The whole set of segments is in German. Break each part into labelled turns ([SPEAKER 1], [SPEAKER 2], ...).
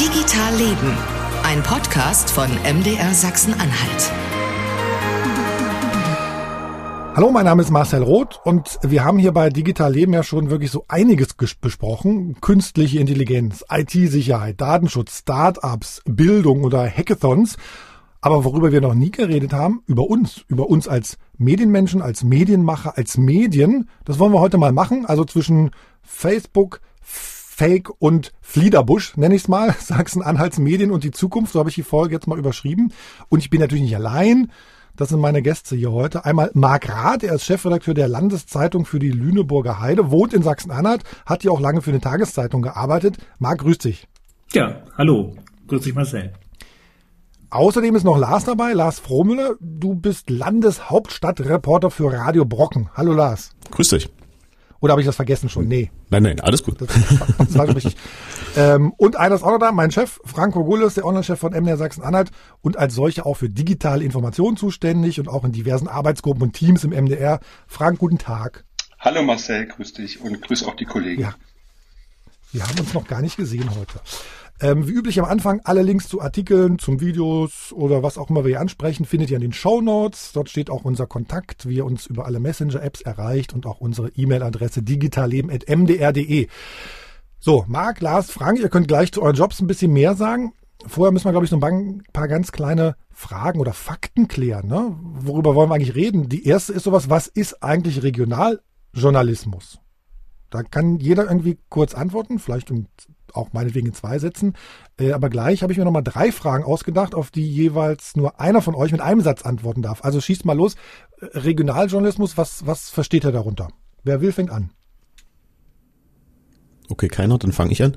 [SPEAKER 1] Digital Leben, ein Podcast von MDR Sachsen-Anhalt.
[SPEAKER 2] Hallo, mein Name ist Marcel Roth und wir haben hier bei Digital Leben ja schon wirklich so einiges besprochen. Künstliche Intelligenz, IT-Sicherheit, Datenschutz, Start-ups, Bildung oder Hackathons. Aber worüber wir noch nie geredet haben, über uns, über uns als Medienmenschen, als Medienmacher, als Medien, das wollen wir heute mal machen. Also zwischen Facebook, Fake und Fliederbusch, nenne ich es mal, Sachsen-Anhalts Medien und die Zukunft, so habe ich die Folge jetzt mal überschrieben. Und ich bin natürlich nicht allein. Das sind meine Gäste hier heute. Einmal Marc Rath, er ist Chefredakteur der Landeszeitung für die Lüneburger Heide, wohnt in Sachsen-Anhalt, hat ja auch lange für eine Tageszeitung gearbeitet. Marc, grüß dich.
[SPEAKER 3] Ja, hallo. Grüß dich, Marcel.
[SPEAKER 2] Außerdem ist noch Lars dabei, Lars Frohmüller. Du bist Landeshauptstadtreporter für Radio Brocken. Hallo Lars.
[SPEAKER 4] Grüß dich.
[SPEAKER 2] Oder habe ich das vergessen schon? Nee.
[SPEAKER 4] Nein, nein, alles gut.
[SPEAKER 2] Das, das war schon richtig. ähm, und einer ist auch noch da, mein Chef, Franco Gullis, der Online-Chef von MDR Sachsen-Anhalt und als solcher auch für digitale Informationen zuständig und auch in diversen Arbeitsgruppen und Teams im MDR. Frank, guten Tag.
[SPEAKER 5] Hallo Marcel, grüß dich und grüß auch die Kollegen.
[SPEAKER 2] Ja. Wir haben uns noch gar nicht gesehen heute. Ähm, wie üblich am Anfang alle Links zu Artikeln, zum Videos oder was auch immer wir hier ansprechen, findet ihr in den Show Notes. Dort steht auch unser Kontakt, wie ihr uns über alle Messenger-Apps erreicht und auch unsere E-Mail-Adresse digitalleben.mdr.de. So, Marc, Lars, Frank, ihr könnt gleich zu euren Jobs ein bisschen mehr sagen. Vorher müssen wir, glaube ich, so ein paar ganz kleine Fragen oder Fakten klären. Ne? Worüber wollen wir eigentlich reden? Die erste ist sowas, was ist eigentlich Regionaljournalismus? Da kann jeder irgendwie kurz antworten, vielleicht in auch meinetwegen in zwei Sätzen. Äh, aber gleich habe ich mir nochmal drei Fragen ausgedacht, auf die jeweils nur einer von euch mit einem Satz antworten darf. Also schießt mal los. Äh, Regionaljournalismus, was, was versteht ihr darunter? Wer will, fängt an.
[SPEAKER 4] Okay, keiner, dann fange ich an.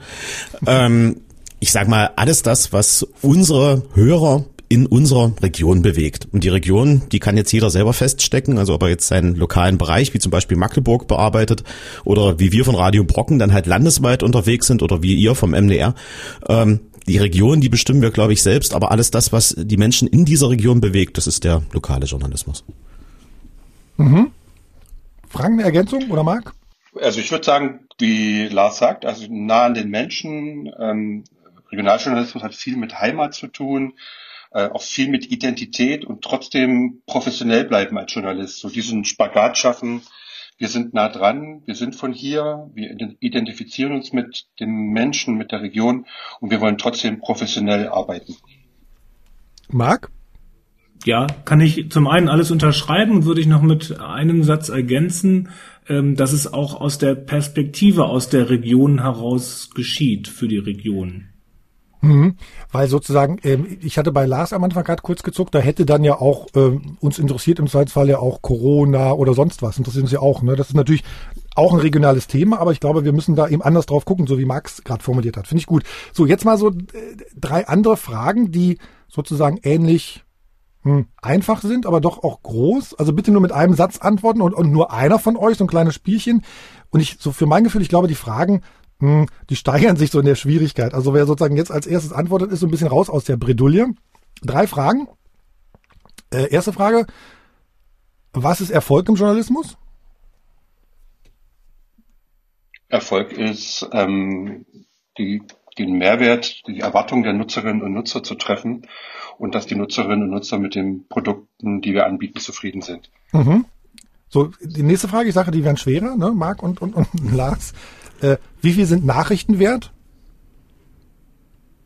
[SPEAKER 4] ähm, ich sag mal, alles das, was unsere Hörer in unserer Region bewegt. Und die Region, die kann jetzt jeder selber feststecken, also ob er jetzt seinen lokalen Bereich, wie zum Beispiel Magdeburg, bearbeitet oder wie wir von Radio Brocken dann halt landesweit unterwegs sind oder wie ihr vom MDR. Ähm, die Region, die bestimmen wir, glaube ich, selbst, aber alles das, was die Menschen in dieser Region bewegt, das ist der lokale Journalismus.
[SPEAKER 2] Mhm. Fragen, eine Ergänzung oder Marc?
[SPEAKER 5] Also ich würde sagen, wie Lars sagt, also nah an den Menschen. Ähm, Regionaljournalismus hat viel mit Heimat zu tun, äh, auch viel mit Identität und trotzdem professionell bleiben als Journalist. So diesen Spagat schaffen. Wir sind nah dran, wir sind von hier, wir identifizieren uns mit den Menschen, mit der Region und wir wollen trotzdem professionell arbeiten.
[SPEAKER 2] Marc?
[SPEAKER 3] Ja, kann ich zum einen alles unterschreiben und würde ich noch mit einem Satz ergänzen, ähm, dass es auch aus der Perspektive aus der Region heraus geschieht für die Region.
[SPEAKER 2] Mhm. Weil sozusagen, ähm, ich hatte bei Lars am Anfang gerade kurz gezuckt, da hätte dann ja auch ähm, uns interessiert im Zweifelsfall ja auch Corona oder sonst was. Interessiert uns ja auch. Ne? Das ist natürlich auch ein regionales Thema, aber ich glaube, wir müssen da eben anders drauf gucken, so wie Max gerade formuliert hat. Finde ich gut. So, jetzt mal so äh, drei andere Fragen, die sozusagen ähnlich hm, einfach sind, aber doch auch groß. Also bitte nur mit einem Satz antworten und, und nur einer von euch, so ein kleines Spielchen. Und ich, so für mein Gefühl, ich glaube, die Fragen hm, die steigern sich so in der Schwierigkeit. Also wer sozusagen jetzt als erstes antwortet, ist so ein bisschen raus aus der Bredouille. Drei Fragen. Äh, erste Frage. Was ist Erfolg im Journalismus?
[SPEAKER 5] Erfolg ist, ähm, die, den Mehrwert, die Erwartung der Nutzerinnen und Nutzer zu treffen und dass die Nutzerinnen und Nutzer mit den Produkten, die wir anbieten, zufrieden sind.
[SPEAKER 2] Mhm. So, die nächste Frage, ich sage, die werden schwerer, ne? Marc und, und, und Lars. Äh, wie viel sind Nachrichten wert?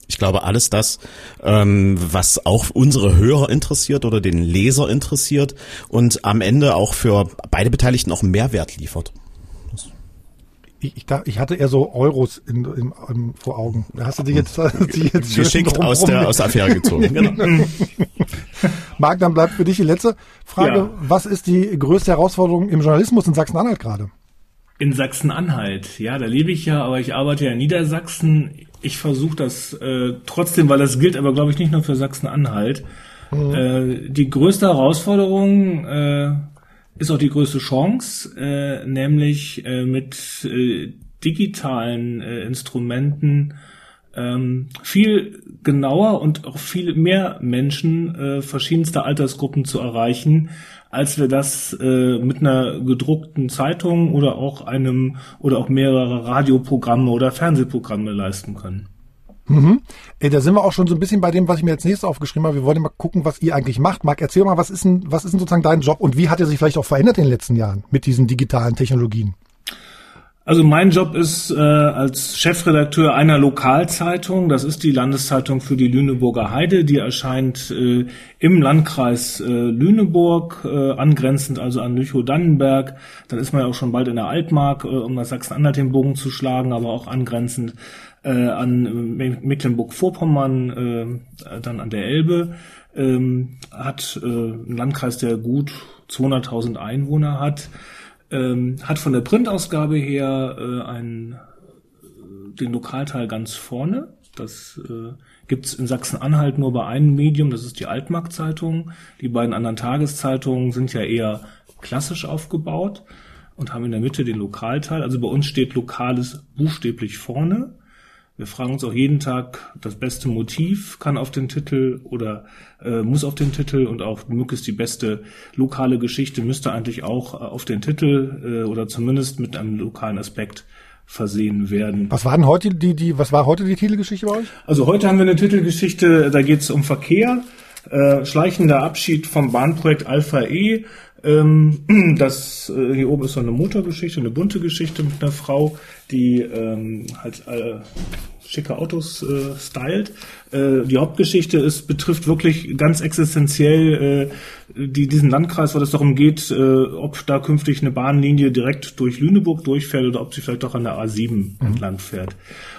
[SPEAKER 4] Ich glaube, alles das, ähm, was auch unsere Hörer interessiert oder den Leser interessiert und am Ende auch für beide Beteiligten auch Mehrwert liefert.
[SPEAKER 2] Ich, ich, ich hatte eher so Euros in, in, in, vor Augen. Da hast du die jetzt, die
[SPEAKER 4] jetzt geschickt aus der, aus der Affäre gezogen. genau.
[SPEAKER 2] Marc, dann bleibt für dich die letzte Frage. Ja. Was ist die größte Herausforderung im Journalismus in Sachsen-Anhalt gerade?
[SPEAKER 3] In Sachsen-Anhalt, ja, da lebe ich ja, aber ich arbeite ja in Niedersachsen. Ich versuche das äh, trotzdem, weil das gilt aber, glaube ich, nicht nur für Sachsen-Anhalt. Mhm. Äh, die größte Herausforderung äh, ist auch die größte Chance, äh, nämlich äh, mit äh, digitalen äh, Instrumenten ähm, viel genauer und auch viel mehr Menschen äh, verschiedenster Altersgruppen zu erreichen, als wir das äh, mit einer gedruckten Zeitung oder auch einem oder auch mehrere Radioprogramme oder Fernsehprogramme leisten können.
[SPEAKER 2] Mhm. Ey, da sind wir auch schon so ein bisschen bei dem, was ich mir als nächstes aufgeschrieben habe. Wir wollen mal gucken, was ihr eigentlich macht. Marc, erzähl mal, was ist denn, was ist denn sozusagen dein Job und wie hat er sich vielleicht auch verändert in den letzten Jahren mit diesen digitalen Technologien?
[SPEAKER 3] Also mein Job ist äh, als Chefredakteur einer Lokalzeitung, das ist die Landeszeitung für die Lüneburger Heide, die erscheint äh, im Landkreis äh, Lüneburg, äh, angrenzend also an Lüchow-Dannenberg. Dann ist man ja auch schon bald in der Altmark, äh, um nach Sachsen-Anhalt den Bogen zu schlagen, aber auch angrenzend äh, an Mecklenburg-Vorpommern, äh, dann an der Elbe. Ähm, hat äh, einen Landkreis, der gut 200.000 Einwohner hat ähm, hat von der Printausgabe her äh, einen, den Lokalteil ganz vorne. Das äh, gibt in Sachsen-Anhalt nur bei einem Medium, das ist die Altmarkt-Zeitung. Die beiden anderen Tageszeitungen sind ja eher klassisch aufgebaut und haben in der Mitte den Lokalteil. Also bei uns steht Lokales buchstäblich vorne. Wir fragen uns auch jeden Tag, das beste Motiv kann auf den Titel oder äh, muss auf den Titel und auch möglichst die beste lokale Geschichte müsste eigentlich auch äh, auf den Titel äh, oder zumindest mit einem lokalen Aspekt versehen werden.
[SPEAKER 2] Was war denn heute die, die, was war heute die Titelgeschichte bei euch?
[SPEAKER 3] Also heute haben wir eine Titelgeschichte, da geht es um Verkehr, äh, schleichender Abschied vom Bahnprojekt Alpha E. Ähm, das äh, hier oben ist so eine Motorgeschichte, eine bunte Geschichte mit einer Frau, die ähm, halt äh, schicke Autos äh, stylt. Äh, die Hauptgeschichte ist, betrifft wirklich ganz existenziell äh, die, diesen Landkreis, weil es darum geht, äh, ob da künftig eine Bahnlinie direkt durch Lüneburg durchfährt oder ob sie vielleicht auch an der A7 mhm. entlang fährt.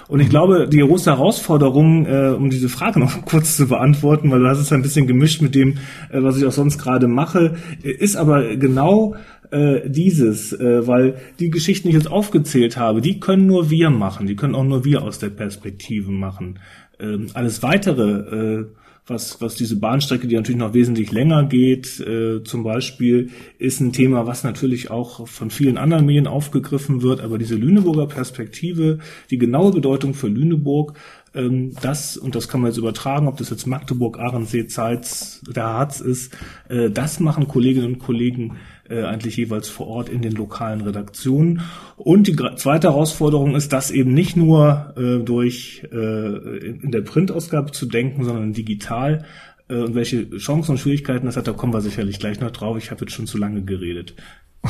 [SPEAKER 3] Und ich glaube, die große Herausforderung, äh, um diese Frage noch kurz zu beantworten, weil du hast es ein bisschen gemischt mit dem, äh, was ich auch sonst gerade mache, ist aber genau äh, dieses, äh, weil die Geschichten, die ich jetzt aufgezählt habe, die können nur wir machen, die können auch nur wir aus der Perspektive machen. Ähm, alles weitere, äh, was, was diese Bahnstrecke, die natürlich noch wesentlich länger geht, äh, zum Beispiel, ist ein Thema, was natürlich auch von vielen anderen Medien aufgegriffen wird. Aber diese Lüneburger Perspektive, die genaue Bedeutung für Lüneburg, ähm, das, und das kann man jetzt übertragen, ob das jetzt Magdeburg, Ahrensee, Zeitz, der Harz ist, äh, das machen Kolleginnen und Kollegen äh, eigentlich jeweils vor Ort in den lokalen Redaktionen. Und die zweite Herausforderung ist, das eben nicht nur äh, durch äh, in der Printausgabe zu denken, sondern digital. Äh, und welche Chancen und Schwierigkeiten das hat, da kommen wir sicherlich gleich noch drauf. Ich habe jetzt schon zu lange geredet.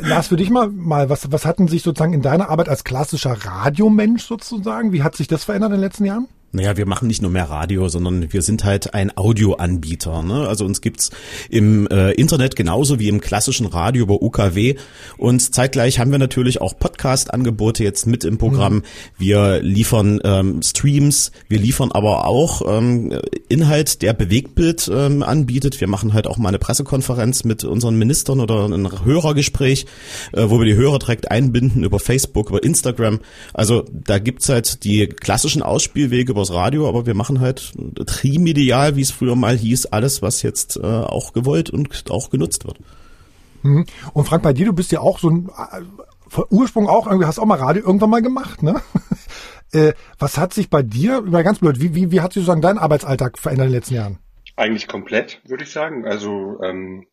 [SPEAKER 2] Lars, für dich mal, mal was, was hatten sich sozusagen in deiner Arbeit als klassischer Radiomensch sozusagen, wie hat sich das verändert in den letzten Jahren?
[SPEAKER 4] Naja, wir machen nicht nur mehr Radio, sondern wir sind halt ein Audioanbieter. Ne? Also uns gibt's im äh, Internet genauso wie im klassischen Radio über UKW. Und zeitgleich haben wir natürlich auch Podcast-Angebote jetzt mit im Programm. Mhm. Wir liefern ähm, Streams, wir liefern aber auch ähm, Inhalt, der Bewegtbild ähm, anbietet. Wir machen halt auch mal eine Pressekonferenz mit unseren Ministern oder ein Hörergespräch, äh, wo wir die Hörer direkt einbinden über Facebook, über Instagram. Also da gibt's halt die klassischen Ausspielwege über übers Radio, aber wir machen halt trimedial, wie es früher mal hieß, alles, was jetzt äh, auch gewollt und auch genutzt wird.
[SPEAKER 2] Mhm. Und Frank, bei dir, du bist ja auch so ein äh, Ursprung auch irgendwie, hast auch mal Radio irgendwann mal gemacht, ne? äh, was hat sich bei dir, über ganz blöd, wie, wie, wie hat sich sozusagen dein Arbeitsalltag verändert in den letzten Jahren?
[SPEAKER 5] Eigentlich komplett, würde ich sagen. Also ähm,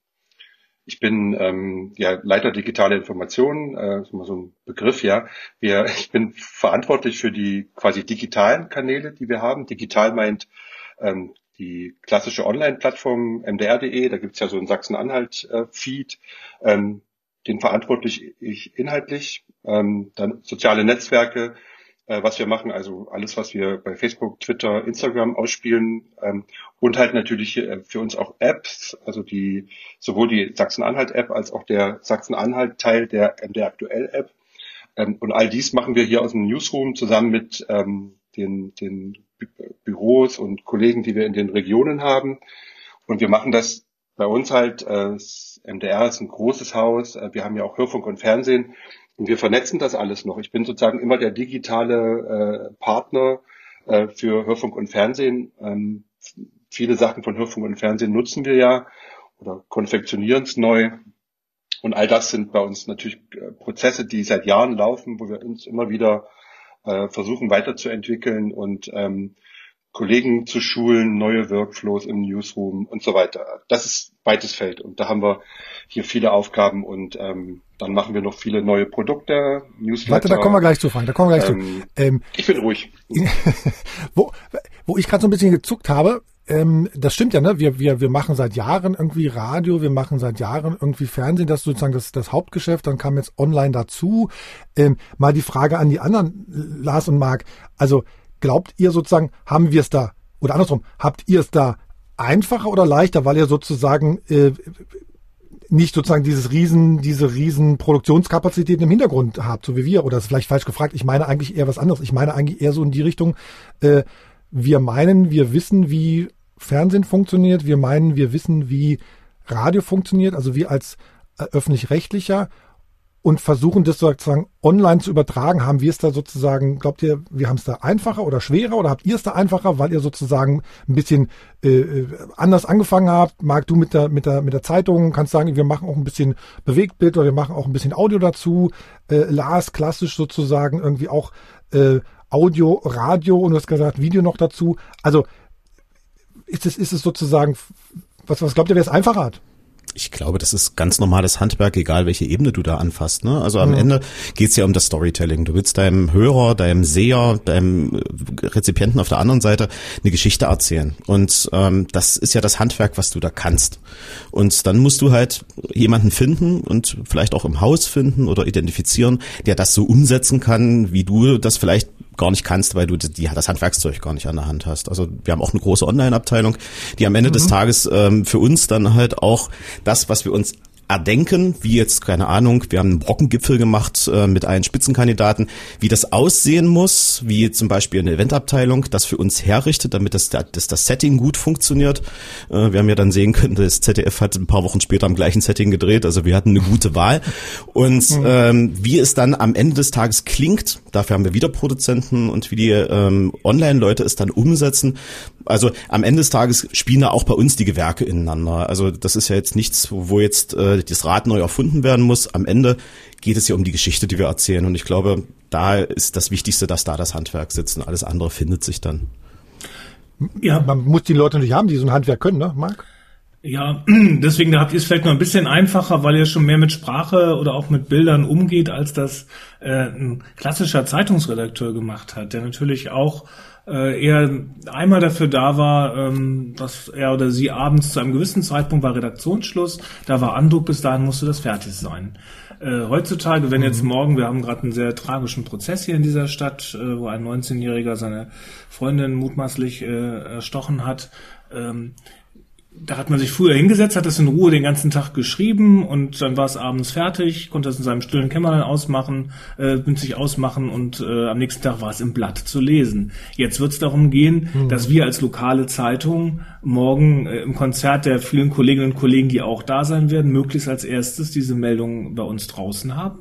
[SPEAKER 5] ich bin ähm, ja Leiter digitale Informationen, äh, ist immer so ein Begriff, ja. Wir, ich bin verantwortlich für die quasi digitalen Kanäle, die wir haben. Digital meint ähm, die klassische Online-Plattform mdr.de, da gibt's ja so einen Sachsen-Anhalt-Feed, ähm, den verantwortlich ich inhaltlich, ähm, dann soziale Netzwerke, äh, was wir machen, also alles, was wir bei Facebook, Twitter, Instagram ausspielen ähm, und halt natürlich äh, für uns auch Apps, also die sowohl die Sachsen-Anhalt-App als auch der Sachsen-Anhalt-Teil der MDR Aktuell-App. Ähm, und all dies machen wir hier aus dem Newsroom zusammen mit ähm, den, den Büros und Kollegen, die wir in den Regionen haben. Und wir machen das bei uns halt, äh, MDR ist ein großes Haus, äh, wir haben ja auch Hörfunk und Fernsehen und wir vernetzen das alles noch. Ich bin sozusagen immer der digitale äh, Partner äh, für Hörfunk und Fernsehen. Ähm, viele Sachen von Hörfunk und Fernsehen nutzen wir ja oder konfektionieren es neu. Und all das sind bei uns natürlich äh, Prozesse, die seit Jahren laufen, wo wir uns immer wieder äh, versuchen weiterzuentwickeln und ähm, Kollegen zu schulen, neue Workflows im Newsroom und so weiter. Das ist weites Feld. Und da haben wir hier viele Aufgaben und ähm, dann machen wir noch viele neue Produkte,
[SPEAKER 2] Newsletter. Warte, da kommen wir gleich zu, Frank, da kommen wir gleich
[SPEAKER 5] ähm, zu. Ähm, ich bin ruhig.
[SPEAKER 2] wo, wo ich gerade so ein bisschen gezuckt habe, ähm, das stimmt ja, ne? Wir, wir, wir machen seit Jahren irgendwie Radio, wir machen seit Jahren irgendwie Fernsehen, das ist sozusagen das, das Hauptgeschäft, dann kam jetzt online dazu. Ähm, mal die Frage an die anderen, Lars und Marc. Also glaubt ihr sozusagen, haben wir es da, oder andersrum, habt ihr es da einfacher oder leichter, weil ihr sozusagen äh, nicht sozusagen dieses riesen, diese riesen Produktionskapazitäten im Hintergrund habt, so wie wir, oder ist vielleicht falsch gefragt. Ich meine eigentlich eher was anderes. Ich meine eigentlich eher so in die Richtung, äh, wir meinen, wir wissen, wie Fernsehen funktioniert, wir meinen, wir wissen, wie Radio funktioniert, also wir als äh, öffentlich-rechtlicher und versuchen das sozusagen online zu übertragen. Haben wir es da sozusagen, glaubt ihr, wir haben es da einfacher oder schwerer oder habt ihr es da einfacher, weil ihr sozusagen ein bisschen äh, äh, anders angefangen habt? Marc, du mit der, mit der, mit der Zeitung kannst sagen, wir machen auch ein bisschen Bewegtbild oder wir machen auch ein bisschen Audio dazu. Äh, Lars klassisch sozusagen irgendwie auch äh, Audio, Radio und du hast gesagt Video noch dazu. Also ist es, ist es sozusagen, was, was glaubt ihr, wer es einfacher hat?
[SPEAKER 4] Ich glaube, das ist ganz normales Handwerk, egal welche Ebene du da anfasst. Ne? Also am mhm. Ende geht's ja um das Storytelling. Du willst deinem Hörer, deinem Seher, deinem Rezipienten auf der anderen Seite eine Geschichte erzählen. Und ähm, das ist ja das Handwerk, was du da kannst. Und dann musst du halt jemanden finden und vielleicht auch im Haus finden oder identifizieren, der das so umsetzen kann, wie du das vielleicht gar nicht kannst, weil du die, das Handwerkszeug gar nicht an der Hand hast. Also wir haben auch eine große Online-Abteilung, die am Ende mhm. des Tages ähm, für uns dann halt auch das, was wir uns erdenken, wie jetzt, keine Ahnung, wir haben einen Brockengipfel gemacht äh, mit allen Spitzenkandidaten, wie das aussehen muss, wie zum Beispiel eine Eventabteilung das für uns herrichtet, damit das, das, das Setting gut funktioniert. Äh, wir haben ja dann sehen können, das ZDF hat ein paar Wochen später am gleichen Setting gedreht, also wir hatten eine gute Wahl. Und mhm. ähm, wie es dann am Ende des Tages klingt, dafür haben wir wieder Produzenten und wie die ähm, Online-Leute es dann umsetzen, also am Ende des Tages spielen da auch bei uns die Gewerke ineinander. Also das ist ja jetzt nichts, wo jetzt äh, das Rad neu erfunden werden muss. Am Ende geht es ja um die Geschichte, die wir erzählen. Und ich glaube, da ist das Wichtigste, dass da das Handwerk sitzt und alles andere findet sich dann.
[SPEAKER 2] Ja, man muss die Leute natürlich haben, die so ein Handwerk können, ne, Marc?
[SPEAKER 3] Ja, deswegen habt ihr es vielleicht noch ein bisschen einfacher, weil ihr schon mehr mit Sprache oder auch mit Bildern umgeht, als das äh, ein klassischer Zeitungsredakteur gemacht hat, der natürlich auch äh, er einmal dafür da war, ähm, dass er oder sie abends zu einem gewissen Zeitpunkt war Redaktionsschluss, da war Andruck, bis dahin musste das fertig sein. Äh, heutzutage, wenn jetzt mhm. morgen, wir haben gerade einen sehr tragischen Prozess hier in dieser Stadt, äh, wo ein 19-Jähriger seine Freundin mutmaßlich äh, erstochen hat, ähm, da hat man sich früher hingesetzt, hat das in Ruhe den ganzen Tag geschrieben und dann war es abends fertig, konnte es in seinem stillen Kämmerlein ausmachen, äh, günstig ausmachen und äh, am nächsten Tag war es im Blatt zu lesen. Jetzt wird es darum gehen, mhm. dass wir als lokale Zeitung morgen äh, im Konzert der vielen Kolleginnen und Kollegen, die auch da sein werden, möglichst als erstes diese Meldung bei uns draußen haben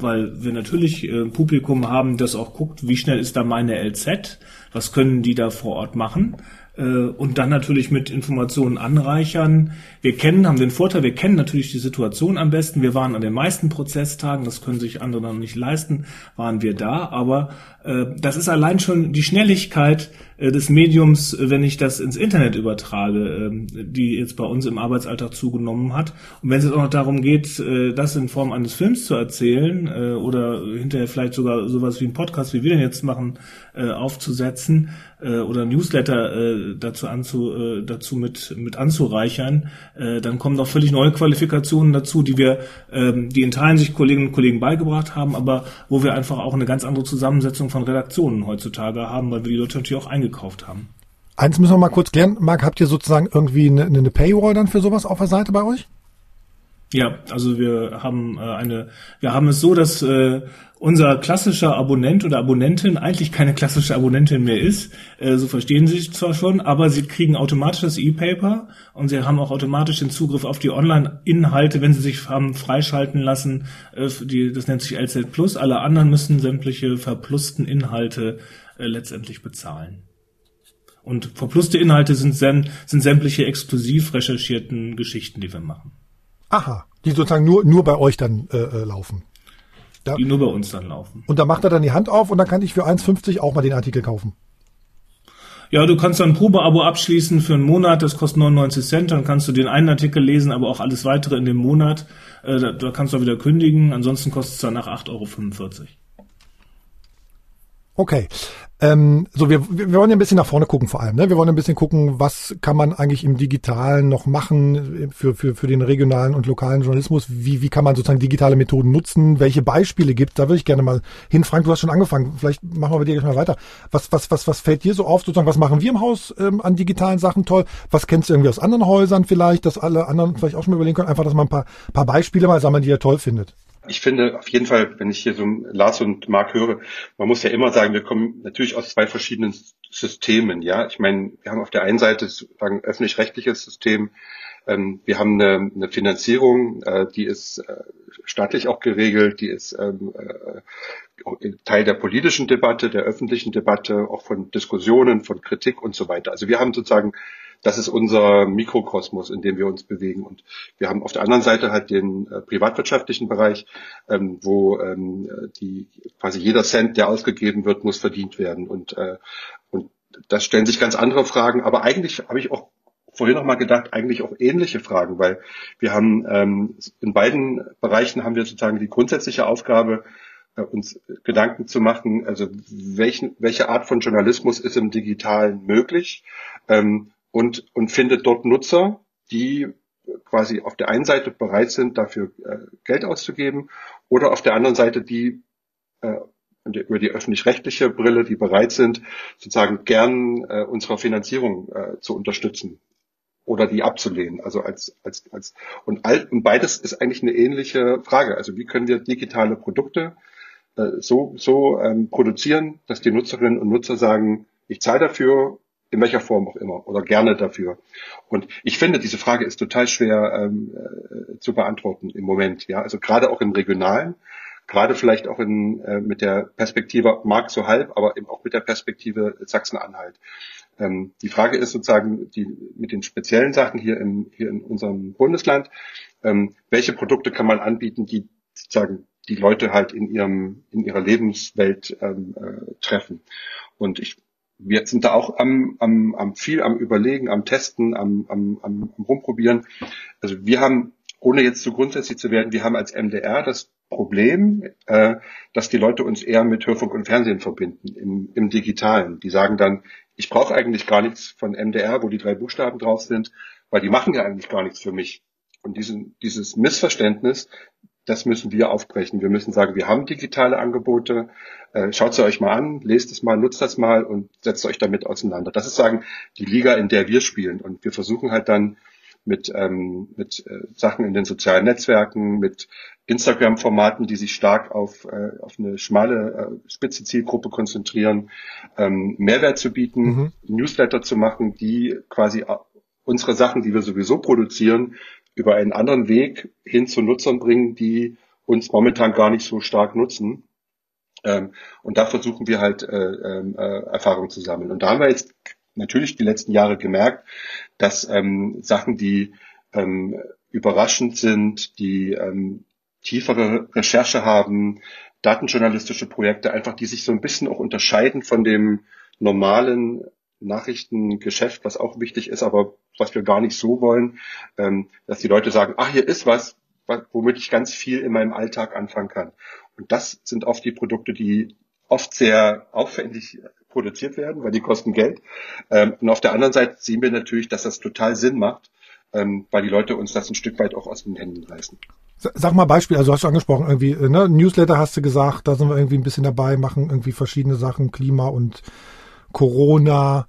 [SPEAKER 3] weil wir natürlich äh, Publikum haben, das auch guckt, wie schnell ist da meine LZ, was können die da vor Ort machen und dann natürlich mit Informationen anreichern. Wir kennen, haben den Vorteil, wir kennen natürlich die Situation am besten. Wir waren an den meisten Prozesstagen, das können sich andere noch nicht leisten, waren wir da, aber äh, das ist allein schon die Schnelligkeit äh, des Mediums, wenn ich das ins Internet übertrage, äh, die jetzt bei uns im Arbeitsalltag zugenommen hat. Und wenn es jetzt auch noch darum geht, äh, das in Form eines Films zu erzählen äh, oder hinterher vielleicht sogar sowas wie ein Podcast, wie wir den jetzt machen, äh, aufzusetzen oder Newsletter dazu anzu, dazu mit mit anzureichern, dann kommen noch völlig neue Qualifikationen dazu, die wir, ähm, die in Teilen sich Kolleginnen und Kollegen beigebracht haben, aber wo wir einfach auch eine ganz andere Zusammensetzung von Redaktionen heutzutage haben, weil wir die Leute natürlich auch eingekauft haben.
[SPEAKER 2] Eins müssen wir mal kurz klären. Marc, habt ihr sozusagen irgendwie eine, eine Paywall dann für sowas auf der Seite bei euch?
[SPEAKER 3] Ja, also wir haben äh, eine, wir haben es so, dass äh, unser klassischer Abonnent oder Abonnentin eigentlich keine klassische Abonnentin mehr ist. Äh, so verstehen sie sich zwar schon, aber sie kriegen automatisch das E-Paper und sie haben auch automatisch den Zugriff auf die Online-Inhalte, wenn sie sich haben freischalten lassen. Äh, die, das nennt sich LZ Plus. Alle anderen müssen sämtliche verplusten Inhalte äh, letztendlich bezahlen. Und verpluste Inhalte sind, sind sämtliche exklusiv recherchierten Geschichten, die wir machen.
[SPEAKER 2] Aha, die sozusagen nur, nur bei euch dann äh, äh laufen.
[SPEAKER 3] Da, die nur bei uns dann laufen.
[SPEAKER 2] Und da macht er dann die Hand auf und dann kann ich für 1,50 auch mal den Artikel kaufen.
[SPEAKER 3] Ja, du kannst dann ein Probeabo abschließen für einen Monat, das kostet 99 Cent, dann kannst du den einen Artikel lesen, aber auch alles weitere in dem Monat. Äh, da, da, kannst du auch wieder kündigen, ansonsten kostet es danach 8,45 Euro.
[SPEAKER 2] Okay. Ähm, so, wir, wir wollen ja ein bisschen nach vorne gucken vor allem. Ne? Wir wollen ein bisschen gucken, was kann man eigentlich im Digitalen noch machen für, für, für den regionalen und lokalen Journalismus? Wie, wie kann man sozusagen digitale Methoden nutzen? Welche Beispiele gibt? Da würde ich gerne mal hin. Frank, du hast schon angefangen. Vielleicht machen wir bei dir gleich mal weiter. Was, was, was, was fällt dir so auf? Sozusagen, was machen wir im Haus ähm, an digitalen Sachen toll? Was kennst du irgendwie aus anderen Häusern vielleicht, dass alle anderen vielleicht auch schon mal überlegen können? Einfach, dass man ein paar, paar Beispiele mal sammeln, die ihr toll findet
[SPEAKER 5] ich finde auf jeden Fall, wenn ich hier so Lars und Marc höre, man muss ja immer sagen, wir kommen natürlich aus zwei verschiedenen Systemen. Ja, ich meine, wir haben auf der einen Seite sozusagen öffentlich-rechtliches System. Ähm, wir haben eine, eine Finanzierung, äh, die ist äh, staatlich auch geregelt, die ist ähm, äh, Teil der politischen Debatte, der öffentlichen Debatte, auch von Diskussionen, von Kritik und so weiter. Also wir haben sozusagen das ist unser Mikrokosmos, in dem wir uns bewegen. Und wir haben auf der anderen Seite halt den äh, privatwirtschaftlichen Bereich, ähm, wo ähm, die quasi jeder Cent, der ausgegeben wird, muss verdient werden. Und, äh, und das stellen sich ganz andere Fragen. Aber eigentlich habe ich auch vorhin noch mal gedacht, eigentlich auch ähnliche Fragen, weil wir haben ähm, in beiden Bereichen haben wir sozusagen die grundsätzliche Aufgabe, äh, uns Gedanken zu machen, also welchen, welche Art von Journalismus ist im Digitalen möglich ähm, und, und findet dort Nutzer, die quasi auf der einen Seite bereit sind, dafür äh, Geld auszugeben oder auf der anderen Seite die äh, über die öffentlich-rechtliche Brille, die bereit sind, sozusagen gern äh, unsere Finanzierung äh, zu unterstützen oder die abzulehnen. Also als, als, als und, all, und beides ist eigentlich eine ähnliche Frage. Also wie können wir digitale Produkte äh, so, so ähm, produzieren, dass die Nutzerinnen und Nutzer sagen, ich zahle dafür in welcher Form auch immer oder gerne dafür. Und ich finde, diese Frage ist total schwer ähm, äh, zu beantworten im Moment. Ja, also gerade auch im Regionalen, gerade vielleicht auch in, äh, mit der Perspektive Markt so halb, aber eben auch mit der Perspektive Sachsen-Anhalt. Ähm, die Frage ist sozusagen die mit den speziellen Sachen hier in hier in unserem Bundesland, ähm, welche Produkte kann man anbieten, die sozusagen die Leute halt in ihrem in ihrer Lebenswelt ähm, äh, treffen. Und ich wir sind da auch am, am, am viel am Überlegen, am Testen, am, am, am, am Rumprobieren. Also wir haben, ohne jetzt zu grundsätzlich zu werden, wir haben als MDR das Problem, äh, dass die Leute uns eher mit Hörfunk und Fernsehen verbinden, im, im Digitalen. Die sagen dann, ich brauche eigentlich gar nichts von MDR, wo die drei Buchstaben drauf sind, weil die machen ja eigentlich gar nichts für mich. Und diesen, dieses Missverständnis, das müssen wir aufbrechen. Wir müssen sagen, wir haben digitale Angebote, äh, schaut sie euch mal an, lest es mal, nutzt das mal und setzt euch damit auseinander. Das ist sagen die Liga, in der wir spielen. Und wir versuchen halt dann mit, ähm, mit äh, Sachen in den sozialen Netzwerken, mit Instagram-Formaten, die sich stark auf, äh, auf eine schmale, äh, spitze Zielgruppe konzentrieren, ähm, Mehrwert zu bieten, mhm. Newsletter zu machen, die quasi unsere Sachen, die wir sowieso produzieren, über einen anderen Weg hin zu Nutzern bringen, die uns momentan gar nicht so stark nutzen. Ähm, und da versuchen wir halt äh, ähm, äh, Erfahrung zu sammeln. Und da haben wir jetzt natürlich die letzten Jahre gemerkt, dass ähm, Sachen, die ähm, überraschend sind, die ähm, tiefere Recherche haben, datenjournalistische Projekte, einfach die sich so ein bisschen auch unterscheiden von dem normalen Nachrichtengeschäft, was auch wichtig ist, aber was wir gar nicht so wollen, ähm, dass die Leute sagen, ach, hier ist was, womit ich ganz viel in meinem Alltag anfangen kann. Und das sind oft die Produkte, die oft sehr aufwendig produziert werden, weil die kosten Geld. Ähm, und auf der anderen Seite sehen wir natürlich, dass das total Sinn macht, ähm, weil die Leute uns das ein Stück weit auch aus den Händen reißen.
[SPEAKER 2] Sag mal Beispiel, also hast du angesprochen, irgendwie, äh, ne, Newsletter hast du gesagt, da sind wir irgendwie ein bisschen dabei, machen irgendwie verschiedene Sachen, Klima und Corona.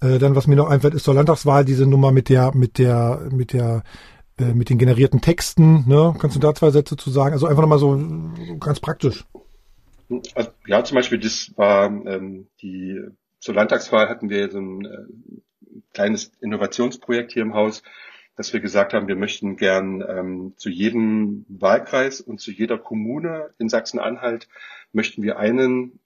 [SPEAKER 2] Äh, dann, was mir noch einfällt, ist zur Landtagswahl diese Nummer mit der, mit der, mit der, äh, mit den generierten Texten. Ne? Kannst du da zwei Sätze zu sagen? Also einfach nochmal so ganz praktisch.
[SPEAKER 5] Ja, zum Beispiel, das war ähm, die zur Landtagswahl hatten wir so ein äh, kleines Innovationsprojekt hier im Haus, dass wir gesagt haben, wir möchten gern ähm, zu jedem Wahlkreis und zu jeder Kommune in Sachsen-Anhalt möchten wir einen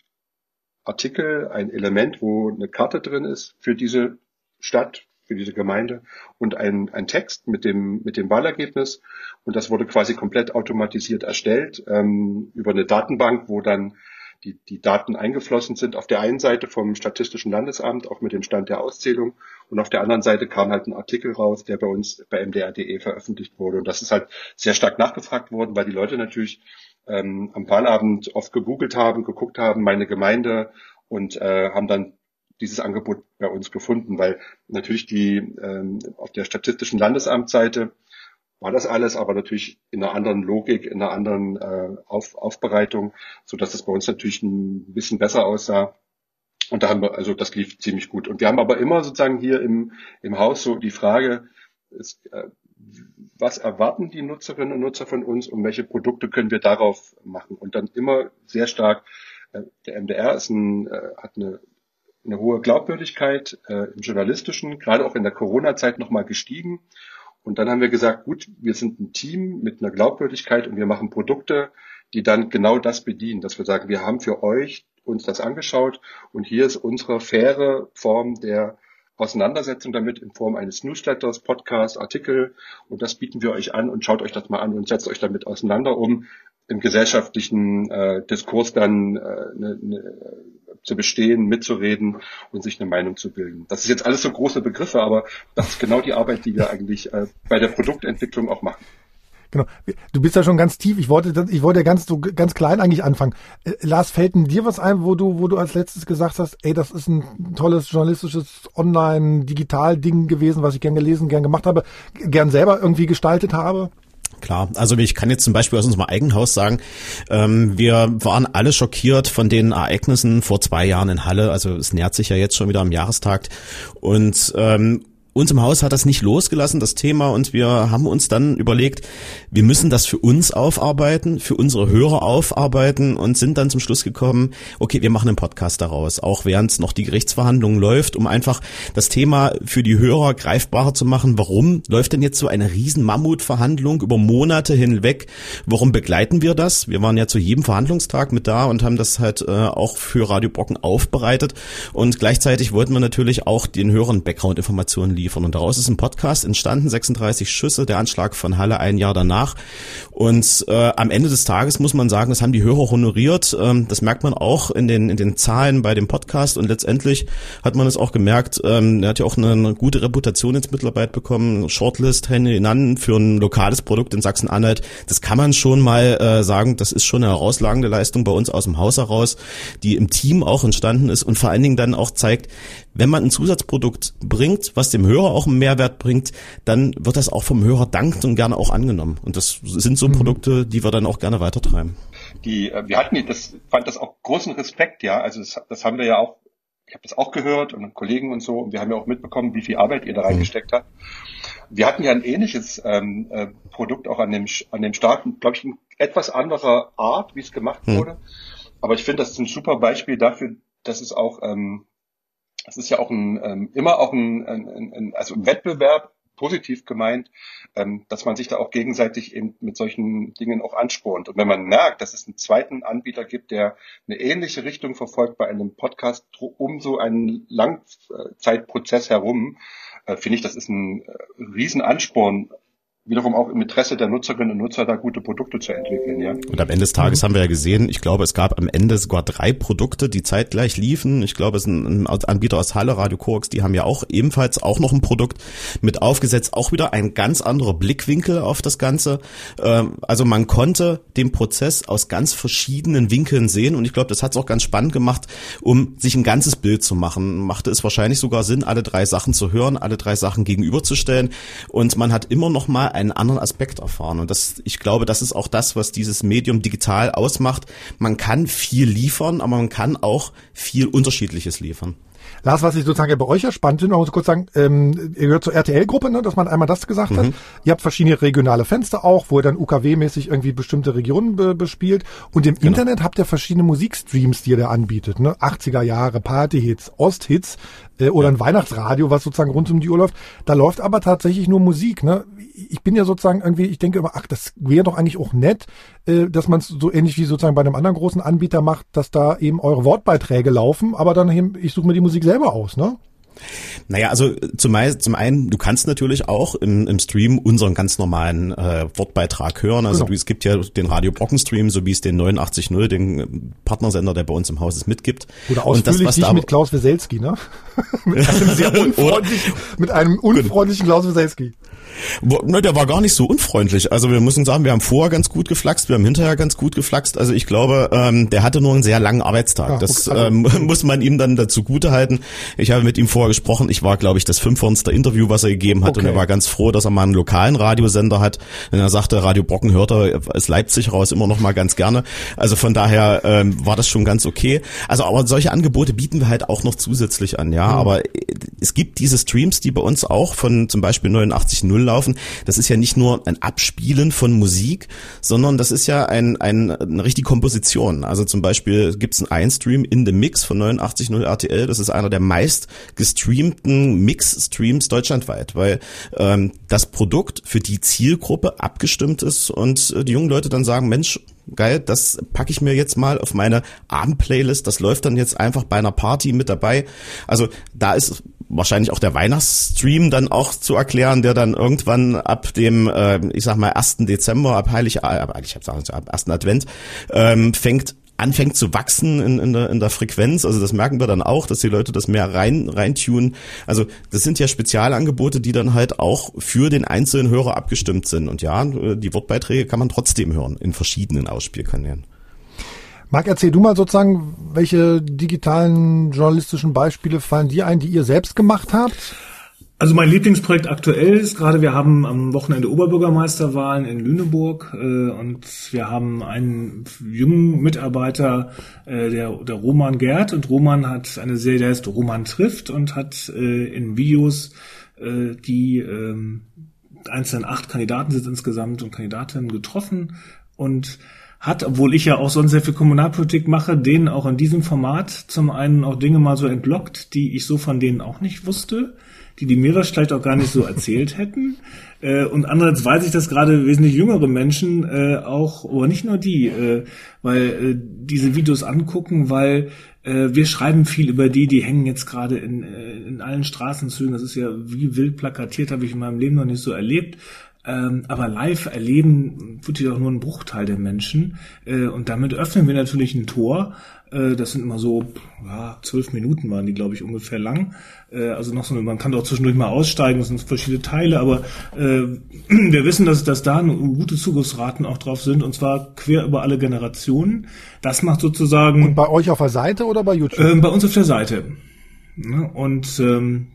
[SPEAKER 5] Artikel, ein Element, wo eine Karte drin ist für diese Stadt, für diese Gemeinde und ein, ein Text mit dem, mit dem Wahlergebnis. Und das wurde quasi komplett automatisiert erstellt ähm, über eine Datenbank, wo dann die, die Daten eingeflossen sind. Auf der einen Seite vom Statistischen Landesamt, auch mit dem Stand der Auszählung. Und auf der anderen Seite kam halt ein Artikel raus, der bei uns bei mdr.de veröffentlicht wurde. Und das ist halt sehr stark nachgefragt worden, weil die Leute natürlich ähm, am Wahlabend oft gegoogelt haben, geguckt haben, meine Gemeinde und äh, haben dann dieses Angebot bei uns gefunden, weil natürlich die ähm, auf der statistischen Landesamtsseite war das alles, aber natürlich in einer anderen Logik, in einer anderen äh, Auf, Aufbereitung, so dass es bei uns natürlich ein bisschen besser aussah. Und da haben wir, also das lief ziemlich gut. Und wir haben aber immer sozusagen hier im, im Haus so die Frage, ist, äh, was erwarten die Nutzerinnen und Nutzer von uns und welche Produkte können wir darauf machen? Und dann immer sehr stark, äh, der MDR ist ein, äh, hat eine, eine hohe Glaubwürdigkeit äh, im Journalistischen, gerade auch in der Corona-Zeit nochmal gestiegen. Und dann haben wir gesagt, gut, wir sind ein Team mit einer Glaubwürdigkeit und wir machen Produkte, die dann genau das bedienen, dass wir sagen, wir haben für euch uns das angeschaut und hier ist unsere faire Form der Auseinandersetzung damit in Form eines Newsletters, Podcast, Artikel und das bieten wir euch an und schaut euch das mal an und setzt euch damit auseinander, um im gesellschaftlichen äh, Diskurs dann äh, ne, ne, zu bestehen, mitzureden und sich eine Meinung zu bilden. Das ist jetzt alles so große Begriffe, aber das ist genau die Arbeit, die wir eigentlich äh, bei der Produktentwicklung auch machen.
[SPEAKER 2] Genau. Du bist ja schon ganz tief. Ich wollte, ich wollte ganz so ganz klein eigentlich anfangen. Äh, Lars, fällt denn dir was ein, wo du, wo du als letztes gesagt hast, ey, das ist ein tolles journalistisches Online-Digital-Ding gewesen, was ich gern gelesen, gern gemacht habe, gern selber irgendwie gestaltet habe?
[SPEAKER 4] Klar, also ich kann jetzt zum Beispiel aus unserem eigenen Haus sagen, ähm, wir waren alle schockiert von den Ereignissen vor zwei Jahren in Halle. Also es nähert sich ja jetzt schon wieder am Jahrestag und ähm, uns im Haus hat das nicht losgelassen, das Thema, und wir haben uns dann überlegt, wir müssen das für uns aufarbeiten, für unsere Hörer aufarbeiten und sind dann zum Schluss gekommen, okay, wir machen einen Podcast daraus, auch während noch die Gerichtsverhandlung läuft, um einfach das Thema für die Hörer greifbarer zu machen. Warum läuft denn jetzt so eine riesen Mammutverhandlung über Monate hinweg? Warum begleiten wir das? Wir waren ja zu jedem Verhandlungstag mit da und haben das halt äh, auch für Radio Brocken aufbereitet und gleichzeitig wollten wir natürlich auch den Hörern Background-Informationen. Und daraus ist ein Podcast entstanden, 36 Schüsse, der Anschlag von Halle ein Jahr danach. Und äh, am Ende des Tages muss man sagen, das haben die Hörer honoriert. Ähm, das merkt man auch in den, in den Zahlen bei dem Podcast. Und letztendlich hat man es auch gemerkt, ähm, er hat ja auch eine, eine gute Reputation ins Mittelarbeit bekommen. Shortlist Hennen für ein lokales Produkt in Sachsen-Anhalt. Das kann man schon mal äh, sagen, das ist schon eine herausragende Leistung bei uns aus dem Haus heraus, die im Team auch entstanden ist und vor allen Dingen dann auch zeigt, wenn man ein Zusatzprodukt bringt, was dem Hörer auch einen Mehrwert bringt, dann wird das auch vom Hörer dankend und gerne auch angenommen. Und das sind so mhm. Produkte, die wir dann auch gerne weitertreiben.
[SPEAKER 5] Die, äh, wir hatten, das fand das auch großen Respekt, ja. Also das, das haben wir ja auch, ich habe das auch gehört und Kollegen und so, und wir haben ja auch mitbekommen, wie viel Arbeit ihr da mhm. reingesteckt mhm. habt. Wir hatten ja ein ähnliches ähm, äh, Produkt auch an dem an dem Start, glaube ich, in etwas anderer Art, wie es gemacht mhm. wurde. Aber ich finde, das ist ein super Beispiel dafür, dass es auch ähm, es ist ja auch ein, ähm, immer auch ein, ein, ein, also ein Wettbewerb, positiv gemeint, ähm, dass man sich da auch gegenseitig eben mit solchen Dingen auch anspornt. Und wenn man merkt, dass es einen zweiten Anbieter gibt, der eine ähnliche Richtung verfolgt bei einem Podcast um so einen Langzeitprozess herum, äh, finde ich, das ist ein äh, Riesenansporn, wiederum auch im Interesse der Nutzerinnen und Nutzer da gute Produkte zu entwickeln, ja.
[SPEAKER 4] Und am Ende des Tages mhm. haben wir ja gesehen, ich glaube, es gab am Ende sogar drei Produkte, die zeitgleich liefen. Ich glaube, es ist ein, Anbieter aus Halle, Radio Coax, die haben ja auch ebenfalls auch noch ein Produkt mit aufgesetzt, auch wieder ein ganz anderer Blickwinkel auf das Ganze. Ähm, also man konnte den Prozess aus ganz verschiedenen Winkeln sehen und ich glaube, das hat es auch ganz spannend gemacht, um sich ein ganzes Bild zu machen. Machte es wahrscheinlich sogar Sinn, alle drei Sachen zu hören, alle drei Sachen gegenüberzustellen und man hat immer noch mal einen anderen Aspekt erfahren. Und das, ich glaube, das ist auch das, was dieses Medium digital ausmacht. Man kann viel liefern, aber man kann auch viel Unterschiedliches liefern.
[SPEAKER 2] Lars, was ich sozusagen bei euch ja spannend finde, muss kurz sagen, ähm, ihr gehört zur RTL-Gruppe, ne, dass man einmal das gesagt mhm. hat. Ihr habt verschiedene regionale Fenster auch, wo ihr dann UKW-mäßig irgendwie bestimmte Regionen be bespielt. Und im genau. Internet habt ihr verschiedene Musikstreams, die ihr da anbietet. Ne? 80er Jahre, Partyhits, Osthits äh, oder ja. ein Weihnachtsradio, was sozusagen rund um die Uhr läuft. Da läuft aber tatsächlich nur Musik. Ne? Ich bin ja sozusagen irgendwie, ich denke immer, ach, das wäre doch eigentlich auch nett, äh, dass man es so ähnlich wie sozusagen bei einem anderen großen Anbieter macht, dass da eben eure Wortbeiträge laufen, aber dann eben, ich suche mir die Musik selber aus, ne?
[SPEAKER 4] Naja, also zum, zum einen, du kannst natürlich auch im, im Stream unseren ganz normalen äh, Wortbeitrag hören. Also genau. du, es gibt ja den Radio Brocken Stream, so wie es den 89.0, den Partnersender, der bei uns im Haus ist, mitgibt.
[SPEAKER 2] Oder ausführlich Und das, was da mit Klaus Weselski, ne? mit einem sehr unfreundlichen, mit einem unfreundlichen Klaus Weselski.
[SPEAKER 4] Ne, der war gar nicht so unfreundlich. Also wir müssen sagen, wir haben vorher ganz gut geflaxt, wir haben hinterher ganz gut geflaxt. Also ich glaube, ähm, der hatte nur einen sehr langen Arbeitstag. Ja, das okay. ähm, muss man ihm dann dazu gute halten. Ich habe mit ihm vorher gesprochen. Ich war, glaube ich, das 500. Interview, was er gegeben hat. Okay. Und er war ganz froh, dass er mal einen lokalen Radiosender hat. Denn er sagte, Radio Brocken hört er aus Leipzig raus immer noch mal ganz gerne. Also von daher ähm, war das schon ganz okay. Also aber solche Angebote bieten wir halt auch noch zusätzlich an. Ja, mhm. aber es gibt diese Streams, die bei uns auch von zum Beispiel 89.0 laufen. Das ist ja nicht nur ein Abspielen von Musik, sondern das ist ja ein, ein, eine richtige Komposition. Also zum Beispiel gibt es einen Einstream in the Mix von 89.0 RTL. Das ist einer der meist gestreamten Mix-Streams deutschlandweit, weil ähm, das Produkt für die Zielgruppe abgestimmt ist und äh, die jungen Leute dann sagen, Mensch, geil, das packe ich mir jetzt mal auf meine Abendplaylist, das läuft dann jetzt einfach bei einer Party mit dabei. Also da ist wahrscheinlich auch der Weihnachtsstream dann auch zu erklären, der dann irgendwann ab dem, äh, ich sag mal, 1. Dezember, ab Heilig, äh, ich hab sagen, ab 1. Advent, ähm, fängt anfängt zu wachsen in, in, der, in der Frequenz. Also das merken wir dann auch, dass die Leute das mehr rein reintunen. Also das sind ja Spezialangebote, die dann halt auch für den einzelnen Hörer abgestimmt sind. Und ja, die Wortbeiträge kann man trotzdem hören in verschiedenen Ausspielkanälen.
[SPEAKER 2] Marc, erzähl du mal sozusagen, welche digitalen journalistischen Beispiele fallen dir ein, die ihr selbst gemacht habt?
[SPEAKER 3] Also mein Lieblingsprojekt aktuell ist gerade, wir haben am Wochenende Oberbürgermeisterwahlen in Lüneburg äh, und wir haben einen jungen Mitarbeiter, äh, der, der Roman Gerd und Roman hat eine Serie, der heißt Roman trifft und hat äh, in Videos äh, die äh, einzelnen acht Kandidaten sind insgesamt und Kandidatinnen getroffen und hat, obwohl ich ja auch sonst sehr viel Kommunalpolitik mache, denen auch in diesem Format zum einen auch Dinge mal so entlockt, die ich so von denen auch nicht wusste, die die mir vielleicht auch gar nicht so erzählt hätten. Äh, und andererseits weiß ich, dass gerade wesentlich jüngere Menschen äh, auch, aber nicht nur die, äh, weil äh, diese Videos angucken, weil äh, wir schreiben viel über die, die hängen jetzt gerade in, äh, in allen Straßenzügen. Das ist ja wie wild plakatiert, habe ich in meinem Leben noch nicht so erlebt. Ähm, aber live erleben ja auch nur ein Bruchteil der Menschen. Äh, und damit öffnen wir natürlich ein Tor. Äh, das sind immer so, ja, zwölf Minuten waren die, glaube ich, ungefähr lang. Äh, also noch so eine, man kann doch zwischendurch mal aussteigen, das sind verschiedene Teile, aber äh, wir wissen, dass, dass da gute Zugriffsraten auch drauf sind, und zwar quer über alle Generationen. Das macht sozusagen.
[SPEAKER 2] Und bei euch auf der Seite oder bei YouTube?
[SPEAKER 3] Äh, bei uns auf der Seite. Ne, und ähm,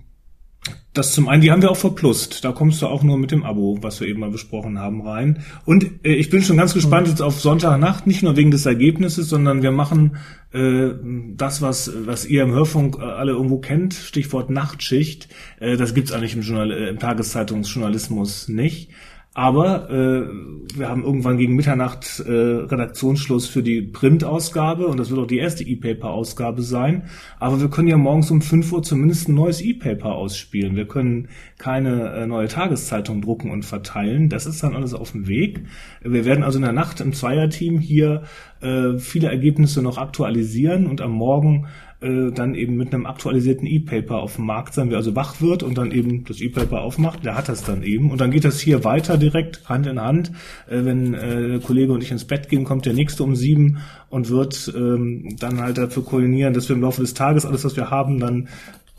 [SPEAKER 3] das zum einen, die haben wir auch verplust. Da kommst du auch nur mit dem Abo, was wir eben mal besprochen haben, rein. Und äh, ich bin schon ganz gespannt jetzt auf Sonntagnacht, nicht nur wegen des Ergebnisses, sondern wir machen äh, das, was, was ihr im Hörfunk äh, alle irgendwo kennt, Stichwort Nachtschicht. Äh, das gibt's eigentlich im, Journal äh, im Tageszeitungsjournalismus nicht. Aber äh, wir haben irgendwann gegen Mitternacht äh, Redaktionsschluss für die Printausgabe und das wird auch die erste E-Paper-Ausgabe sein. Aber wir können ja morgens um 5 Uhr zumindest ein neues E-Paper ausspielen. Wir können keine äh, neue Tageszeitung drucken und verteilen. Das ist dann alles auf dem Weg. Wir werden also in der Nacht im Zweierteam hier äh, viele Ergebnisse noch aktualisieren und am Morgen äh, dann eben mit einem aktualisierten E-Paper auf dem Markt sein, wer also wach wird und dann eben das E-Paper aufmacht, der hat das dann eben. Und dann geht das hier weiter direkt Hand in Hand. Äh, wenn äh, der Kollege und ich ins Bett gehen, kommt der nächste um sieben und wird ähm, dann halt dafür koordinieren, dass wir im Laufe des Tages alles, was wir haben, dann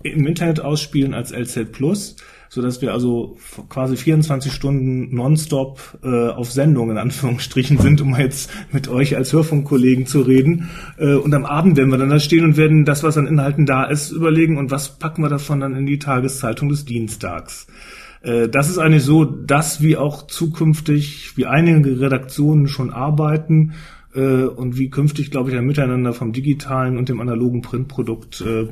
[SPEAKER 3] im Internet ausspielen als LZ Plus so dass wir also quasi 24 Stunden nonstop äh, auf Sendung in Anführungsstrichen sind, um jetzt mit euch als Hörfunkkollegen zu reden. Äh, und am Abend werden wir dann da stehen und werden das, was an Inhalten da ist, überlegen und was packen wir davon dann in die Tageszeitung des Dienstags. Äh, das ist eigentlich so, dass wir auch zukünftig, wie einige Redaktionen schon arbeiten, äh, und wie künftig, glaube ich, ein Miteinander vom digitalen und dem analogen Printprodukt äh,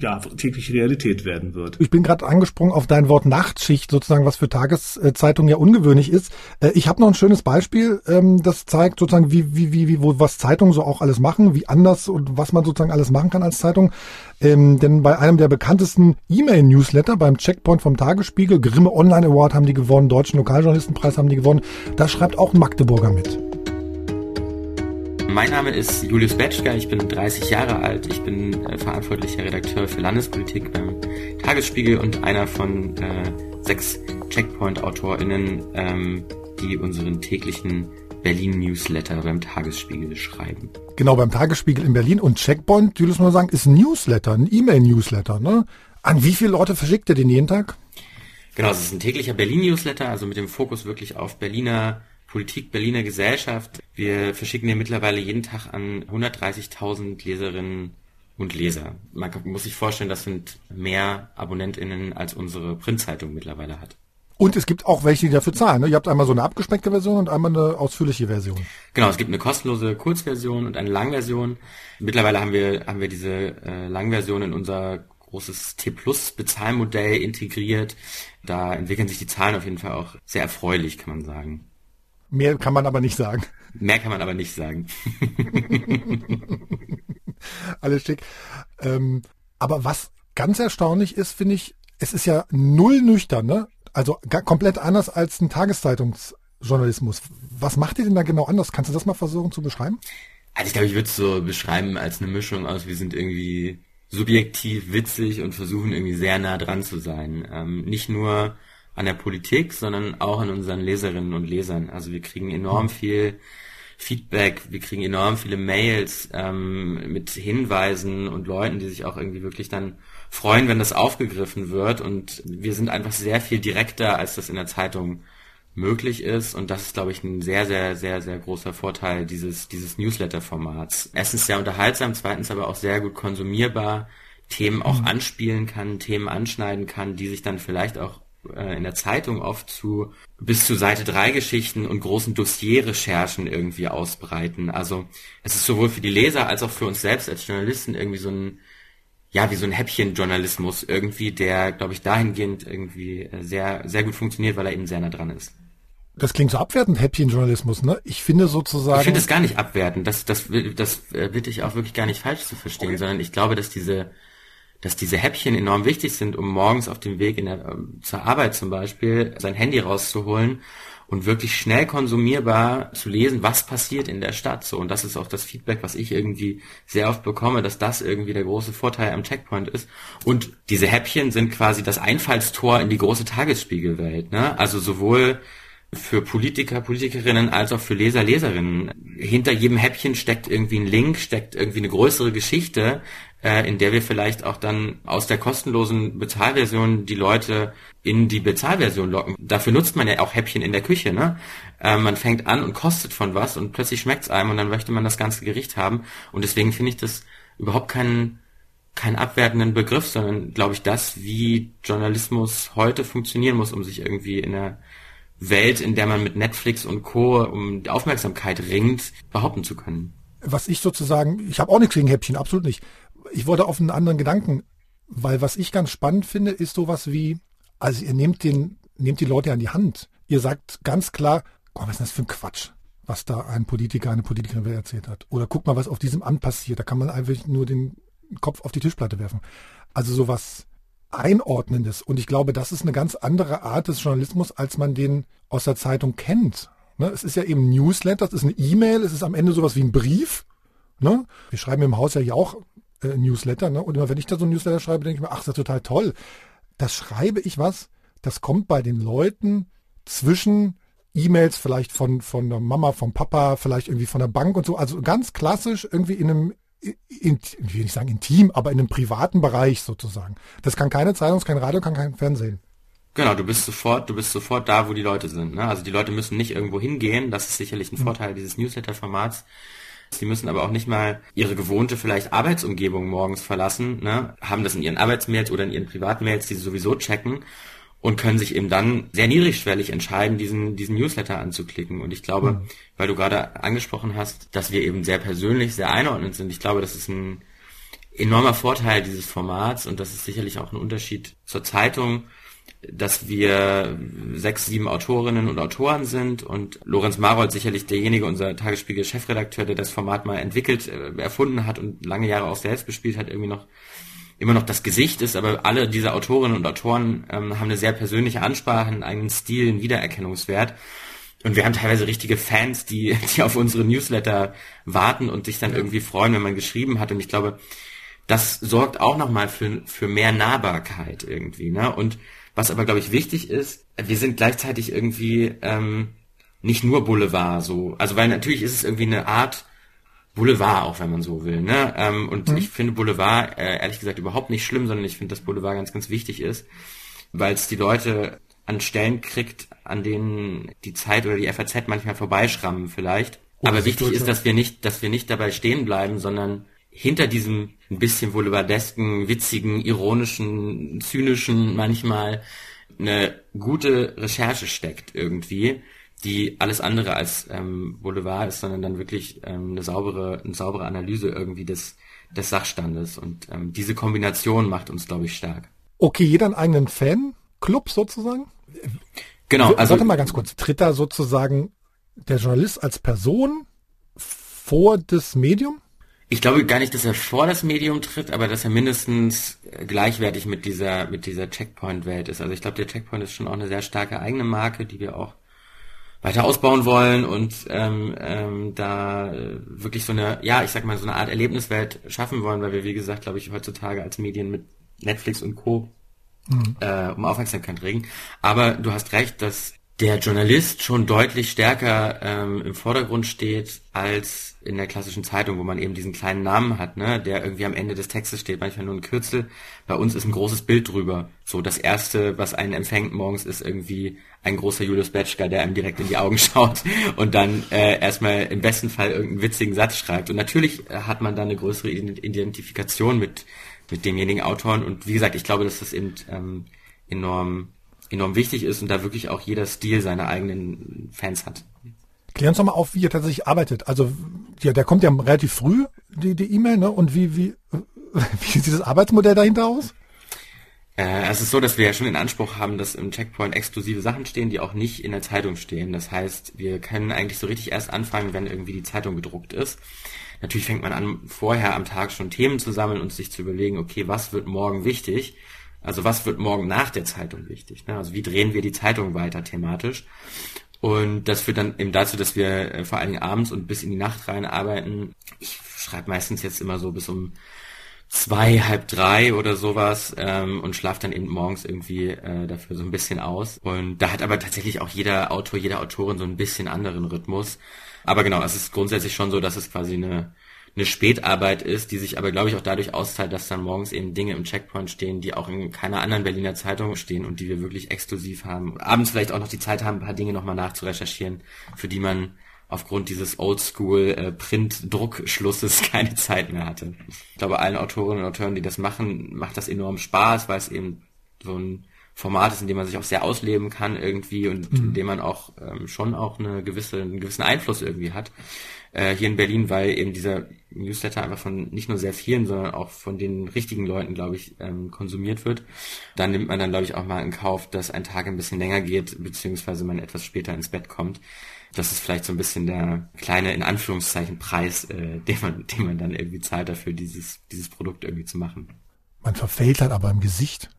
[SPEAKER 3] ja, tägliche Realität werden wird.
[SPEAKER 2] Ich bin gerade angesprungen auf dein Wort Nachtschicht, sozusagen, was für Tageszeitungen ja ungewöhnlich ist. Äh, ich habe noch ein schönes Beispiel, ähm, das zeigt sozusagen, wie, wie, wie, wie, was Zeitungen so auch alles machen, wie anders und was man sozusagen alles machen kann als Zeitung. Ähm, denn bei einem der bekanntesten E-Mail-Newsletter, beim Checkpoint vom Tagesspiegel, Grimme Online Award haben die gewonnen, Deutschen Lokaljournalistenpreis haben die gewonnen, da schreibt auch Magdeburger mit.
[SPEAKER 6] Mein Name ist Julius Betschka, ich bin 30 Jahre alt, ich bin äh, verantwortlicher Redakteur für Landespolitik beim Tagesspiegel und einer von äh, sechs Checkpoint-AutorInnen, ähm, die unseren täglichen Berlin-Newsletter beim Tagesspiegel schreiben.
[SPEAKER 2] Genau, beim Tagesspiegel in Berlin und Checkpoint, Julius muss sagen, ist ein Newsletter, ein E-Mail-Newsletter, ne? An wie viele Leute verschickt ihr den jeden Tag?
[SPEAKER 6] Genau, es ist ein täglicher Berlin-Newsletter, also mit dem Fokus wirklich auf Berliner Politik, Berliner Gesellschaft. Wir verschicken den mittlerweile jeden Tag an 130.000 Leserinnen und Leser. Man muss sich vorstellen, das sind mehr AbonnentInnen als unsere Printzeitung mittlerweile hat.
[SPEAKER 2] Und es gibt auch welche, die dafür zahlen. Ne? Ihr habt einmal so eine abgespeckte Version und einmal eine ausführliche Version.
[SPEAKER 6] Genau, es gibt eine kostenlose Kurzversion und eine Langversion. Mittlerweile haben wir, haben wir diese äh, Langversion in unser großes T-Plus-Bezahlmodell integriert. Da entwickeln sich die Zahlen auf jeden Fall auch sehr erfreulich, kann man sagen.
[SPEAKER 2] Mehr kann man aber nicht sagen.
[SPEAKER 6] Mehr kann man aber nicht sagen.
[SPEAKER 2] Alles schick. Ähm, aber was ganz erstaunlich ist, finde ich, es ist ja null nüchtern, ne? Also komplett anders als ein Tageszeitungsjournalismus. Was macht ihr denn da genau anders? Kannst du das mal versuchen zu beschreiben?
[SPEAKER 6] Also ich glaube, ich würde es so beschreiben als eine Mischung aus, wir sind irgendwie subjektiv witzig und versuchen irgendwie sehr nah dran zu sein. Ähm, nicht nur an der Politik, sondern auch an unseren Leserinnen und Lesern. Also wir kriegen enorm viel Feedback, wir kriegen enorm viele Mails ähm, mit Hinweisen und Leuten, die sich auch irgendwie wirklich dann freuen, wenn das aufgegriffen wird. Und wir sind einfach sehr viel direkter, als das in der Zeitung möglich ist. Und das ist, glaube ich, ein sehr, sehr, sehr, sehr großer Vorteil dieses, dieses Newsletter-Formats. Erstens sehr unterhaltsam, zweitens aber auch sehr gut konsumierbar, Themen auch mhm. anspielen kann, Themen anschneiden kann, die sich dann vielleicht auch äh, in der Zeitung oft zu bis zu Seite 3 Geschichten und großen Dossierrecherchen irgendwie ausbreiten. Also es ist sowohl für die Leser als auch für uns selbst als Journalisten irgendwie so ein ja, wie so ein Häppchenjournalismus irgendwie, der, glaube ich, dahingehend irgendwie äh, sehr, sehr gut funktioniert, weil er eben sehr nah dran ist.
[SPEAKER 2] Das klingt so abwertend, Häppchenjournalismus, ne? Ich finde sozusagen.
[SPEAKER 6] Ich finde es gar nicht abwertend. Das, das, das äh, bitte ich auch wirklich gar nicht falsch zu verstehen, okay. sondern ich glaube, dass diese, dass diese Häppchen enorm wichtig sind, um morgens auf dem Weg der, ähm, zur Arbeit zum Beispiel sein Handy rauszuholen und wirklich schnell konsumierbar zu lesen, was passiert in der Stadt. So, und das ist auch das Feedback, was ich irgendwie sehr oft bekomme, dass das irgendwie der große Vorteil am Checkpoint ist. Und diese Häppchen sind quasi das Einfallstor in die große Tagesspiegelwelt. Ne? Also sowohl für Politiker, Politikerinnen als auch für Leser, Leserinnen. Hinter jedem Häppchen steckt irgendwie ein Link, steckt irgendwie eine größere Geschichte, äh, in der wir vielleicht auch dann aus der kostenlosen Bezahlversion die Leute in die Bezahlversion locken. Dafür nutzt man ja auch Häppchen in der Küche, ne? Äh, man fängt an und kostet von was und plötzlich schmeckt's einem und dann möchte man das ganze Gericht haben. Und deswegen finde ich das überhaupt keinen keinen abwertenden Begriff, sondern glaube ich das, wie Journalismus heute funktionieren muss, um sich irgendwie in der Welt, in der man mit Netflix und Co. um Aufmerksamkeit ringt, behaupten zu können.
[SPEAKER 2] Was ich sozusagen, ich habe auch nichts gegen Häppchen, absolut nicht. Ich wollte auf einen anderen Gedanken, weil was ich ganz spannend finde, ist sowas wie, also ihr nehmt den, nehmt die Leute an die Hand. Ihr sagt ganz klar, oh, was ist das für ein Quatsch, was da ein Politiker, eine Politikerin erzählt hat. Oder guck mal, was auf diesem Amt passiert. Da kann man einfach nur den Kopf auf die Tischplatte werfen. Also sowas Einordnendes. Und ich glaube, das ist eine ganz andere Art des Journalismus, als man den aus der Zeitung kennt. Ne? Es ist ja eben Newsletter, es ist eine E-Mail, es ist am Ende sowas wie ein Brief. Ne? Wir schreiben im Haus ja hier auch äh, Newsletter. Ne? Und immer wenn ich da so ein Newsletter schreibe, denke ich mir, ach, das ist total toll. Das schreibe ich was, das kommt bei den Leuten zwischen E-Mails vielleicht von, von der Mama, vom Papa, vielleicht irgendwie von der Bank und so. Also ganz klassisch irgendwie in einem in, ich will nicht sagen intim, aber in einem privaten Bereich sozusagen. Das kann keine Zeitung, kein Radio, kann kein Fernsehen.
[SPEAKER 6] Genau, du bist sofort, du bist sofort da, wo die Leute sind. Ne? Also die Leute müssen nicht irgendwo hingehen. Das ist sicherlich ein mhm. Vorteil dieses Newsletter-Formats. Sie müssen aber auch nicht mal ihre gewohnte vielleicht Arbeitsumgebung morgens verlassen, ne? haben das in ihren Arbeitsmails oder in ihren Privatmails, die sie sowieso checken und können sich eben dann sehr niedrigschwellig entscheiden, diesen, diesen Newsletter anzuklicken. Und ich glaube, mhm. weil du gerade angesprochen hast, dass wir eben sehr persönlich, sehr einordnend sind, ich glaube, das ist ein enormer Vorteil dieses Formats und das ist sicherlich auch ein Unterschied zur Zeitung, dass wir sechs, sieben Autorinnen und Autoren sind und Lorenz Marold sicherlich derjenige, unser Tagesspiegel-Chefredakteur, der das Format mal entwickelt, äh, erfunden hat und lange Jahre auch selbst bespielt hat, irgendwie noch immer noch das Gesicht ist, aber alle diese Autorinnen und Autoren ähm, haben eine sehr persönliche Ansprache, einen eigenen Stil, einen Wiedererkennungswert. und wir haben teilweise richtige Fans, die, die auf unsere Newsletter warten und sich dann irgendwie freuen, wenn man geschrieben hat. Und ich glaube, das sorgt auch nochmal für, für mehr Nahbarkeit irgendwie. Ne? Und was aber, glaube ich, wichtig ist, wir sind gleichzeitig irgendwie ähm, nicht nur Boulevard so. Also weil natürlich ist es irgendwie eine Art Boulevard, auch wenn man so will. Ne? Ähm, und mhm. ich finde Boulevard äh, ehrlich gesagt überhaupt nicht schlimm, sondern ich finde, dass Boulevard ganz, ganz wichtig ist, weil es die Leute an Stellen kriegt, an denen die Zeit oder die FAZ manchmal vorbeischrammen vielleicht. Oh, Aber wichtig ist, dass wir nicht, dass wir nicht dabei stehen bleiben, sondern hinter diesem ein bisschen boulevardesken, witzigen, ironischen, zynischen manchmal eine gute Recherche steckt irgendwie, die alles andere als ähm, Boulevard ist, sondern dann wirklich ähm, eine saubere, eine saubere Analyse irgendwie des, des Sachstandes. Und ähm, diese Kombination macht uns, glaube ich, stark.
[SPEAKER 2] Okay, jeder einen eigenen Fanclub sozusagen?
[SPEAKER 6] Genau.
[SPEAKER 2] Also, Warte mal ganz kurz. Tritt da sozusagen der Journalist als Person vor das Medium?
[SPEAKER 6] Ich glaube gar nicht, dass er vor das Medium tritt, aber dass er mindestens gleichwertig mit dieser, mit dieser Checkpoint-Welt ist. Also ich glaube, der Checkpoint ist schon auch eine sehr starke eigene Marke, die wir auch weiter ausbauen wollen und ähm, ähm, da wirklich so eine, ja, ich sag mal, so eine Art Erlebniswelt schaffen wollen, weil wir, wie gesagt, glaube ich, heutzutage als Medien mit Netflix und Co. Mhm. Äh, um Aufmerksamkeit regen. Aber du hast recht, dass der Journalist schon deutlich stärker ähm, im Vordergrund steht als in der klassischen Zeitung, wo man eben diesen kleinen Namen hat, ne, der irgendwie am Ende des Textes steht, manchmal nur ein Kürzel. Bei uns ist ein großes Bild drüber. So das erste, was einen empfängt morgens, ist irgendwie ein großer Julius Betschka, der einem direkt in die Augen schaut und dann äh, erstmal im besten Fall irgendeinen witzigen Satz schreibt. Und natürlich hat man dann eine größere Identifikation mit mit demjenigen Autoren. Und wie gesagt, ich glaube, dass das eben ähm, enorm enorm wichtig ist und da wirklich auch jeder Stil seine eigenen Fans hat.
[SPEAKER 2] Klären uns doch mal auf, wie ihr tatsächlich arbeitet. Also ja, der kommt ja relativ früh, die die E-Mail, ne? Und wie, wie, wie sieht das Arbeitsmodell dahinter aus?
[SPEAKER 6] Äh, es ist so, dass wir ja schon den Anspruch haben, dass im Checkpoint exklusive Sachen stehen, die auch nicht in der Zeitung stehen. Das heißt, wir können eigentlich so richtig erst anfangen, wenn irgendwie die Zeitung gedruckt ist. Natürlich fängt man an, vorher am Tag schon Themen zu sammeln und sich zu überlegen, okay, was wird morgen wichtig? Also was wird morgen nach der Zeitung wichtig? Ne? Also wie drehen wir die Zeitung weiter thematisch? Und das führt dann eben dazu, dass wir äh, vor allen Dingen abends und bis in die Nacht rein arbeiten. Ich schreibe meistens jetzt immer so bis um zwei, halb drei oder sowas ähm, und schlafe dann eben morgens irgendwie äh, dafür so ein bisschen aus. Und da hat aber tatsächlich auch jeder Autor, jede Autorin so ein bisschen anderen Rhythmus. Aber genau, es ist grundsätzlich schon so, dass es quasi eine eine Spätarbeit ist, die sich aber, glaube ich, auch dadurch auszahlt, dass dann morgens eben Dinge im Checkpoint stehen, die auch in keiner anderen Berliner Zeitung stehen und die wir wirklich exklusiv haben. Abends vielleicht auch noch die Zeit haben, ein paar Dinge nochmal nachzurecherchieren, für die man aufgrund dieses Oldschool äh, keine Zeit mehr hatte. Ich glaube, allen Autorinnen und Autoren, die das machen, macht das enorm Spaß, weil es eben so ein Format ist, in dem man sich auch sehr ausleben kann irgendwie und mhm. in dem man auch ähm, schon auch eine gewisse, einen gewissen Einfluss irgendwie hat äh, hier in Berlin, weil eben dieser Newsletter einfach von nicht nur sehr vielen, sondern auch von den richtigen Leuten, glaube ich, ähm, konsumiert wird. Dann nimmt man dann, glaube ich, auch mal in Kauf, dass ein Tag ein bisschen länger geht, beziehungsweise man etwas später ins Bett kommt. Das ist vielleicht so ein bisschen der kleine, in Anführungszeichen, Preis, äh, den man, den man dann irgendwie zahlt dafür, dieses, dieses Produkt irgendwie zu machen.
[SPEAKER 2] Man verfällt halt aber im Gesicht.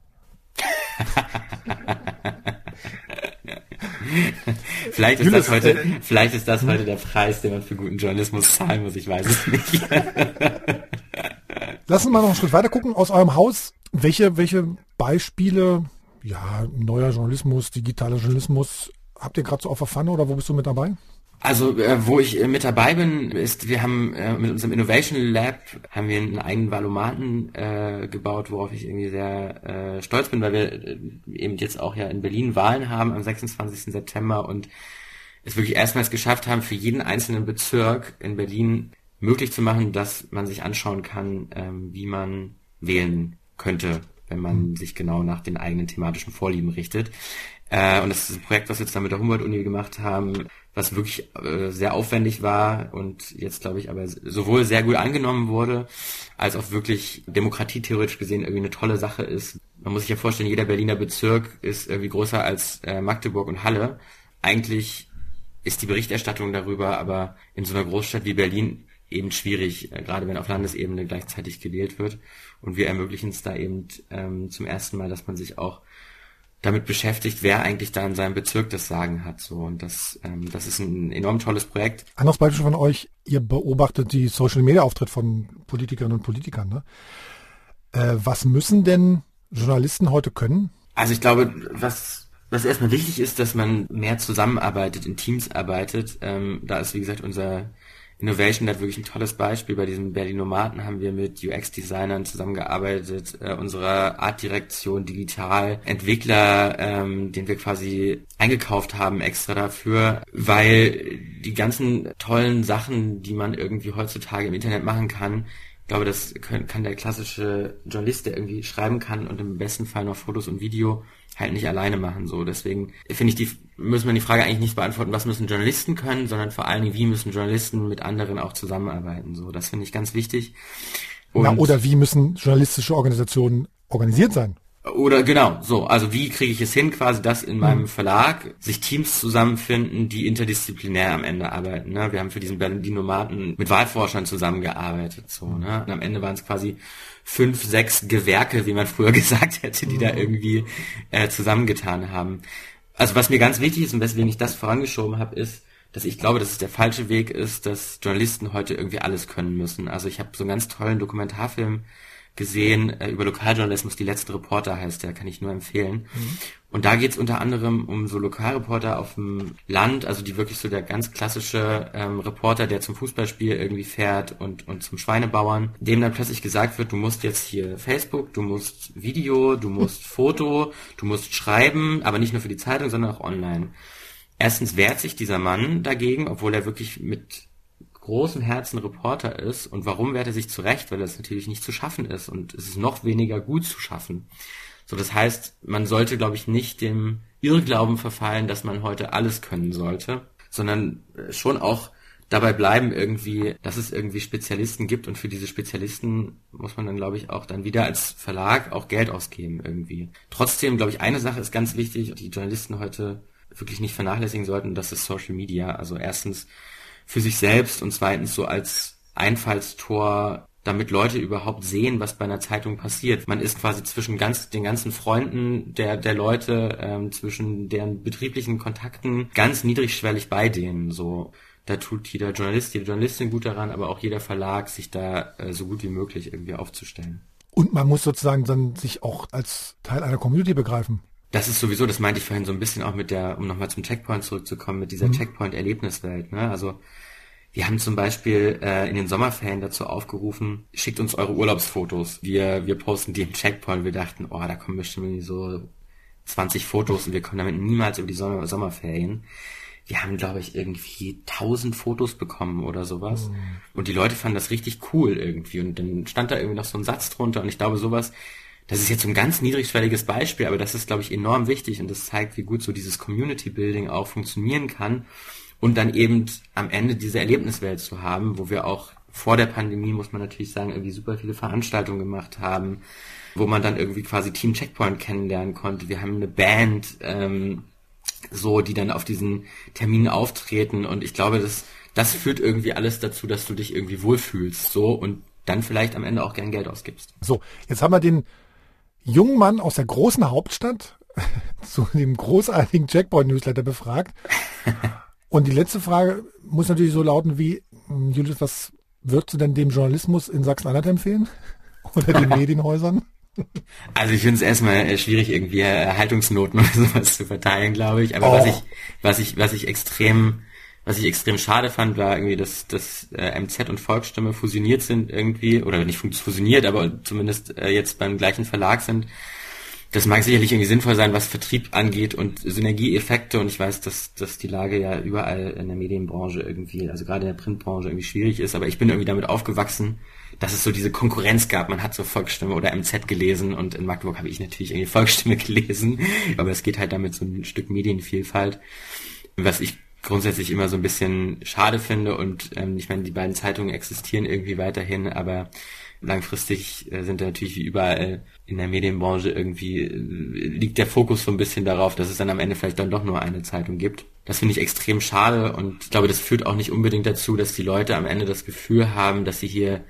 [SPEAKER 6] vielleicht ist das heute, vielleicht ist das heute der Preis, den man für guten Journalismus zahlen muss. Ich weiß es nicht.
[SPEAKER 2] Lassen wir mal noch einen Schritt weiter gucken aus eurem Haus. Welche, welche Beispiele, ja, neuer Journalismus, digitaler Journalismus, habt ihr gerade so auf der Pfanne oder wo bist du mit dabei?
[SPEAKER 6] Also äh, wo ich äh, mit dabei bin, ist, wir haben äh, mit unserem Innovation Lab haben wir einen eigenen Valomaten äh, gebaut, worauf ich irgendwie sehr äh, stolz bin, weil wir äh, eben jetzt auch ja in Berlin Wahlen haben am 26. September und es wirklich erstmals geschafft haben, für jeden einzelnen Bezirk in Berlin möglich zu machen, dass man sich anschauen kann, ähm, wie man wählen könnte, wenn man sich genau nach den eigenen thematischen Vorlieben richtet. Äh, und das ist ein Projekt, was wir jetzt dann mit der Humboldt-Uni gemacht haben, was wirklich äh, sehr aufwendig war und jetzt glaube ich aber sowohl sehr gut angenommen wurde, als auch wirklich demokratietheoretisch gesehen irgendwie eine tolle Sache ist. Man muss sich ja vorstellen, jeder Berliner Bezirk ist irgendwie größer als äh, Magdeburg und Halle. Eigentlich ist die Berichterstattung darüber aber in so einer Großstadt wie Berlin eben schwierig, äh, gerade wenn auf Landesebene gleichzeitig gewählt wird. Und wir ermöglichen es da eben ähm, zum ersten Mal, dass man sich auch damit beschäftigt, wer eigentlich da in seinem Bezirk das Sagen hat. So und das, ähm, das ist ein enorm tolles Projekt.
[SPEAKER 2] Anderes Beispiel von euch: Ihr beobachtet die Social Media Auftritt von Politikerinnen und Politikern. Ne? Äh, was müssen denn Journalisten heute können?
[SPEAKER 6] Also ich glaube, was was erstmal wichtig ist, dass man mehr zusammenarbeitet, in Teams arbeitet. Ähm, da ist wie gesagt unser Innovation Lab wirklich ein tolles Beispiel. Bei diesem Berlinomaten haben wir mit UX-Designern zusammengearbeitet, äh, unserer Artdirektion digital, Entwickler, ähm, den wir quasi eingekauft haben extra dafür, weil die ganzen tollen Sachen, die man irgendwie heutzutage im Internet machen kann, ich glaube, das kann der klassische Journalist, der irgendwie schreiben kann und im besten Fall noch Fotos und Video halt nicht alleine machen. So, deswegen finde ich die müssen wir die Frage eigentlich nicht beantworten, was müssen Journalisten können, sondern vor allen Dingen, wie müssen Journalisten mit anderen auch zusammenarbeiten. So, das finde ich ganz wichtig.
[SPEAKER 2] Und Na, oder wie müssen journalistische Organisationen organisiert sein?
[SPEAKER 6] Oder genau, so, also wie kriege ich es hin, quasi, dass in meinem mhm. Verlag sich Teams zusammenfinden, die interdisziplinär am Ende arbeiten. Ne? Wir haben für diesen Berlin-Nomaten mit Wahlforschern zusammengearbeitet. So, ne? Und am Ende waren es quasi fünf, sechs Gewerke, wie man früher gesagt hätte, die da mhm. irgendwie äh, zusammengetan haben. Also was mir ganz wichtig ist und weswegen ich das vorangeschoben habe, ist, dass ich glaube, dass es der falsche Weg ist, dass Journalisten heute irgendwie alles können müssen. Also ich habe so einen ganz tollen Dokumentarfilm gesehen äh, über Lokaljournalismus, die letzte Reporter heißt der, kann ich nur empfehlen. Mhm. Und da geht's unter anderem um so Lokalreporter auf dem Land, also die wirklich so der ganz klassische ähm, Reporter, der zum Fußballspiel irgendwie fährt und, und zum Schweinebauern, dem dann plötzlich gesagt wird, du musst jetzt hier Facebook, du musst Video, du musst Foto, du musst schreiben, aber nicht nur für die Zeitung, sondern auch online. Erstens wehrt sich dieser Mann dagegen, obwohl er wirklich mit großem Herzen Reporter ist. Und warum wehrt er sich zurecht? Weil das natürlich nicht zu schaffen ist und es ist noch weniger gut zu schaffen. So, das heißt, man sollte, glaube ich, nicht dem Irrglauben verfallen, dass man heute alles können sollte, sondern äh, schon auch dabei bleiben irgendwie, dass es irgendwie Spezialisten gibt und für diese Spezialisten muss man dann, glaube ich, auch dann wieder als Verlag auch Geld ausgeben irgendwie. Trotzdem, glaube ich, eine Sache ist ganz wichtig, die Journalisten heute wirklich nicht vernachlässigen sollten, das ist Social Media. Also erstens für sich selbst und zweitens so als Einfallstor, damit Leute überhaupt sehen, was bei einer Zeitung passiert. Man ist quasi zwischen ganz, den ganzen Freunden der, der Leute, ähm, zwischen deren betrieblichen Kontakten ganz niedrigschwellig bei denen, so. Da tut jeder Journalist, jede Journalistin gut daran, aber auch jeder Verlag, sich da äh, so gut wie möglich irgendwie aufzustellen.
[SPEAKER 2] Und man muss sozusagen dann sich auch als Teil einer Community begreifen.
[SPEAKER 6] Das ist sowieso, das meinte ich vorhin so ein bisschen auch mit der, um nochmal zum Checkpoint zurückzukommen, mit dieser mhm. Checkpoint-Erlebniswelt. Ne? Also wir haben zum Beispiel äh, in den Sommerferien dazu aufgerufen, schickt uns eure Urlaubsfotos. Wir, wir posten die im Checkpoint. Wir dachten, oh, da kommen bestimmt irgendwie so 20 Fotos und wir kommen damit niemals über die Sommer Sommerferien. Wir haben, glaube ich, irgendwie 1000 Fotos bekommen oder sowas. Mhm. Und die Leute fanden das richtig cool irgendwie. Und dann stand da irgendwie noch so ein Satz drunter. Und ich glaube, sowas, das ist jetzt so ein ganz niedrigschwelliges Beispiel, aber das ist, glaube ich, enorm wichtig. Und das zeigt, wie gut so dieses Community Building auch funktionieren kann und dann eben am Ende diese Erlebniswelt zu haben, wo wir auch vor der Pandemie, muss man natürlich sagen, irgendwie super viele Veranstaltungen gemacht haben, wo man dann irgendwie quasi Team Checkpoint kennenlernen konnte. Wir haben eine Band, ähm, so, die dann auf diesen Terminen auftreten und ich glaube, das, das führt irgendwie alles dazu, dass du dich irgendwie wohlfühlst, so und dann vielleicht am Ende auch gern Geld ausgibst.
[SPEAKER 2] So, jetzt haben wir den jungen Mann aus der großen Hauptstadt zu dem großartigen Checkpoint-Newsletter befragt. Und die letzte Frage muss natürlich so lauten wie, hm, Julius, was würdest du denn dem Journalismus in Sachsen-Anhalt empfehlen? Oder den Medienhäusern?
[SPEAKER 6] Also ich finde es erstmal äh, schwierig, irgendwie Erhaltungsnoten oder sowas zu verteilen, glaube ich. Aber oh. was ich, was ich, was ich extrem, was ich extrem schade fand, war irgendwie, dass, dass äh, MZ und Volksstimme fusioniert sind irgendwie, oder nicht fusioniert, aber zumindest äh, jetzt beim gleichen Verlag sind das mag sicherlich irgendwie sinnvoll sein, was Vertrieb angeht und Synergieeffekte. Und ich weiß, dass, dass die Lage ja überall in der Medienbranche irgendwie, also gerade in der Printbranche irgendwie schwierig ist. Aber ich bin irgendwie damit aufgewachsen, dass es so diese Konkurrenz gab. Man hat so Volksstimme oder MZ gelesen und in Magdeburg habe ich natürlich irgendwie Volksstimme gelesen. Aber es geht halt damit so ein Stück Medienvielfalt. Was ich grundsätzlich immer so ein bisschen schade finde und ähm, ich meine, die beiden Zeitungen existieren irgendwie weiterhin, aber langfristig äh, sind da natürlich wie überall in der Medienbranche irgendwie, äh, liegt der Fokus so ein bisschen darauf, dass es dann am Ende vielleicht dann doch nur eine Zeitung gibt. Das finde ich extrem schade und ich glaube, das führt auch nicht unbedingt dazu, dass die Leute am Ende das Gefühl haben, dass sie hier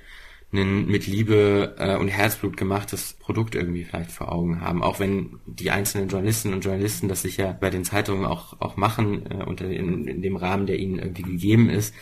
[SPEAKER 6] ein mit Liebe äh, und Herzblut gemachtes Produkt irgendwie vielleicht vor Augen haben. Auch wenn die einzelnen Journalistinnen und Journalisten das sicher bei den Zeitungen auch, auch machen, äh, unter in, in dem Rahmen, der ihnen irgendwie gegeben ist.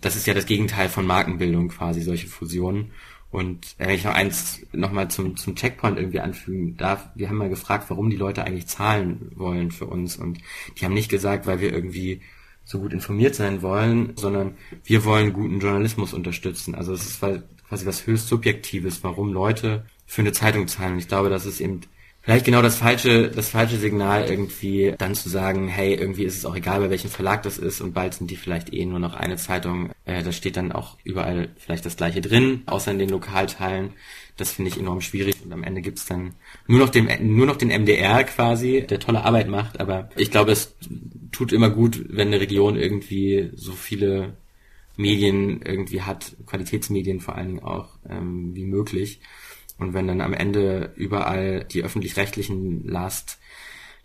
[SPEAKER 6] Das ist ja das Gegenteil von Markenbildung quasi, solche Fusionen. Und wenn ich noch eins nochmal zum, zum Checkpoint irgendwie anfügen darf, wir haben mal gefragt, warum die Leute eigentlich zahlen wollen für uns. Und die haben nicht gesagt, weil wir irgendwie so gut informiert sein wollen, sondern wir wollen guten Journalismus unterstützen. Also es ist quasi was höchst Subjektives, warum Leute für eine Zeitung zahlen. Und ich glaube, das ist eben vielleicht genau das falsche, das falsche Signal irgendwie dann zu sagen, hey, irgendwie ist es auch egal, bei welchem Verlag das ist und bald sind die vielleicht eh nur noch eine Zeitung. Äh, da steht dann auch überall vielleicht das gleiche drin, außer in den Lokalteilen. Das finde ich enorm schwierig und am Ende gibt's dann nur noch den, nur noch den MDR quasi, der tolle Arbeit macht, aber ich glaube, es tut immer gut, wenn eine Region irgendwie so viele Medien irgendwie hat, Qualitätsmedien vor allen Dingen auch, ähm, wie möglich. Und wenn dann am Ende überall die öffentlich-rechtlichen Last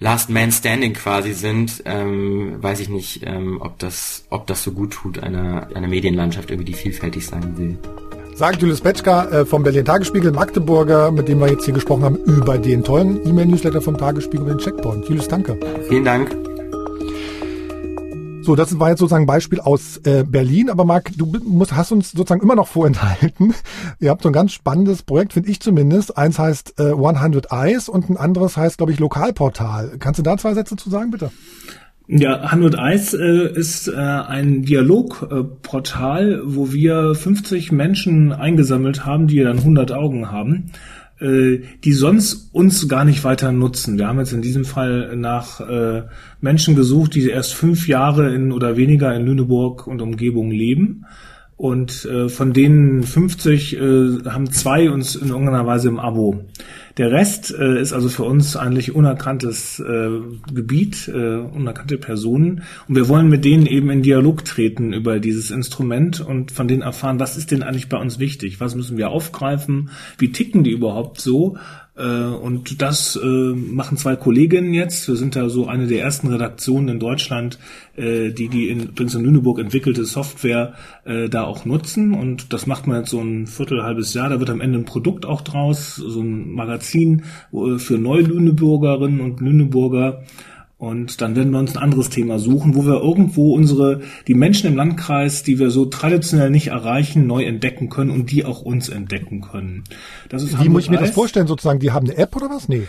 [SPEAKER 6] Last Man Standing quasi sind, ähm, weiß ich nicht, ähm, ob das, ob das so gut tut einer, einer Medienlandschaft irgendwie, die vielfältig sein will.
[SPEAKER 2] Sagt Julius Petschka äh, vom Berlin Tagesspiegel, Magdeburger, mit dem wir jetzt hier gesprochen haben, über den tollen E-Mail-Newsletter vom Tagesspiegel und den Checkpoint. Julius, danke.
[SPEAKER 6] Vielen Dank.
[SPEAKER 2] So, das war jetzt sozusagen ein Beispiel aus äh, Berlin, aber Marc, du musst, hast uns sozusagen immer noch vorenthalten. Ihr habt so ein ganz spannendes Projekt, finde ich zumindest. Eins heißt äh, 100 Eyes und ein anderes heißt, glaube ich, Lokalportal. Kannst du da zwei Sätze zu sagen, bitte?
[SPEAKER 3] Ja, 100 Eyes äh, ist äh, ein Dialogportal, äh, wo wir 50 Menschen eingesammelt haben, die dann 100 Augen haben die sonst uns gar nicht weiter nutzen. Wir haben jetzt in diesem Fall nach äh, Menschen gesucht, die erst fünf Jahre in oder weniger in Lüneburg und Umgebung leben. Und äh, von denen 50 äh, haben zwei uns in irgendeiner Weise im Abo. Der Rest äh, ist also für uns eigentlich unerkanntes äh, Gebiet, äh, unerkannte Personen. Und wir wollen mit denen eben in Dialog treten über dieses Instrument und von denen erfahren, was ist denn eigentlich bei uns wichtig? Was müssen wir aufgreifen? Wie ticken die überhaupt so? Äh, und das äh, machen zwei Kolleginnen jetzt. Wir sind da so eine der ersten Redaktionen in Deutschland, äh, die die in, übrigens Lüneburg entwickelte Software da auch nutzen. Und das macht man jetzt so ein Viertel, halbes Jahr. Da wird am Ende ein Produkt auch draus, so ein Magazin für Neulüneburgerinnen und Lüneburger. Und dann werden wir uns ein anderes Thema suchen, wo wir irgendwo unsere, die Menschen im Landkreis, die wir so traditionell nicht erreichen, neu entdecken können und die auch uns entdecken können.
[SPEAKER 2] Das ist Wie muss ich mir das vorstellen sozusagen? Die haben eine App oder was? Nee.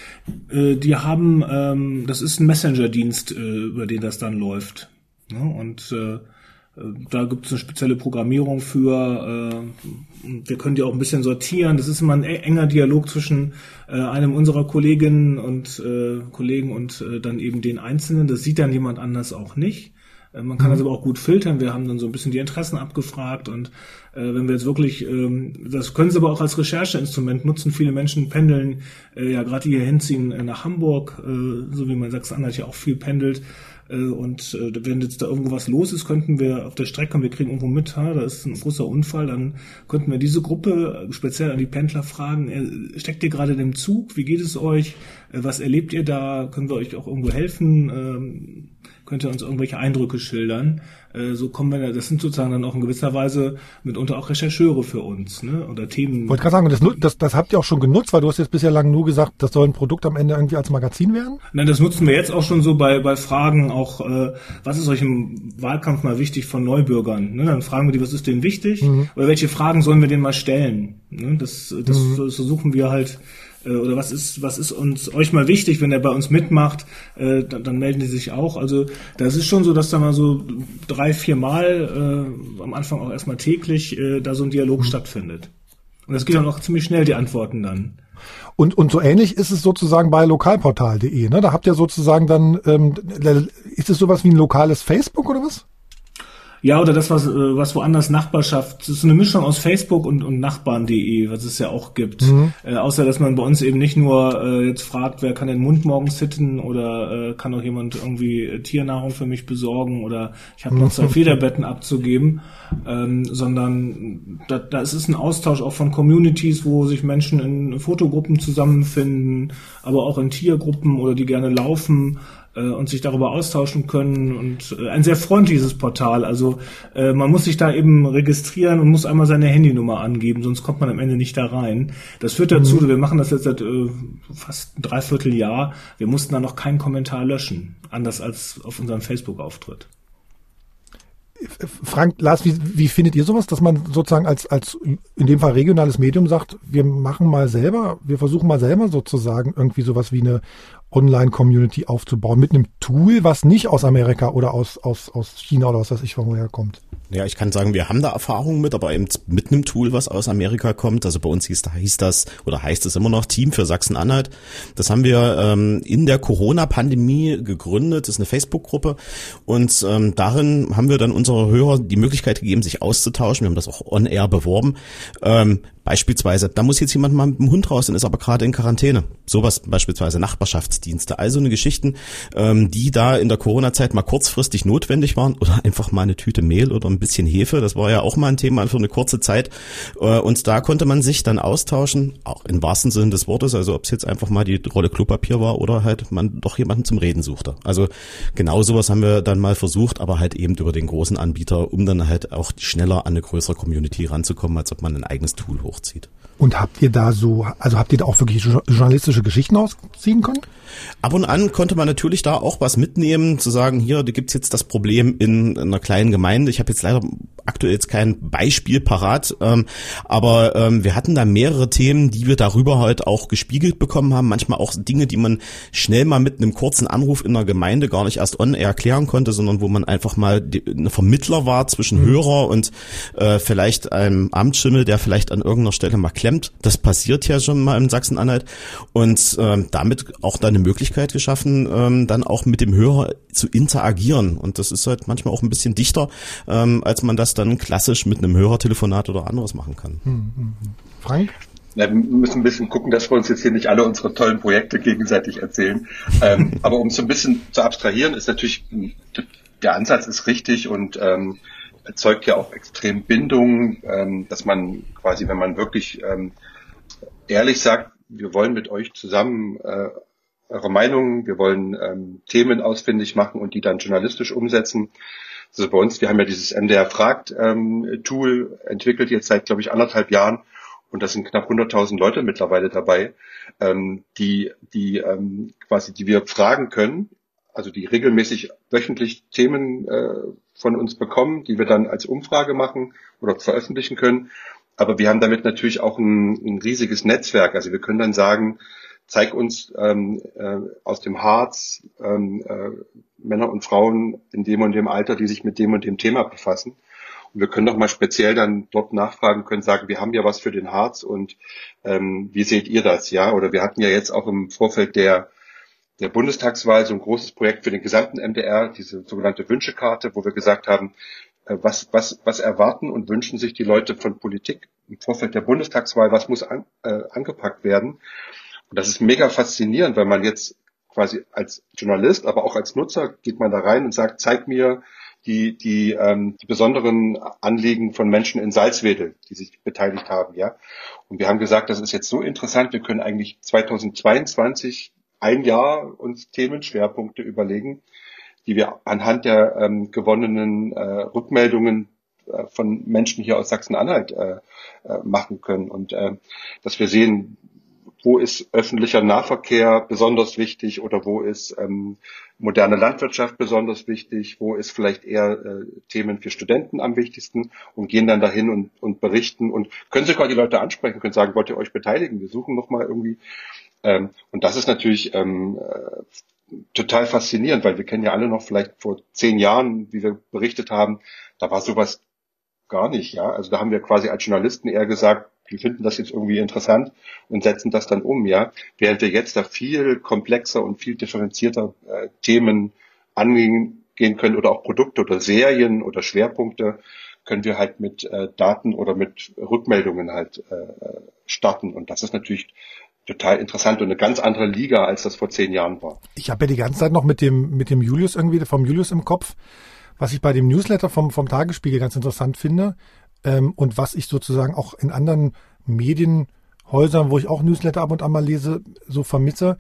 [SPEAKER 3] Äh, die haben, ähm, das ist ein Messenger-Dienst, äh, über den das dann läuft. Ja, und äh, da gibt es eine spezielle Programmierung für. Äh, wir können die auch ein bisschen sortieren. Das ist immer ein e-, enger Dialog zwischen äh, einem unserer Kolleginnen und äh, Kollegen und äh, dann eben den Einzelnen. Das sieht dann jemand anders auch nicht. Äh, man kann mhm. das aber auch gut filtern. Wir haben dann so ein bisschen die Interessen abgefragt und äh, wenn wir jetzt wirklich, ähm, das können sie aber auch als Rechercheinstrument nutzen. Viele Menschen pendeln äh, ja gerade hier hinziehen äh, nach Hamburg, äh, so wie man Sachsen-Anhalt ja auch viel pendelt. Äh, und äh, wenn jetzt da irgendwo was los ist, könnten wir auf der Strecke, wir kriegen irgendwo mit, ha, da ist ein großer Unfall, dann könnten wir diese Gruppe speziell an die Pendler fragen, äh, steckt ihr gerade in dem Zug, wie geht es euch, was erlebt ihr da, können wir euch auch irgendwo helfen, ähm, könnt ihr uns irgendwelche Eindrücke schildern. Äh, so kommen wir, das sind sozusagen dann auch in gewisser Weise mitunter auch Rechercheure für uns, ne? Oder Themen.
[SPEAKER 2] Ich wollte gerade sagen, das, das, das habt ihr auch schon genutzt, weil du hast jetzt bisher lang nur gesagt, das soll ein Produkt am Ende irgendwie als Magazin werden?
[SPEAKER 3] Nein, das nutzen wir jetzt auch schon so bei, bei Fragen auch, äh, was ist euch im Wahlkampf mal wichtig von Neubürgern? Ne? Dann fragen wir die, was ist denen wichtig? Mhm. Oder welche Fragen sollen wir denen mal stellen? Ne? Das, das mhm. so, so suchen wir halt oder was ist, was ist uns euch mal wichtig, wenn er bei uns mitmacht, äh, dann, dann, melden die sich auch. Also das ist schon so, dass da mal so drei, vier Mal äh, am Anfang auch erstmal täglich äh, da so ein Dialog mhm. stattfindet. Und das geht dann auch ziemlich schnell, die Antworten dann.
[SPEAKER 2] Und, und so ähnlich ist es sozusagen bei lokalportal.de. Ne? Da habt ihr sozusagen dann, ähm, ist es sowas wie ein lokales Facebook oder was?
[SPEAKER 3] Ja, oder das, was, äh, was woanders Nachbarschaft, das ist eine Mischung aus Facebook und, und Nachbarn.de, was es ja auch gibt. Mhm. Äh, außer, dass man bei uns eben nicht nur äh, jetzt fragt, wer kann den Mund morgens sitten oder äh, kann auch jemand irgendwie äh, Tiernahrung für mich besorgen oder ich habe noch zwei Federbetten abzugeben, ähm, sondern da, da ist es ein Austausch auch von Communities, wo sich Menschen in Fotogruppen zusammenfinden, aber auch in Tiergruppen oder die gerne laufen äh, und sich darüber austauschen können und äh, ein sehr freundliches Portal. Also äh, man muss sich da eben registrieren und muss einmal seine Handynummer angeben, sonst kommt man am Ende nicht da rein. Das führt dazu, mhm. wir machen das jetzt seit äh, fast ein Dreivierteljahr. Wir mussten da noch keinen Kommentar löschen, anders als auf unserem Facebook-Auftritt.
[SPEAKER 2] Frank, Lars, wie, wie findet ihr sowas, dass man sozusagen als, als in dem Fall regionales Medium sagt, wir machen mal selber, wir versuchen mal selber sozusagen irgendwie sowas wie eine Online-Community aufzubauen mit einem Tool, was nicht aus Amerika oder aus, aus, aus China oder was weiß ich, von woher kommt?
[SPEAKER 4] Ja, ich kann sagen, wir haben da Erfahrungen mit, aber eben mit einem Tool, was aus Amerika kommt. Also bei uns hieß, hieß das oder heißt es immer noch Team für Sachsen-Anhalt. Das haben wir ähm, in der Corona-Pandemie gegründet. Das ist eine Facebook-Gruppe und ähm, darin haben wir dann unsere Hörer die Möglichkeit gegeben, sich auszutauschen. Wir haben das auch on-air beworben. Ähm, Beispielsweise, da muss jetzt jemand mal mit dem Hund raus und ist aber gerade in Quarantäne. Sowas beispielsweise Nachbarschaftsdienste. Also eine Geschichten, ähm, die da in der Corona-Zeit mal kurzfristig notwendig waren oder einfach mal eine Tüte Mehl oder ein bisschen Hefe. Das war ja auch mal ein Thema für eine kurze Zeit. Äh, und da konnte man sich dann austauschen, auch im wahrsten Sinne des Wortes. Also ob es jetzt einfach mal die Rolle Klopapier war oder halt man doch jemanden zum Reden suchte. Also genau sowas haben wir dann mal versucht, aber halt eben über den großen Anbieter, um dann halt auch schneller an eine größere Community ranzukommen, als ob man ein eigenes Tool hochzieht.
[SPEAKER 2] Und habt ihr da so, also habt ihr da auch wirklich journalistische Geschichten ausziehen können?
[SPEAKER 4] Ab und an konnte man natürlich da auch was mitnehmen, zu sagen, hier, da gibt's jetzt das Problem in einer kleinen Gemeinde. Ich habe jetzt leider aktuell jetzt kein Beispiel parat, ähm, aber ähm, wir hatten da mehrere Themen, die wir darüber halt auch gespiegelt bekommen haben. Manchmal auch Dinge, die man schnell mal mit einem kurzen Anruf in der Gemeinde gar nicht erst on erklären konnte, sondern wo man einfach mal die, ein Vermittler war zwischen mhm. Hörer und äh, vielleicht einem Amtsschimmel, der vielleicht an irgendeiner Stelle mal klemmt. Das passiert ja schon mal in Sachsen-Anhalt und ähm, damit auch dann eine Möglichkeit geschaffen, ähm, dann auch mit dem Hörer zu interagieren. Und das ist halt manchmal auch ein bisschen dichter, ähm, als man das dann klassisch mit einem Hörertelefonat oder anderes machen kann. Hm, hm,
[SPEAKER 2] hm. Frank?
[SPEAKER 5] Ja, wir müssen ein bisschen gucken, dass wir uns jetzt hier nicht alle unsere tollen Projekte gegenseitig erzählen. ähm, aber um so ein bisschen zu abstrahieren, ist natürlich, der Ansatz ist richtig und ähm, erzeugt ja auch extrem Bindung, ähm, dass man quasi, wenn man wirklich ähm, ehrlich sagt, wir wollen mit euch zusammen äh, eure Meinung, wir wollen ähm, Themen ausfindig machen und die dann journalistisch umsetzen. Also bei uns, wir haben ja dieses MDR Fragt ähm, Tool entwickelt jetzt seit, glaube ich, anderthalb Jahren und da sind knapp 100.000 Leute mittlerweile dabei, ähm, die, die ähm, quasi, die wir fragen können, also die regelmäßig wöchentlich Themen äh, von uns bekommen, die wir dann als Umfrage machen oder veröffentlichen können. Aber wir haben damit natürlich auch ein, ein riesiges Netzwerk. Also wir können dann sagen, zeig uns ähm, äh, aus dem Harz ähm, äh, Männer und Frauen in dem und dem Alter, die sich mit dem und dem Thema befassen. Und wir können doch mal speziell dann dort nachfragen können, sagen, wir haben ja was für den Harz und ähm, wie seht ihr das, ja? Oder wir hatten ja jetzt auch im Vorfeld der der Bundestagswahl so ein großes Projekt für den gesamten MDR, diese sogenannte Wünschekarte, wo wir gesagt haben, äh, was, was, was erwarten und wünschen sich die Leute von Politik im Vorfeld der Bundestagswahl, was muss an, äh, angepackt werden. Und das ist mega faszinierend, weil man jetzt quasi als Journalist, aber auch als Nutzer geht man da rein und sagt, zeig mir die, die, ähm, die besonderen Anliegen von Menschen in Salzwedel, die sich beteiligt haben, ja. Und wir haben gesagt, das ist jetzt so interessant, wir können eigentlich 2022 ein Jahr uns Themenschwerpunkte überlegen, die wir anhand der ähm, gewonnenen äh, Rückmeldungen äh, von Menschen hier aus Sachsen-Anhalt äh, äh, machen können und äh, dass wir sehen, wo ist öffentlicher Nahverkehr besonders wichtig oder wo ist ähm, moderne Landwirtschaft besonders wichtig, wo ist vielleicht eher äh, Themen für Studenten am wichtigsten? Und gehen dann dahin und, und berichten. Und können sogar die Leute ansprechen, können sagen, wollt ihr euch beteiligen, wir suchen nochmal irgendwie. Ähm, und das ist natürlich ähm, äh, total faszinierend, weil wir kennen ja alle noch vielleicht vor zehn Jahren, wie wir berichtet haben, da war sowas gar nicht, ja. Also da haben wir quasi als Journalisten eher gesagt, wir finden das jetzt irgendwie interessant und setzen das dann um, ja. Während wir jetzt da viel komplexer und viel differenzierter äh, Themen angehen können oder auch Produkte oder Serien oder Schwerpunkte, können wir halt mit äh, Daten oder mit Rückmeldungen halt äh, starten. Und das ist natürlich total interessant und eine ganz andere Liga, als das vor zehn Jahren war.
[SPEAKER 2] Ich habe ja die ganze Zeit noch mit dem, mit dem Julius irgendwie, vom Julius im Kopf, was ich bei dem Newsletter vom, vom Tagesspiegel ganz interessant finde ähm, und was ich sozusagen auch in anderen Medienhäusern, wo ich auch Newsletter ab und an mal lese, so vermisse,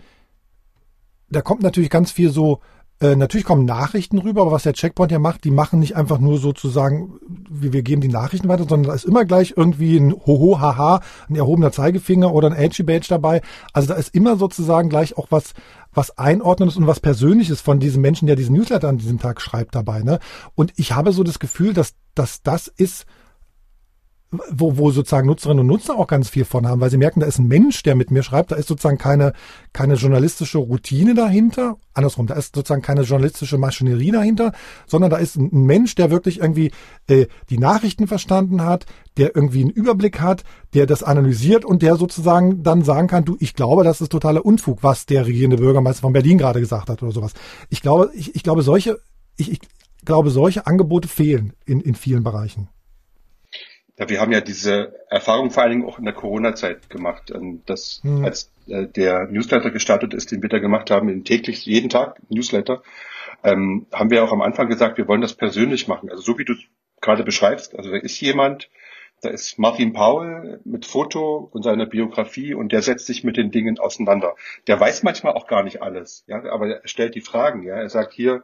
[SPEAKER 2] da kommt natürlich ganz viel so äh, natürlich kommen Nachrichten rüber, aber was der Checkpoint ja macht, die machen nicht einfach nur sozusagen, wie wir geben die Nachrichten weiter, sondern da ist immer gleich irgendwie ein Hoho, Haha, ein erhobener Zeigefinger oder ein Edgy Badge dabei. Also da ist immer sozusagen gleich auch was, was Einordnendes und was Persönliches von diesem Menschen, der diesen Newsletter an diesem Tag schreibt dabei. Ne? Und ich habe so das Gefühl, dass, dass das ist, wo, wo sozusagen Nutzerinnen und Nutzer auch ganz viel von haben, weil sie merken, da ist ein Mensch, der mit mir schreibt, da ist sozusagen keine, keine journalistische Routine dahinter, andersrum, da ist sozusagen keine journalistische Maschinerie dahinter, sondern da ist ein Mensch, der wirklich irgendwie äh, die Nachrichten verstanden hat, der irgendwie einen Überblick hat, der das analysiert und der sozusagen dann sagen kann, du, ich glaube, das ist totaler Unfug, was der regierende Bürgermeister von Berlin gerade gesagt hat oder sowas. Ich glaube, ich, ich glaube, solche, ich, ich glaube, solche Angebote fehlen in, in vielen Bereichen.
[SPEAKER 5] Ja, wir haben ja diese Erfahrung vor allen Dingen auch in der Corona-Zeit gemacht, dass hm. als äh, der Newsletter gestartet ist, den wir da gemacht haben, in täglich jeden Tag Newsletter, ähm, haben wir auch am Anfang gesagt, wir wollen das persönlich machen. Also so wie du es gerade beschreibst, also da ist jemand, da ist Martin Paul mit Foto und seiner Biografie und der setzt sich mit den Dingen auseinander. Der weiß manchmal auch gar nicht alles, ja, aber er stellt die Fragen, ja. Er sagt hier,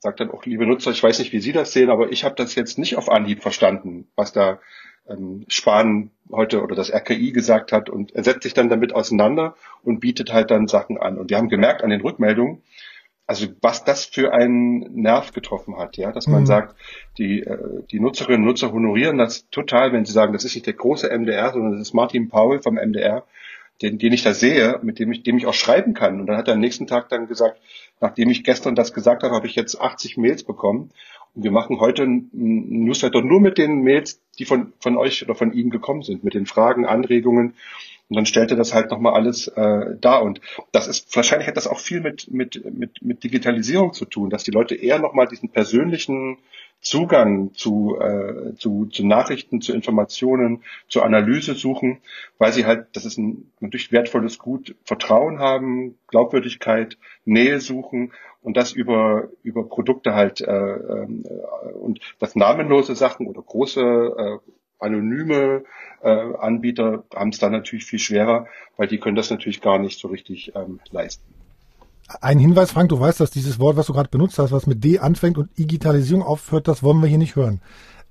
[SPEAKER 5] sagt dann auch, liebe Nutzer, ich weiß nicht, wie Sie das sehen, aber ich habe das jetzt nicht auf Anhieb verstanden, was da ähm, Spahn heute oder das RKI gesagt hat und er setzt sich dann damit auseinander und bietet halt dann Sachen an. Und wir haben gemerkt an den Rückmeldungen, also was das für einen Nerv getroffen hat, ja, dass man mhm. sagt, die, äh, die Nutzerinnen und Nutzer honorieren das total, wenn sie sagen, das ist nicht der große MDR, sondern das ist Martin Paul vom MDR, den, den ich da sehe, mit dem ich, dem ich auch schreiben kann. Und dann hat er am nächsten Tag dann gesagt, nachdem ich gestern das gesagt habe, habe ich jetzt 80 Mails bekommen. Und wir machen heute ein Newsletter nur mit den Mails, die von, von euch oder von Ihnen gekommen sind, mit den Fragen, Anregungen. Und dann stellte das halt nochmal alles äh, da. Und das ist, wahrscheinlich hat das auch viel mit, mit, mit, mit Digitalisierung zu tun, dass die Leute eher nochmal diesen persönlichen Zugang zu, äh, zu, zu Nachrichten, zu Informationen, zur Analyse suchen, weil sie halt, das ist ein natürlich wertvolles Gut, Vertrauen haben, Glaubwürdigkeit, Nähe suchen und das über, über Produkte halt äh, äh, und das namenlose Sachen oder große äh, anonyme äh, Anbieter haben es dann natürlich viel schwerer, weil die können das natürlich gar nicht so richtig ähm, leisten.
[SPEAKER 2] Ein Hinweis, Frank, du weißt, dass dieses Wort, was du gerade benutzt hast, was mit D anfängt und Digitalisierung aufhört, das wollen wir hier nicht hören.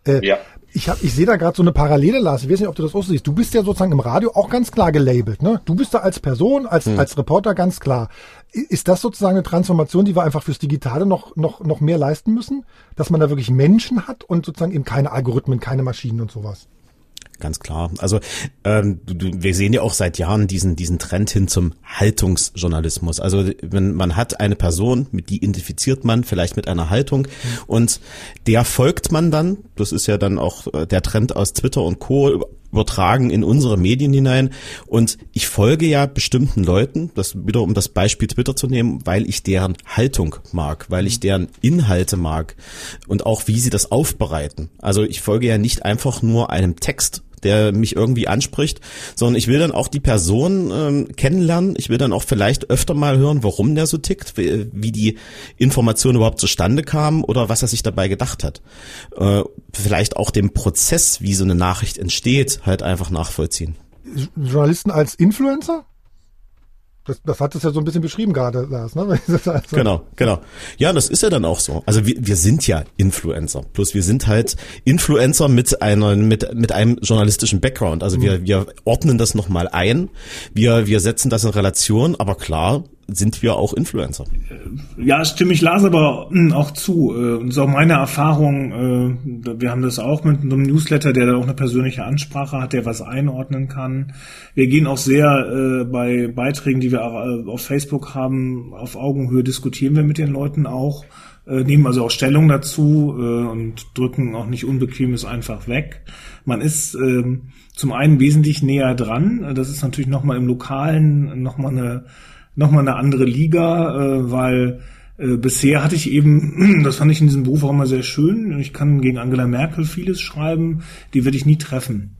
[SPEAKER 2] Äh, ja. Ich, hab, ich sehe da gerade so eine Parallele, Lars. Ich weiß nicht, ob du das auch siehst. Du bist ja sozusagen im Radio auch ganz klar gelabelt. Ne? Du bist da als Person, als, hm. als Reporter ganz klar. Ist das sozusagen eine Transformation, die wir einfach fürs Digitale noch, noch, noch mehr leisten müssen? Dass man da wirklich Menschen hat und sozusagen eben keine Algorithmen, keine Maschinen und sowas?
[SPEAKER 4] Ganz klar. Also ähm, wir sehen ja auch seit Jahren diesen diesen Trend hin zum Haltungsjournalismus. Also wenn man hat eine Person, mit die identifiziert man vielleicht mit einer Haltung mhm. und der folgt man dann. Das ist ja dann auch äh, der Trend aus Twitter und Co übertragen in unsere Medien hinein. Und ich folge ja bestimmten Leuten, das wieder um das Beispiel Twitter zu nehmen, weil ich deren Haltung mag, weil ich deren Inhalte mag und auch wie sie das aufbereiten. Also ich folge ja nicht einfach nur einem Text, der mich irgendwie anspricht, sondern ich will dann auch die Person ähm, kennenlernen. Ich will dann auch vielleicht öfter mal hören, warum der so tickt, wie, die Information überhaupt zustande kam oder was er sich dabei gedacht hat. Äh, vielleicht auch den Prozess, wie so eine Nachricht entsteht, halt einfach nachvollziehen.
[SPEAKER 2] Journalisten als Influencer? Das, das hat es ja so ein bisschen beschrieben gerade, Lars, ne?
[SPEAKER 4] also genau, genau. Ja, das ist ja dann auch so. Also wir, wir sind ja Influencer. Plus wir sind halt Influencer mit einer, mit, mit einem journalistischen Background. Also wir, mhm. wir ordnen das nochmal ein. Wir, wir setzen das in Relation, aber klar, sind wir auch Influencer.
[SPEAKER 3] Ja, stimme ich Lars aber hm, auch zu. Äh, und so meine Erfahrung, äh, wir haben das auch mit einem Newsletter, der da auch eine persönliche Ansprache hat, der was einordnen kann. Wir gehen auch sehr äh, bei Beiträgen, die wir auf Facebook haben, auf Augenhöhe diskutieren wir mit den Leuten auch, nehmen also auch Stellung dazu und drücken auch nicht Unbequemes einfach weg. Man ist ähm, zum einen wesentlich näher dran. Das ist natürlich nochmal im Lokalen nochmal eine nochmal eine andere Liga, äh, weil äh, bisher hatte ich eben, das fand ich in diesem Beruf auch immer sehr schön, ich kann gegen Angela Merkel vieles schreiben, die werde ich nie treffen.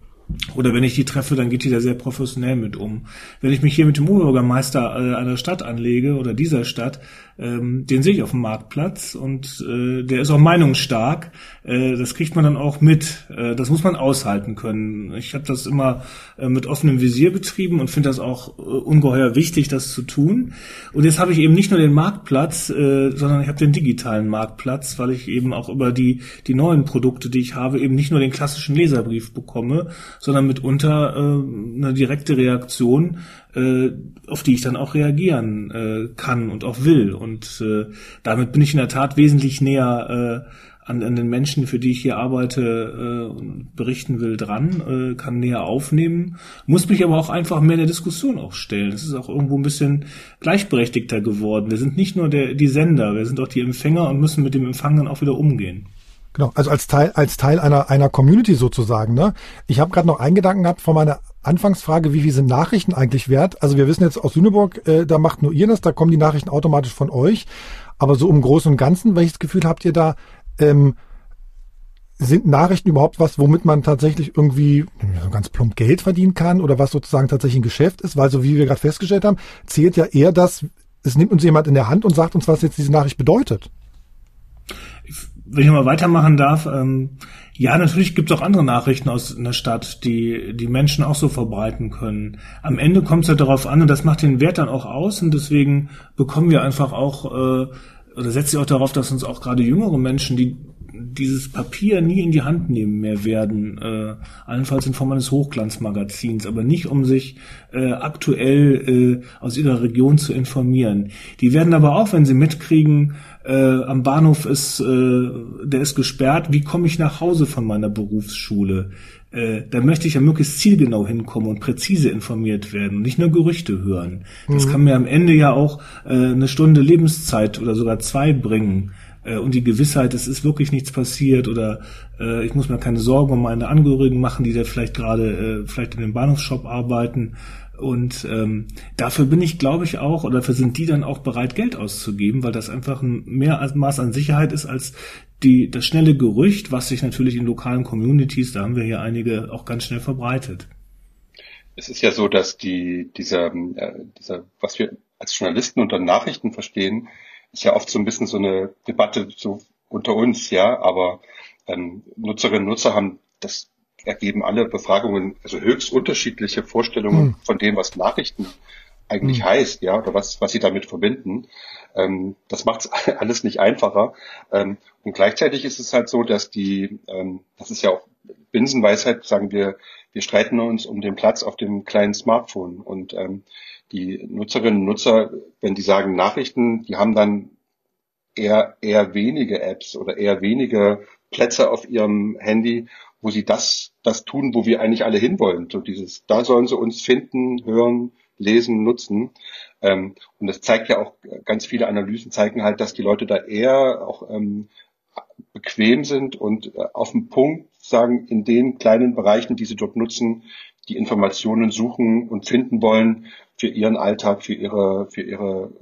[SPEAKER 3] Oder wenn ich die treffe, dann geht die da sehr professionell mit um. Wenn ich mich hier mit dem Oberbürgermeister äh, einer Stadt anlege oder dieser Stadt, ähm, den sehe ich auf dem Marktplatz und äh, der ist auch meinungsstark. Äh, das kriegt man dann auch mit. Äh, das muss man aushalten können. Ich habe das immer äh, mit offenem Visier betrieben und finde das auch äh, ungeheuer wichtig, das zu tun. Und jetzt habe ich eben nicht nur den Marktplatz, äh, sondern ich habe den digitalen Marktplatz, weil ich eben auch über die, die neuen Produkte, die ich habe, eben nicht nur den klassischen Leserbrief bekomme, sondern mitunter äh, eine direkte Reaktion äh, auf die ich dann auch reagieren äh, kann und auch will. Und äh, damit bin ich in der Tat wesentlich näher äh, an, an den Menschen, für die ich hier arbeite äh, und berichten will, dran, äh, kann näher aufnehmen, muss mich aber auch einfach mehr der Diskussion auch stellen. Es ist auch irgendwo ein bisschen gleichberechtigter geworden. Wir sind nicht nur der, die Sender, wir sind auch die Empfänger und müssen mit dem Empfang dann auch wieder umgehen.
[SPEAKER 2] Genau, also als Teil als Teil einer einer Community sozusagen. Ne? Ich habe gerade noch einen Gedanken gehabt von meiner Anfangsfrage, wie viel sind Nachrichten eigentlich wert? Also wir wissen jetzt aus Lüneburg, äh, da macht nur ihr das, da kommen die Nachrichten automatisch von euch. Aber so im Großen und Ganzen, welches Gefühl habt ihr da? Ähm, sind Nachrichten überhaupt was, womit man tatsächlich irgendwie so ganz plump Geld verdienen kann oder was sozusagen tatsächlich ein Geschäft ist? Weil so wie wir gerade festgestellt haben, zählt ja eher das, es nimmt uns jemand in der Hand und sagt uns, was jetzt diese Nachricht bedeutet.
[SPEAKER 3] Wenn ich mal weitermachen darf, ähm, ja, natürlich gibt es auch andere Nachrichten aus einer Stadt, die die Menschen auch so verbreiten können. Am Ende kommt es ja darauf an, und das macht den Wert dann auch aus, und deswegen bekommen wir einfach auch, äh, oder setzt sich auch darauf, dass uns auch gerade jüngere Menschen, die dieses Papier nie in die Hand nehmen mehr werden, äh, allenfalls in Form eines Hochglanzmagazins, aber nicht um sich äh, aktuell äh, aus ihrer Region zu informieren. Die werden aber auch, wenn sie mitkriegen, äh, am Bahnhof ist, äh, der ist gesperrt, wie komme ich nach Hause von meiner Berufsschule? Äh, da möchte ich ja möglichst zielgenau hinkommen und präzise informiert werden und nicht nur Gerüchte hören. Das mhm. kann mir am Ende ja auch äh, eine Stunde Lebenszeit oder sogar zwei bringen äh, und die Gewissheit, es ist wirklich nichts passiert oder äh, ich muss mir keine Sorgen um meine Angehörigen machen, die da vielleicht gerade äh, vielleicht in dem Bahnhofsshop arbeiten und ähm, dafür bin ich, glaube ich, auch, oder dafür sind die dann auch bereit, Geld auszugeben, weil das einfach ein mehr Maß an Sicherheit ist als die, das schnelle Gerücht, was sich natürlich in lokalen Communities, da haben wir hier einige, auch ganz schnell verbreitet.
[SPEAKER 5] Es ist ja so, dass die, dieser, äh, dieser, was wir als Journalisten unter Nachrichten verstehen, ist ja oft so ein bisschen so eine Debatte so unter uns, ja, aber ähm, Nutzerinnen und Nutzer haben das ergeben alle Befragungen also höchst unterschiedliche Vorstellungen mhm. von dem, was Nachrichten eigentlich mhm. heißt, ja, oder was, was sie damit verbinden. Ähm, das macht es alles nicht einfacher. Ähm, und gleichzeitig ist es halt so, dass die, ähm, das ist ja auch Binsenweisheit, sagen wir, wir streiten uns um den Platz auf dem kleinen Smartphone. Und ähm, die Nutzerinnen und Nutzer, wenn die sagen Nachrichten, die haben dann eher, eher wenige Apps oder eher wenige Plätze auf ihrem Handy, wo sie das, das tun, wo wir eigentlich alle hinwollen. So dieses, da sollen sie uns finden, hören, lesen, nutzen. Ähm, und das zeigt ja auch, ganz viele Analysen zeigen halt, dass die Leute da eher auch ähm, bequem sind und äh, auf den Punkt sagen, in den kleinen Bereichen, die sie dort nutzen, die Informationen suchen und finden wollen für ihren Alltag, für ihre, für ihre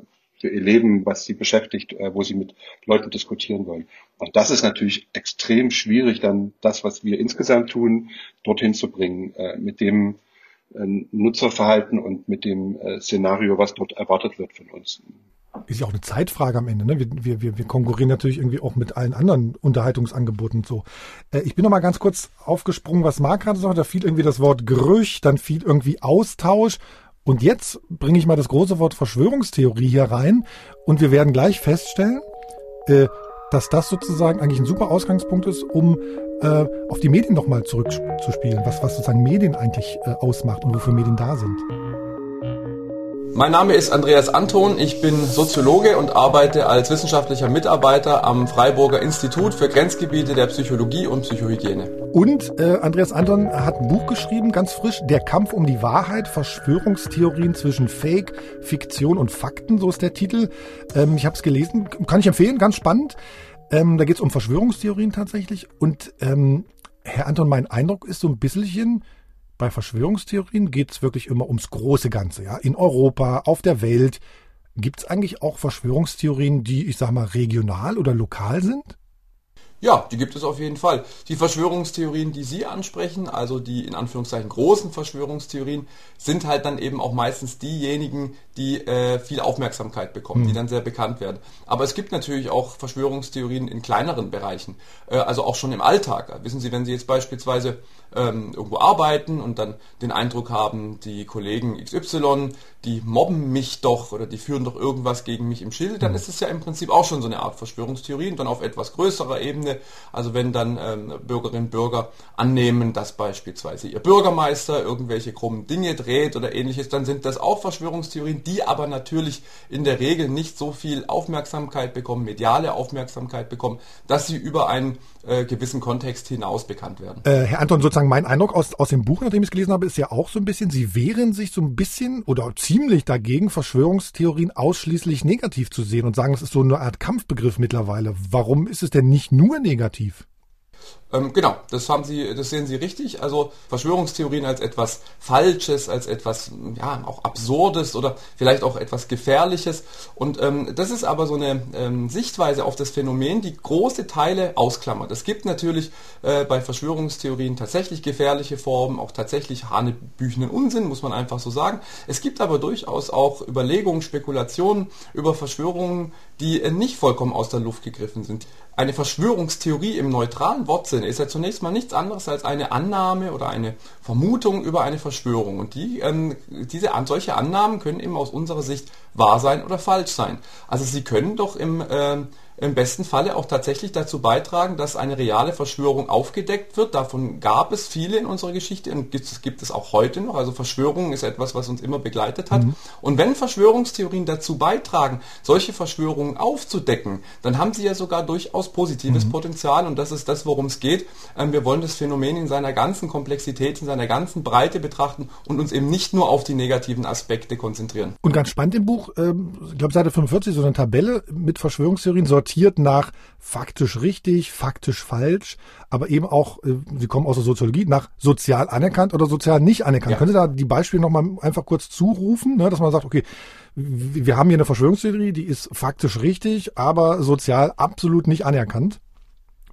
[SPEAKER 5] für ihr Leben, was sie beschäftigt, äh, wo sie mit Leuten diskutieren wollen. Und das ist natürlich extrem schwierig, dann das, was wir insgesamt tun, dorthin zu bringen, äh, mit dem äh, Nutzerverhalten und mit dem Szenario, was dort erwartet wird von uns.
[SPEAKER 2] Ist ja auch eine Zeitfrage am Ende. Ne? Wir, wir, wir konkurrieren natürlich irgendwie auch mit allen anderen Unterhaltungsangeboten und so. ich bin noch mal ganz kurz aufgesprungen, was Marc gerade sagt. Da fiel irgendwie das Wort Gerücht, dann fiel irgendwie Austausch und jetzt bringe ich mal das große Wort Verschwörungstheorie hier rein und wir werden gleich feststellen, äh, dass das sozusagen eigentlich ein super Ausgangspunkt ist, um äh, auf die Medien nochmal zurückzuspielen, was, was sozusagen Medien eigentlich äh, ausmacht und wofür Medien da sind.
[SPEAKER 7] Mein Name ist Andreas Anton, ich bin Soziologe und arbeite als wissenschaftlicher Mitarbeiter am Freiburger Institut für Grenzgebiete der Psychologie und Psychohygiene.
[SPEAKER 2] Und äh, Andreas Anton hat ein Buch geschrieben, ganz frisch, Der Kampf um die Wahrheit, Verschwörungstheorien zwischen Fake, Fiktion und Fakten, so ist der Titel. Ähm, ich habe es gelesen, kann ich empfehlen, ganz spannend. Ähm, da geht es um Verschwörungstheorien tatsächlich. Und ähm, Herr Anton, mein Eindruck ist so ein bisschen, bei Verschwörungstheorien geht es wirklich immer ums große Ganze, ja. In Europa, auf der Welt. Gibt es eigentlich auch Verschwörungstheorien, die, ich sag mal, regional oder lokal sind?
[SPEAKER 7] Ja, die gibt es auf jeden Fall. Die Verschwörungstheorien, die Sie ansprechen, also die in Anführungszeichen großen Verschwörungstheorien, sind halt dann eben auch meistens diejenigen, die äh, viel Aufmerksamkeit bekommen, mhm. die dann sehr bekannt werden. Aber es gibt natürlich auch Verschwörungstheorien in kleineren Bereichen, äh, also auch schon im Alltag. Wissen Sie, wenn Sie jetzt beispielsweise ähm, irgendwo arbeiten und dann den Eindruck haben, die Kollegen XY, die mobben mich doch oder die führen doch irgendwas gegen mich im Schild, dann mhm. ist es ja im Prinzip auch schon so eine Art Verschwörungstheorie und dann auf etwas größerer Ebene. Also wenn dann ähm, Bürgerinnen und Bürger annehmen, dass beispielsweise ihr Bürgermeister irgendwelche krummen Dinge dreht oder ähnliches, dann sind das auch Verschwörungstheorien, die aber natürlich in der Regel nicht so viel Aufmerksamkeit bekommen, mediale Aufmerksamkeit bekommen, dass sie über einen äh, gewissen Kontext hinaus bekannt werden.
[SPEAKER 2] Äh, Herr Anton, sozusagen mein Eindruck aus, aus dem Buch, nachdem ich es gelesen habe, ist ja auch so ein bisschen, Sie wehren sich so ein bisschen oder ziemlich dagegen, Verschwörungstheorien ausschließlich negativ zu sehen und sagen, es ist so eine Art Kampfbegriff mittlerweile. Warum ist es denn nicht nur negativ?
[SPEAKER 7] Ähm, genau, das haben Sie, das sehen Sie richtig. Also Verschwörungstheorien als etwas Falsches, als etwas ja auch Absurdes oder vielleicht auch etwas Gefährliches. Und ähm, das ist aber so eine ähm, Sichtweise auf das Phänomen, die große Teile ausklammert. Es gibt natürlich äh, bei Verschwörungstheorien tatsächlich gefährliche Formen, auch tatsächlich hanebüchenen Unsinn, muss man einfach so sagen. Es gibt aber durchaus auch Überlegungen, Spekulationen über Verschwörungen, die äh, nicht vollkommen aus der Luft gegriffen sind. Eine Verschwörungstheorie im neutralen Wortsinne ist ja zunächst mal nichts anderes als eine Annahme oder eine Vermutung über eine Verschwörung. Und die, ähm, diese, solche Annahmen können eben aus unserer Sicht wahr sein oder falsch sein. Also sie können doch im äh, im besten Falle auch tatsächlich dazu beitragen, dass eine reale Verschwörung aufgedeckt wird. Davon gab es viele in unserer Geschichte und gibt, gibt es auch heute noch. Also Verschwörung ist etwas, was uns immer begleitet hat. Mhm. Und wenn Verschwörungstheorien dazu beitragen, solche Verschwörungen aufzudecken, dann haben sie ja sogar durchaus positives mhm. Potenzial und das ist das, worum es geht. Ähm, wir wollen das Phänomen in seiner ganzen Komplexität, in seiner ganzen Breite betrachten und uns eben nicht nur auf die negativen Aspekte konzentrieren.
[SPEAKER 2] Und ganz spannend im Buch, ähm, ich glaube Seite 45, so eine Tabelle mit Verschwörungstheorien sortiert nach faktisch richtig, faktisch falsch, aber eben auch, äh, Sie kommen aus der Soziologie, nach sozial anerkannt oder sozial nicht anerkannt. Ja. Können Sie da die Beispiele nochmal einfach kurz zurufen, ne, dass man sagt, okay, wir haben hier eine Verschwörungstheorie, die ist faktisch richtig, aber sozial absolut nicht anerkannt.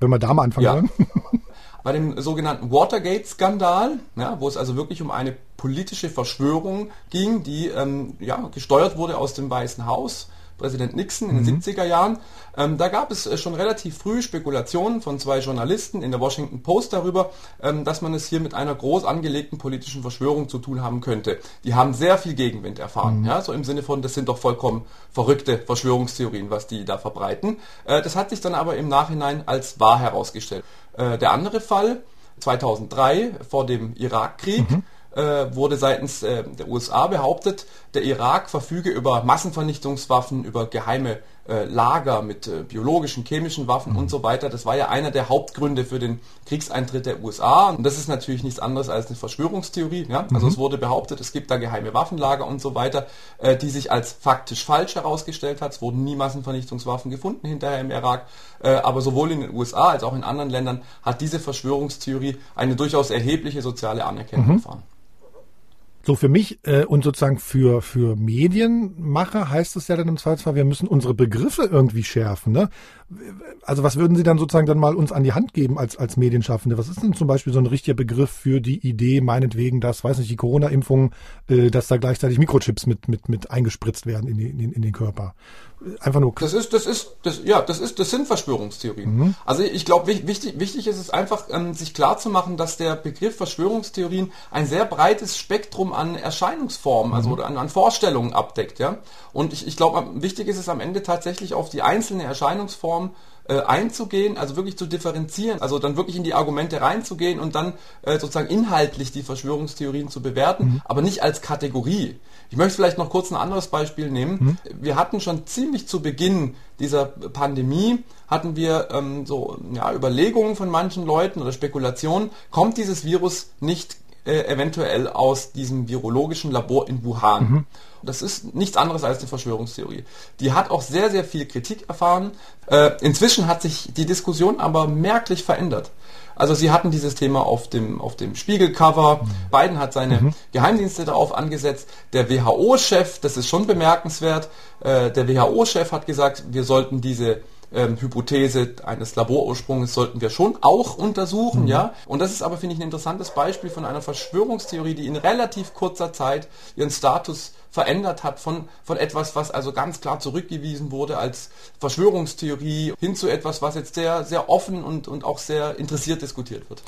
[SPEAKER 2] Wenn wir da mal anfangen ja. wollen.
[SPEAKER 7] Bei dem sogenannten Watergate-Skandal, ja, wo es also wirklich um eine politische Verschwörung ging, die ähm, ja, gesteuert wurde aus dem Weißen Haus, Präsident Nixon in den mhm. 70er Jahren. Ähm, da gab es äh, schon relativ früh Spekulationen von zwei Journalisten in der Washington Post darüber, ähm, dass man es hier mit einer groß angelegten politischen Verschwörung zu tun haben könnte. Die haben sehr viel Gegenwind erfahren, mhm. ja, so im Sinne von, das sind doch vollkommen verrückte Verschwörungstheorien, was die da verbreiten. Äh, das hat sich dann aber im Nachhinein als wahr herausgestellt. Äh, der andere Fall, 2003 vor dem Irakkrieg, mhm äh, wurde seitens äh, der USA behauptet, der Irak verfüge über Massenvernichtungswaffen, über geheime äh, Lager mit äh, biologischen, chemischen Waffen mhm. und so weiter. Das war ja einer der Hauptgründe für den Kriegseintritt der USA. Und das ist natürlich nichts anderes als eine Verschwörungstheorie. Ja? Also mhm. es wurde behauptet, es gibt da geheime Waffenlager und so weiter, äh, die sich als faktisch falsch herausgestellt hat. Es wurden nie Massenvernichtungswaffen gefunden hinterher im Irak. Äh, aber sowohl in den USA als auch in anderen Ländern hat diese Verschwörungstheorie eine durchaus erhebliche soziale Anerkennung mhm. erfahren.
[SPEAKER 2] So für mich äh, und sozusagen für für Medienmacher heißt es ja dann im Zweifelsfall, wir müssen unsere Begriffe irgendwie schärfen. Ne? Also was würden Sie dann sozusagen dann mal uns an die Hand geben als als Medienschaffende? Was ist denn zum Beispiel so ein richtiger Begriff für die Idee, meinetwegen, dass, weiß nicht, die Corona-Impfung, äh, dass da gleichzeitig Mikrochips mit mit mit eingespritzt werden in, die, in, in den Körper?
[SPEAKER 7] Einfach nur. Das ist, das ist, das, ja, das ist, das sind Verschwörungstheorien. Mhm. Also ich glaube, wichtig, wichtig ist es einfach, ähm, sich klar zu machen, dass der Begriff Verschwörungstheorien ein sehr breites Spektrum an Erscheinungsformen, also mhm. also an, an Vorstellungen abdeckt, ja. Und ich, ich glaube, wichtig ist es am Ende tatsächlich auf die einzelne Erscheinungsform äh, einzugehen, also wirklich zu differenzieren, also dann wirklich in die Argumente reinzugehen und dann äh, sozusagen inhaltlich die Verschwörungstheorien zu bewerten, mhm. aber nicht als Kategorie. Ich möchte vielleicht noch kurz ein anderes Beispiel nehmen. Mhm. Wir hatten schon ziemlich zu Beginn dieser Pandemie hatten wir ähm, so ja, Überlegungen von manchen Leuten oder Spekulationen, kommt dieses Virus nicht äh, eventuell aus diesem virologischen Labor in Wuhan. Mhm. Das ist nichts anderes als eine Verschwörungstheorie. Die hat auch sehr, sehr viel Kritik erfahren. Äh, inzwischen hat sich die Diskussion aber merklich verändert. Also sie hatten dieses Thema auf dem, auf dem Spiegelcover. Mhm. Biden hat seine mhm. Geheimdienste darauf angesetzt. Der WHO-Chef, das ist schon bemerkenswert, äh, der WHO-Chef hat gesagt, wir sollten diese ähm, Hypothese eines Laborursprungs sollten wir schon auch untersuchen, mhm. ja. Und das ist aber, finde ich, ein interessantes Beispiel von einer Verschwörungstheorie, die in relativ kurzer Zeit ihren Status verändert hat von, von etwas, was also ganz klar zurückgewiesen wurde als Verschwörungstheorie hin zu etwas, was jetzt sehr, sehr offen und, und auch sehr interessiert diskutiert wird.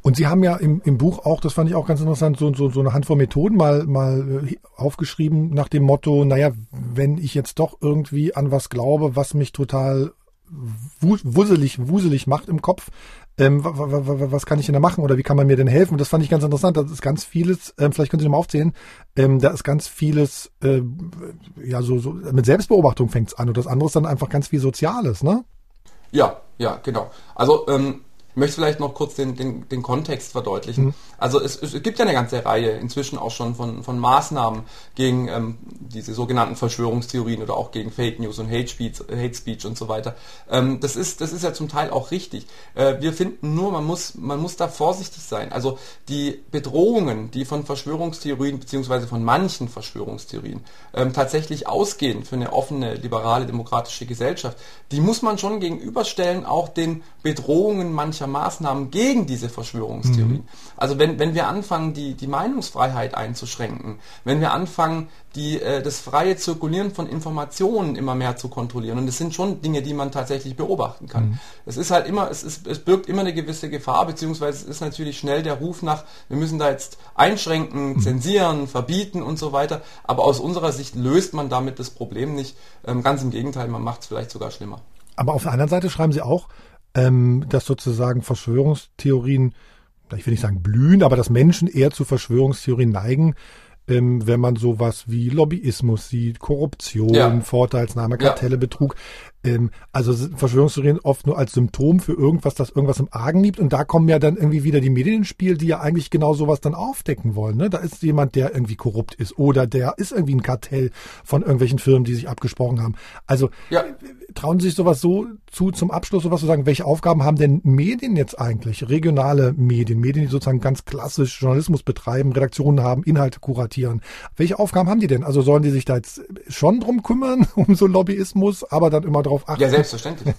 [SPEAKER 2] Und Sie haben ja im, im Buch auch, das fand ich auch ganz interessant, so, so, so eine Handvoll Methoden mal, mal äh, aufgeschrieben nach dem Motto, naja, wenn ich jetzt doch irgendwie an was glaube, was mich total wuselig, wuselig macht im Kopf, ähm, was kann ich denn da machen oder wie kann man mir denn helfen? Das fand ich ganz interessant. Das ist ganz vieles, ähm, vielleicht können Sie mal aufzählen, ähm, da ist ganz vieles, äh, ja, so, so mit Selbstbeobachtung fängt's an und das andere ist dann einfach ganz viel Soziales, ne?
[SPEAKER 7] Ja, ja, genau. Also ähm, möchte vielleicht noch kurz den, den, den Kontext verdeutlichen. Mhm. Also es, es gibt ja eine ganze Reihe inzwischen auch schon von, von Maßnahmen gegen ähm, diese sogenannten Verschwörungstheorien oder auch gegen Fake News und Hate Speech, Hate Speech und so weiter. Ähm, das, ist, das ist ja zum Teil auch richtig. Äh, wir finden nur, man muss, man muss da vorsichtig sein. Also die Bedrohungen, die von Verschwörungstheorien beziehungsweise von manchen Verschwörungstheorien ähm, tatsächlich ausgehen für eine offene, liberale, demokratische Gesellschaft, die muss man schon gegenüberstellen, auch den Bedrohungen mancher mancher Maßnahmen gegen diese Verschwörungstheorien. Mhm. Also wenn, wenn wir anfangen, die, die Meinungsfreiheit einzuschränken, wenn wir anfangen, die, äh, das freie Zirkulieren von Informationen immer mehr zu kontrollieren, und das sind schon Dinge, die man tatsächlich beobachten kann. Mhm. Es ist halt immer, es, ist, es birgt immer eine gewisse Gefahr, beziehungsweise es ist natürlich schnell der Ruf nach, wir müssen da jetzt einschränken, mhm. zensieren, verbieten und so weiter. Aber aus unserer Sicht löst man damit das Problem nicht. Ähm, ganz im Gegenteil, man macht es vielleicht sogar schlimmer.
[SPEAKER 2] Aber auf der anderen Seite schreiben Sie auch, ähm, dass sozusagen Verschwörungstheorien, ich will nicht sagen blühen, aber dass Menschen eher zu Verschwörungstheorien neigen, ähm, wenn man sowas wie Lobbyismus sieht, Korruption, ja. Vorteilsnahme, Kartelle, ja. Betrug. Ähm, also Verschwörungstheorien oft nur als Symptom für irgendwas, das irgendwas im Argen liegt. Und da kommen ja dann irgendwie wieder die Medien ins Spiel, die ja eigentlich genau sowas dann aufdecken wollen. Ne? Da ist jemand, der irgendwie korrupt ist oder der ist irgendwie ein Kartell von irgendwelchen Firmen, die sich abgesprochen haben. Also ja. trauen Sie sich sowas so zu zum Abschluss sowas zu sagen, welche Aufgaben haben denn Medien jetzt eigentlich? Regionale Medien, Medien, die sozusagen ganz klassisch Journalismus betreiben, Redaktionen haben, Inhalte kuratieren. Welche Aufgaben haben die denn? Also sollen die sich da jetzt schon drum kümmern, um so Lobbyismus, aber dann immer darauf achten.
[SPEAKER 7] Ja, selbstverständlich.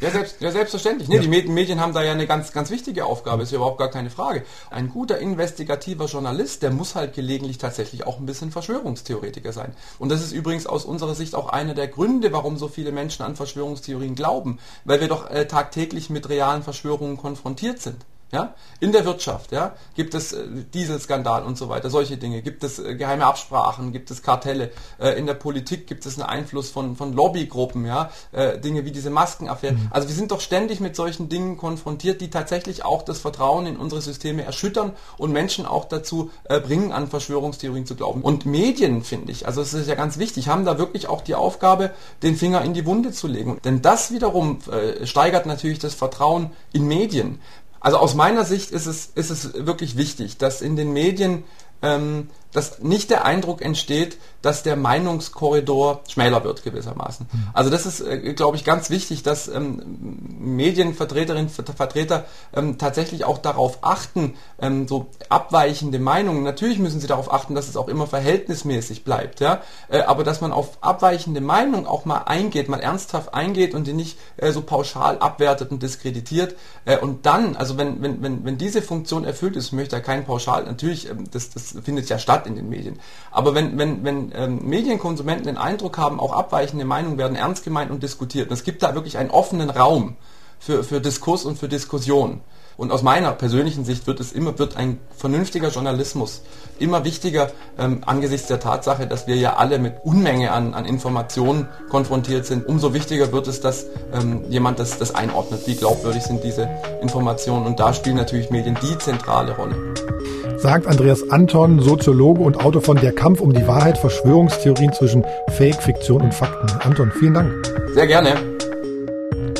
[SPEAKER 7] Ja, selbst, ja selbstverständlich. Nee, ja. Die Medien haben da ja eine ganz, ganz wichtige Aufgabe, ist ja überhaupt gar keine Frage. Ein guter investigativer Journalist, der muss halt gelegentlich tatsächlich auch ein bisschen Verschwörungstheoretiker sein. Und das ist übrigens aus unserer Sicht auch einer der Gründe, warum so viele Menschen an Verschwörungstheorien glauben, weil wir doch äh, tagtäglich mit realen Verschwörungen konfrontiert sind. Ja? In der Wirtschaft ja? gibt es äh, Dieselskandal und so weiter, solche Dinge. Gibt es äh, geheime Absprachen, gibt es Kartelle. Äh, in der Politik gibt es einen Einfluss von, von Lobbygruppen, ja? Dinge wie diese Maskenaffäre. Mhm. Also wir sind doch ständig mit solchen Dingen konfrontiert, die tatsächlich auch das Vertrauen in unsere Systeme erschüttern und Menschen auch dazu bringen, an Verschwörungstheorien zu glauben. Und Medien, finde ich, also es ist ja ganz wichtig, haben da wirklich auch die Aufgabe, den Finger in die Wunde zu legen. Denn das wiederum steigert natürlich das Vertrauen in Medien. Also aus meiner Sicht ist es, ist es wirklich wichtig, dass in den Medien ähm, dass nicht der Eindruck entsteht, dass der Meinungskorridor schmäler wird gewissermaßen. Mhm. Also das ist, äh, glaube ich, ganz wichtig, dass ähm, Medienvertreterinnen und Vertreter ähm, tatsächlich auch darauf achten, ähm, so abweichende Meinungen. Natürlich müssen sie darauf achten, dass es auch immer verhältnismäßig bleibt, ja. Äh, aber dass man auf abweichende Meinungen auch mal eingeht, mal ernsthaft eingeht und die nicht äh, so pauschal abwertet und diskreditiert. Äh, und dann, also wenn, wenn, wenn, wenn diese Funktion erfüllt ist, möchte er kein pauschal, natürlich, ähm, das, das findet ja statt in den Medien. Aber wenn, wenn, wenn ähm, Medienkonsumenten den Eindruck haben, auch abweichende Meinungen werden ernst gemeint und diskutiert, und es gibt da wirklich einen offenen Raum für, für Diskurs und für Diskussion. Und aus meiner persönlichen Sicht wird es immer, wird ein vernünftiger Journalismus immer wichtiger ähm, angesichts der Tatsache, dass wir ja alle mit Unmenge an, an Informationen konfrontiert sind. Umso wichtiger wird es, dass ähm, jemand das, das einordnet. Wie glaubwürdig sind diese Informationen? Und da spielen natürlich Medien die zentrale Rolle
[SPEAKER 2] sagt Andreas Anton, Soziologe und Autor von Der Kampf um die Wahrheit, Verschwörungstheorien zwischen Fake, Fiktion und Fakten. Anton, vielen Dank.
[SPEAKER 7] Sehr gerne.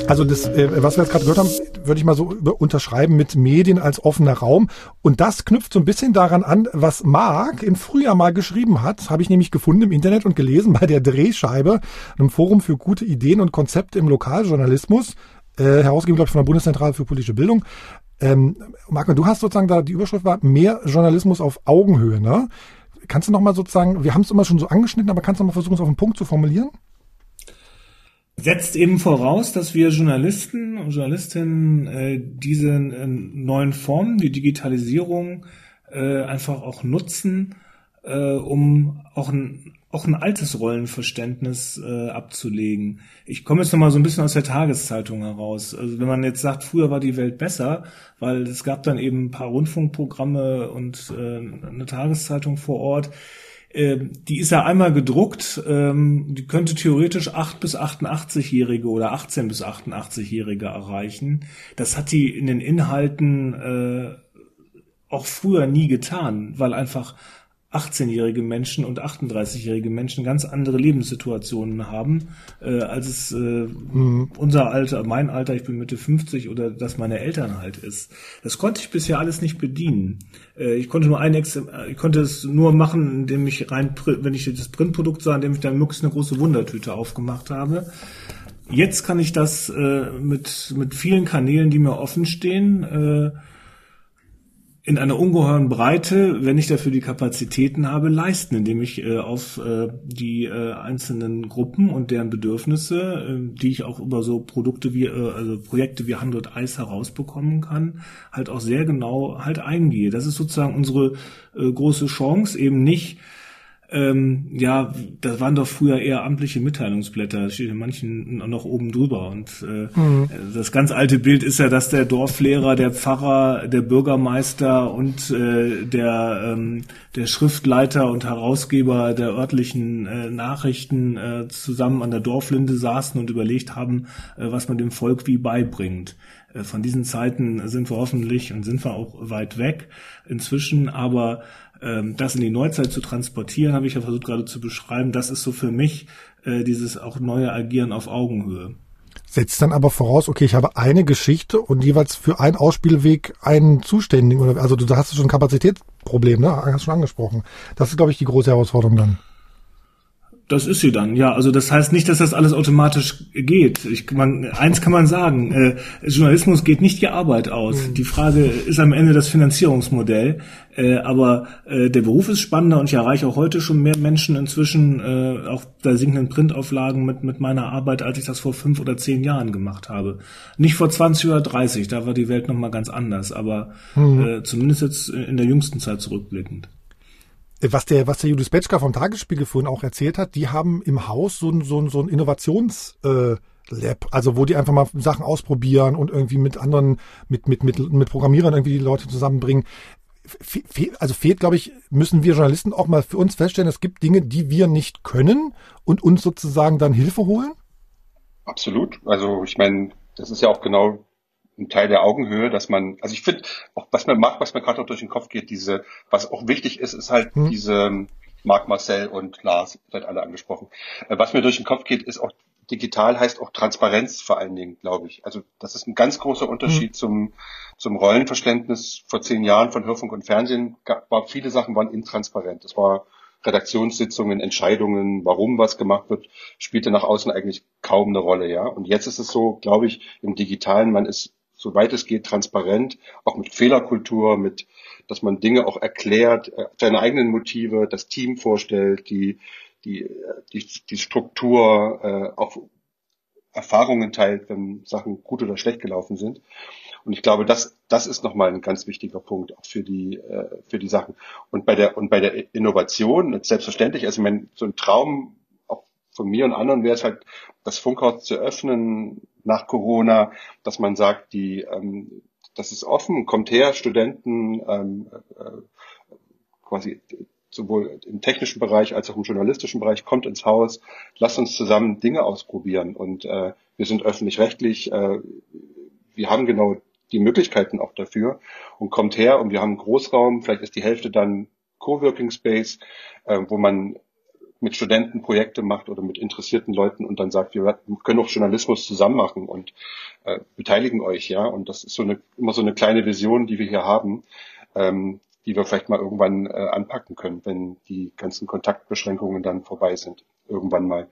[SPEAKER 2] Also das, äh, was wir jetzt gerade gehört haben, würde ich mal so unterschreiben mit Medien als offener Raum. Und das knüpft so ein bisschen daran an, was Marc im Frühjahr mal geschrieben hat. Habe ich nämlich gefunden im Internet und gelesen bei der Drehscheibe, einem Forum für gute Ideen und Konzepte im Lokaljournalismus, äh, herausgegeben, glaube ich, von der Bundeszentrale für politische Bildung. Ähm, Marco, du hast sozusagen da, die Überschrift war mehr Journalismus auf Augenhöhe, ne? Kannst du nochmal sozusagen, wir haben es immer schon so angeschnitten, aber kannst du noch mal versuchen, es auf den Punkt zu formulieren?
[SPEAKER 3] setzt eben voraus, dass wir Journalisten und Journalistinnen äh, diese äh, neuen Formen, die Digitalisierung äh, einfach auch nutzen, äh, um auch ein auch ein altes Rollenverständnis äh, abzulegen. Ich komme jetzt noch mal so ein bisschen aus der Tageszeitung heraus. Also wenn man jetzt sagt, früher war die Welt besser, weil es gab dann eben ein paar Rundfunkprogramme und äh, eine Tageszeitung vor Ort. Äh, die ist ja einmal gedruckt, ähm, die könnte theoretisch 8 bis 88-Jährige oder 18 bis 88-Jährige erreichen. Das hat die in den Inhalten äh, auch früher nie getan, weil einfach 18-jährige Menschen und 38-jährige Menschen ganz andere Lebenssituationen haben, äh, als es äh, mhm. unser Alter, mein Alter, ich bin Mitte 50 oder das meine Eltern halt ist. Das konnte ich bisher alles nicht bedienen. Äh, ich konnte nur ein Ex ich konnte es nur machen, indem ich rein, wenn ich das Printprodukt sah, indem ich dann möglichst eine große Wundertüte aufgemacht habe. Jetzt kann ich das äh, mit, mit vielen Kanälen, die mir offen stehen, äh, in einer ungeheuren Breite, wenn ich dafür die Kapazitäten habe, leisten, indem ich äh, auf äh, die äh, einzelnen Gruppen und deren Bedürfnisse, äh, die ich auch über so Produkte wie, äh, also Projekte wie 100 Eis herausbekommen kann, halt auch sehr genau halt eingehe. Das ist sozusagen unsere äh, große Chance, eben nicht ähm, ja, das waren doch früher eher amtliche Mitteilungsblätter. Das steht in manchen noch oben drüber. Und äh, mhm. das ganz alte Bild ist ja, dass der Dorflehrer, der Pfarrer, der Bürgermeister und äh, der, ähm, der Schriftleiter und Herausgeber der örtlichen äh, Nachrichten äh, zusammen an der Dorflinde saßen und überlegt haben, äh, was man dem Volk wie beibringt. Äh, von diesen Zeiten sind wir hoffentlich und sind wir auch weit weg inzwischen, aber ähm, das in die Neuzeit zu transportieren, habe ich ja versucht gerade zu beschreiben, das ist so für mich äh, dieses auch neue Agieren auf Augenhöhe.
[SPEAKER 2] Setzt dann aber voraus, okay, ich habe eine Geschichte und jeweils für einen Ausspielweg einen Zuständigen. Also du hast schon ein Kapazitätsproblem, ne? Hast schon angesprochen. Das ist, glaube ich, die große Herausforderung dann.
[SPEAKER 3] Das ist sie dann, ja. Also das heißt nicht, dass das alles automatisch geht. Ich, man, eins kann man sagen, äh, Journalismus geht nicht die Arbeit aus. Mhm. Die Frage ist am Ende das Finanzierungsmodell. Äh, aber äh, der Beruf ist spannender und ich erreiche auch heute schon mehr Menschen inzwischen, äh, auch bei sinkenden Printauflagen mit, mit meiner Arbeit, als ich das vor fünf oder zehn Jahren gemacht habe. Nicht vor 20 oder 30, da war die Welt nochmal ganz anders, aber mhm. äh, zumindest jetzt in der jüngsten Zeit zurückblickend
[SPEAKER 2] was der, was der Judith Betschka vom Tagesspiegel vorhin auch erzählt hat, die haben im Haus so ein, so ein, so ein Innovations, äh, Lab, also wo die einfach mal Sachen ausprobieren und irgendwie mit anderen, mit, mit, mit, mit Programmierern irgendwie die Leute zusammenbringen. Fe also fehlt, glaube ich, müssen wir Journalisten auch mal für uns feststellen, es gibt Dinge, die wir nicht können und uns sozusagen dann Hilfe holen?
[SPEAKER 5] Absolut. Also ich meine, das ist ja auch genau ein Teil der Augenhöhe, dass man, also ich finde, auch was man mag, was mir gerade auch durch den Kopf geht, diese, was auch wichtig ist, ist halt hm. diese Marc Marcel und Lars, seid alle angesprochen. Äh, was mir durch den Kopf geht, ist auch digital heißt auch Transparenz vor allen Dingen, glaube ich. Also das ist ein ganz großer Unterschied hm. zum, zum Rollenverständnis vor zehn Jahren von Hörfunk und Fernsehen. War, viele Sachen waren intransparent. Das war Redaktionssitzungen, Entscheidungen, warum was gemacht wird, spielte nach außen eigentlich kaum eine Rolle, ja. Und jetzt ist es so, glaube ich, im Digitalen, man ist soweit es geht, transparent, auch mit Fehlerkultur, mit, dass man Dinge auch erklärt, äh, seine eigenen Motive, das Team vorstellt, die, die, die, die Struktur, äh, auch Erfahrungen teilt, wenn Sachen gut oder schlecht gelaufen sind. Und ich glaube, das, das ist nochmal ein ganz wichtiger Punkt auch für die, äh, für die Sachen. Und bei der, und bei der Innovation, selbstverständlich, also mein, so ein Traum auch von mir und anderen wäre es halt, das Funkhaus zu öffnen, nach Corona, dass man sagt, die, ähm, das ist offen, kommt her, Studenten, ähm, äh, quasi sowohl im technischen Bereich als auch im journalistischen Bereich, kommt ins Haus, lasst uns zusammen Dinge ausprobieren. Und äh, wir sind öffentlich-rechtlich, äh, wir haben genau die Möglichkeiten auch dafür und kommt her und wir haben Großraum, vielleicht ist die Hälfte dann Coworking Space, äh, wo man mit Studenten Projekte macht oder mit interessierten Leuten und dann sagt, wir können auch Journalismus zusammen machen und äh, beteiligen euch, ja. Und das ist so eine immer so eine kleine Vision, die wir hier haben, ähm, die wir vielleicht mal irgendwann äh, anpacken können, wenn die ganzen Kontaktbeschränkungen dann vorbei sind. Irgendwann mal.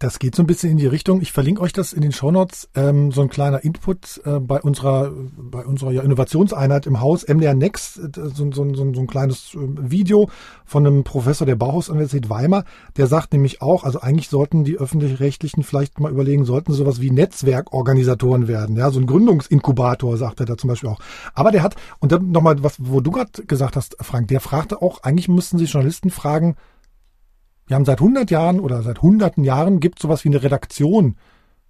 [SPEAKER 2] Das geht so ein bisschen in die Richtung. Ich verlinke euch das in den Shownotes. Ähm, so ein kleiner Input äh, bei unserer bei unserer ja, Innovationseinheit im Haus MDR Next, äh, so, so, so, so ein kleines äh, Video von einem Professor der Bauhaus-Universität Weimar. Der sagt nämlich auch, also eigentlich sollten die öffentlich-rechtlichen vielleicht mal überlegen, sollten sowas wie Netzwerkorganisatoren werden. Ja, so ein Gründungsinkubator sagt er da zum Beispiel auch. Aber der hat und dann nochmal was, wo du gerade gesagt hast, Frank, der fragte auch, eigentlich müssten sich Journalisten fragen wir haben seit 100 Jahren oder seit hunderten Jahren gibt sowas wie eine Redaktion.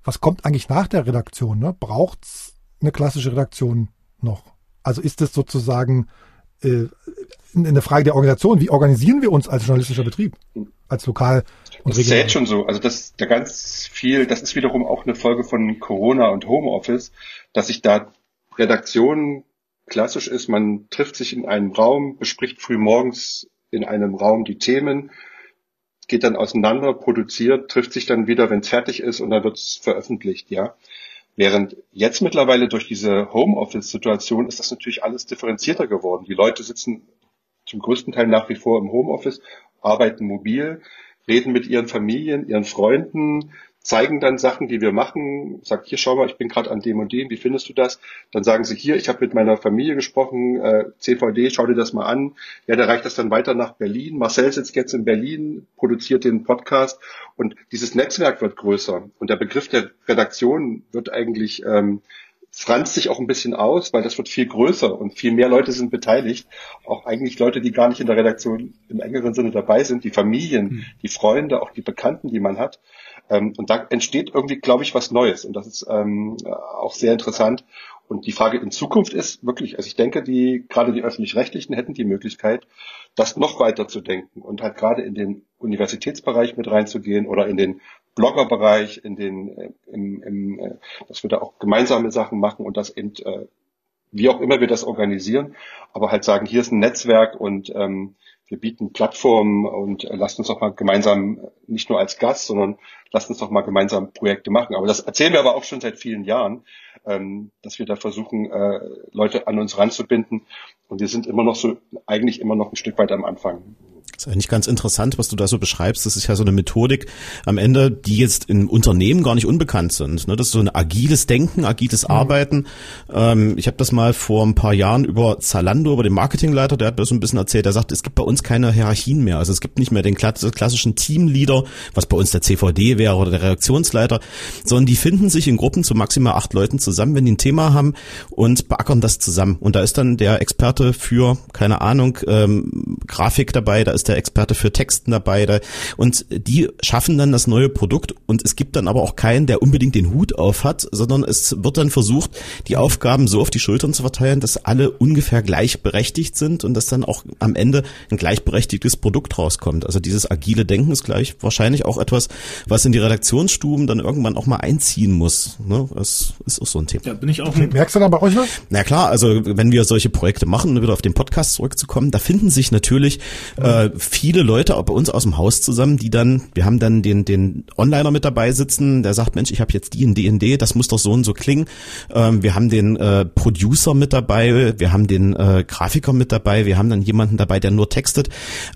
[SPEAKER 2] Was kommt eigentlich nach der Redaktion? Ne? Braucht es eine klassische Redaktion noch? Also ist es sozusagen äh, eine Frage der Organisation. Wie organisieren wir uns als journalistischer Betrieb, als lokal
[SPEAKER 5] und Das zählt schon so. Also das da ganz viel. Das ist wiederum auch eine Folge von Corona und Homeoffice, dass sich da Redaktion klassisch ist. Man trifft sich in einem Raum, bespricht früh morgens in einem Raum die Themen geht dann auseinander, produziert, trifft sich dann wieder, wenn es fertig ist und dann wird es veröffentlicht, ja. Während jetzt mittlerweile durch diese Homeoffice-Situation ist das natürlich alles differenzierter geworden. Die Leute sitzen zum größten Teil nach wie vor im Homeoffice, arbeiten mobil, reden mit ihren Familien, ihren Freunden, zeigen dann Sachen, die wir machen, sagt, hier schau mal, ich bin gerade an dem und dem, wie findest du das? Dann sagen sie, hier, ich habe mit meiner Familie gesprochen, äh, CVD, schau dir das mal an. Ja, der reicht das dann weiter nach Berlin. Marcel sitzt jetzt in Berlin, produziert den Podcast und dieses Netzwerk wird größer. Und der Begriff der Redaktion wird eigentlich ähm, franzt sich auch ein bisschen aus, weil das wird viel größer und viel mehr Leute sind beteiligt. Auch eigentlich Leute, die gar nicht in der Redaktion im engeren Sinne dabei sind, die Familien, hm. die Freunde, auch die Bekannten, die man hat. Ähm, und da entsteht irgendwie, glaube ich, was Neues. Und das ist ähm, auch sehr interessant. Und die Frage in Zukunft ist wirklich, also ich denke, die, gerade die öffentlich-rechtlichen hätten die Möglichkeit, das noch weiter zu denken und halt gerade in den Universitätsbereich mit reinzugehen oder in den Bloggerbereich, in den, äh, im, im, äh, dass wir da auch gemeinsame Sachen machen und das eben, äh, wie auch immer wir das organisieren, aber halt sagen, hier ist ein Netzwerk und ähm, wir bieten Plattformen und äh, lasst uns doch mal gemeinsam, nicht nur als Gast, sondern lasst uns doch mal gemeinsam Projekte machen. Aber das erzählen wir aber auch schon seit vielen Jahren, ähm, dass wir da versuchen, äh, Leute an uns ranzubinden. Und wir sind immer noch so, eigentlich immer noch ein Stück weit am Anfang.
[SPEAKER 4] Das ist eigentlich ganz interessant, was du da so beschreibst. Das ist ja so eine Methodik am Ende, die jetzt in Unternehmen gar nicht unbekannt sind. Ne? Das ist so ein agiles Denken, agiles mhm. Arbeiten. Ähm, ich habe das mal vor ein paar Jahren über Zalando, über den Marketingleiter, der hat mir so ein bisschen erzählt, der sagt, es gibt bei uns keine Hierarchien mehr. Also es gibt nicht mehr den klassischen Teamleader, was bei uns der CVD wäre oder der Reaktionsleiter, sondern die finden sich in Gruppen zu maximal acht Leuten zusammen, wenn die ein Thema haben und beackern das zusammen. Und da ist dann der Experte für, keine Ahnung, ähm, Grafik dabei, da ist der Experte für Texten dabei. Da, und die schaffen dann das neue Produkt und es gibt dann aber auch keinen, der unbedingt den Hut auf hat, sondern es wird dann versucht, die Aufgaben so auf die Schultern zu verteilen, dass alle ungefähr gleichberechtigt sind und dass dann auch am Ende ein gleichberechtigtes Produkt rauskommt. Also dieses agile Denken ist gleich wahrscheinlich auch etwas, was in die Redaktionsstuben dann irgendwann auch mal einziehen muss. Ne? Das ist auch so ein Thema.
[SPEAKER 2] Ja, bin ich auch. Merkst du da bei euch was?
[SPEAKER 4] Na klar, also wenn wir solche Projekte machen, um wieder auf den Podcast zurückzukommen, da finden sich natürlich äh, viele Leute auch bei uns aus dem Haus zusammen, die dann, wir haben dann den, den Onliner mit dabei sitzen, der sagt, Mensch, ich habe jetzt die in D&D, das muss doch so und so klingen. Ähm, wir haben den äh, Producer mit dabei, wir haben den äh, Grafiker mit dabei, wir haben dann jemanden dabei, der nur textet.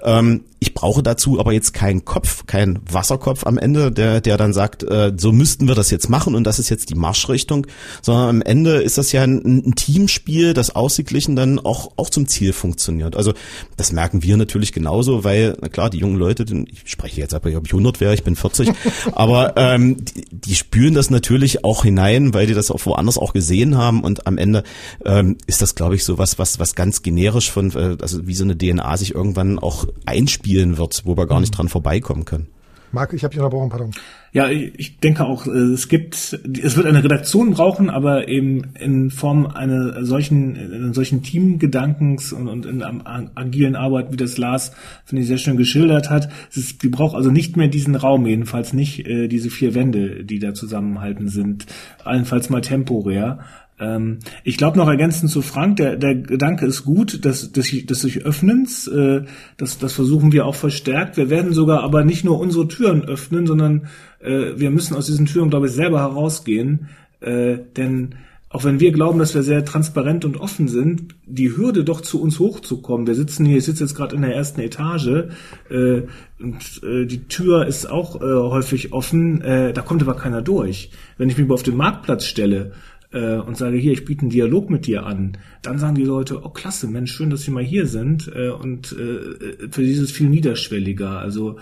[SPEAKER 4] Ähm, ich brauche dazu aber jetzt keinen Kopf, keinen Wasserkopf am Ende, der, der dann sagt, äh, so müssten wir das jetzt machen und das ist jetzt die Marschrichtung, sondern am Ende ist das ja ein, ein Teamspiel, das ausgeglichen dann auch, auch zum Ziel funktioniert. Also das merken wir natürlich genauso, weil, na klar, die jungen Leute, ich spreche jetzt aber, ob ich 100 wäre, ich bin 40, aber ähm, die, die spüren das natürlich auch hinein, weil die das auch woanders auch gesehen haben und am Ende ähm, ist das, glaube ich, so was, was, was ganz generisch von, äh, also wie so eine DNA sich irgendwann auch einspielt spielen wird, wo wir gar nicht mhm. dran vorbeikommen können.
[SPEAKER 2] Marc, ich habe dich unterbrochen, pardon.
[SPEAKER 3] Ja, ich denke auch, äh, es gibt, es wird eine Redaktion brauchen, aber eben in Form einer solchen, solchen Teamgedankens und, und in einer agilen Arbeit, wie das Lars, finde ich, sehr schön geschildert hat. Es ist, die braucht also nicht mehr diesen Raum, jedenfalls nicht äh, diese vier Wände, die da zusammenhalten sind, allenfalls mal temporär. Ähm, ich glaube noch ergänzend zu Frank, der, der Gedanke ist gut, dass, dass, des sich Öffnens, äh, das, das versuchen wir auch verstärkt. Wir werden sogar aber nicht nur unsere Türen öffnen, sondern äh, wir müssen aus diesen Türen, glaube ich, selber herausgehen, äh, denn auch wenn wir glauben, dass wir sehr transparent und offen sind, die Hürde doch zu uns hochzukommen. Wir sitzen hier, ich sitze jetzt gerade in der ersten Etage äh, und äh, die Tür ist auch äh, häufig offen, äh, da kommt aber keiner durch. Wenn ich mich auf den Marktplatz stelle äh, und sage, hier, ich biete einen Dialog mit dir an, dann sagen die Leute, oh klasse, Mensch, schön, dass Sie mal hier sind äh, und äh, für dieses viel niederschwelliger. Also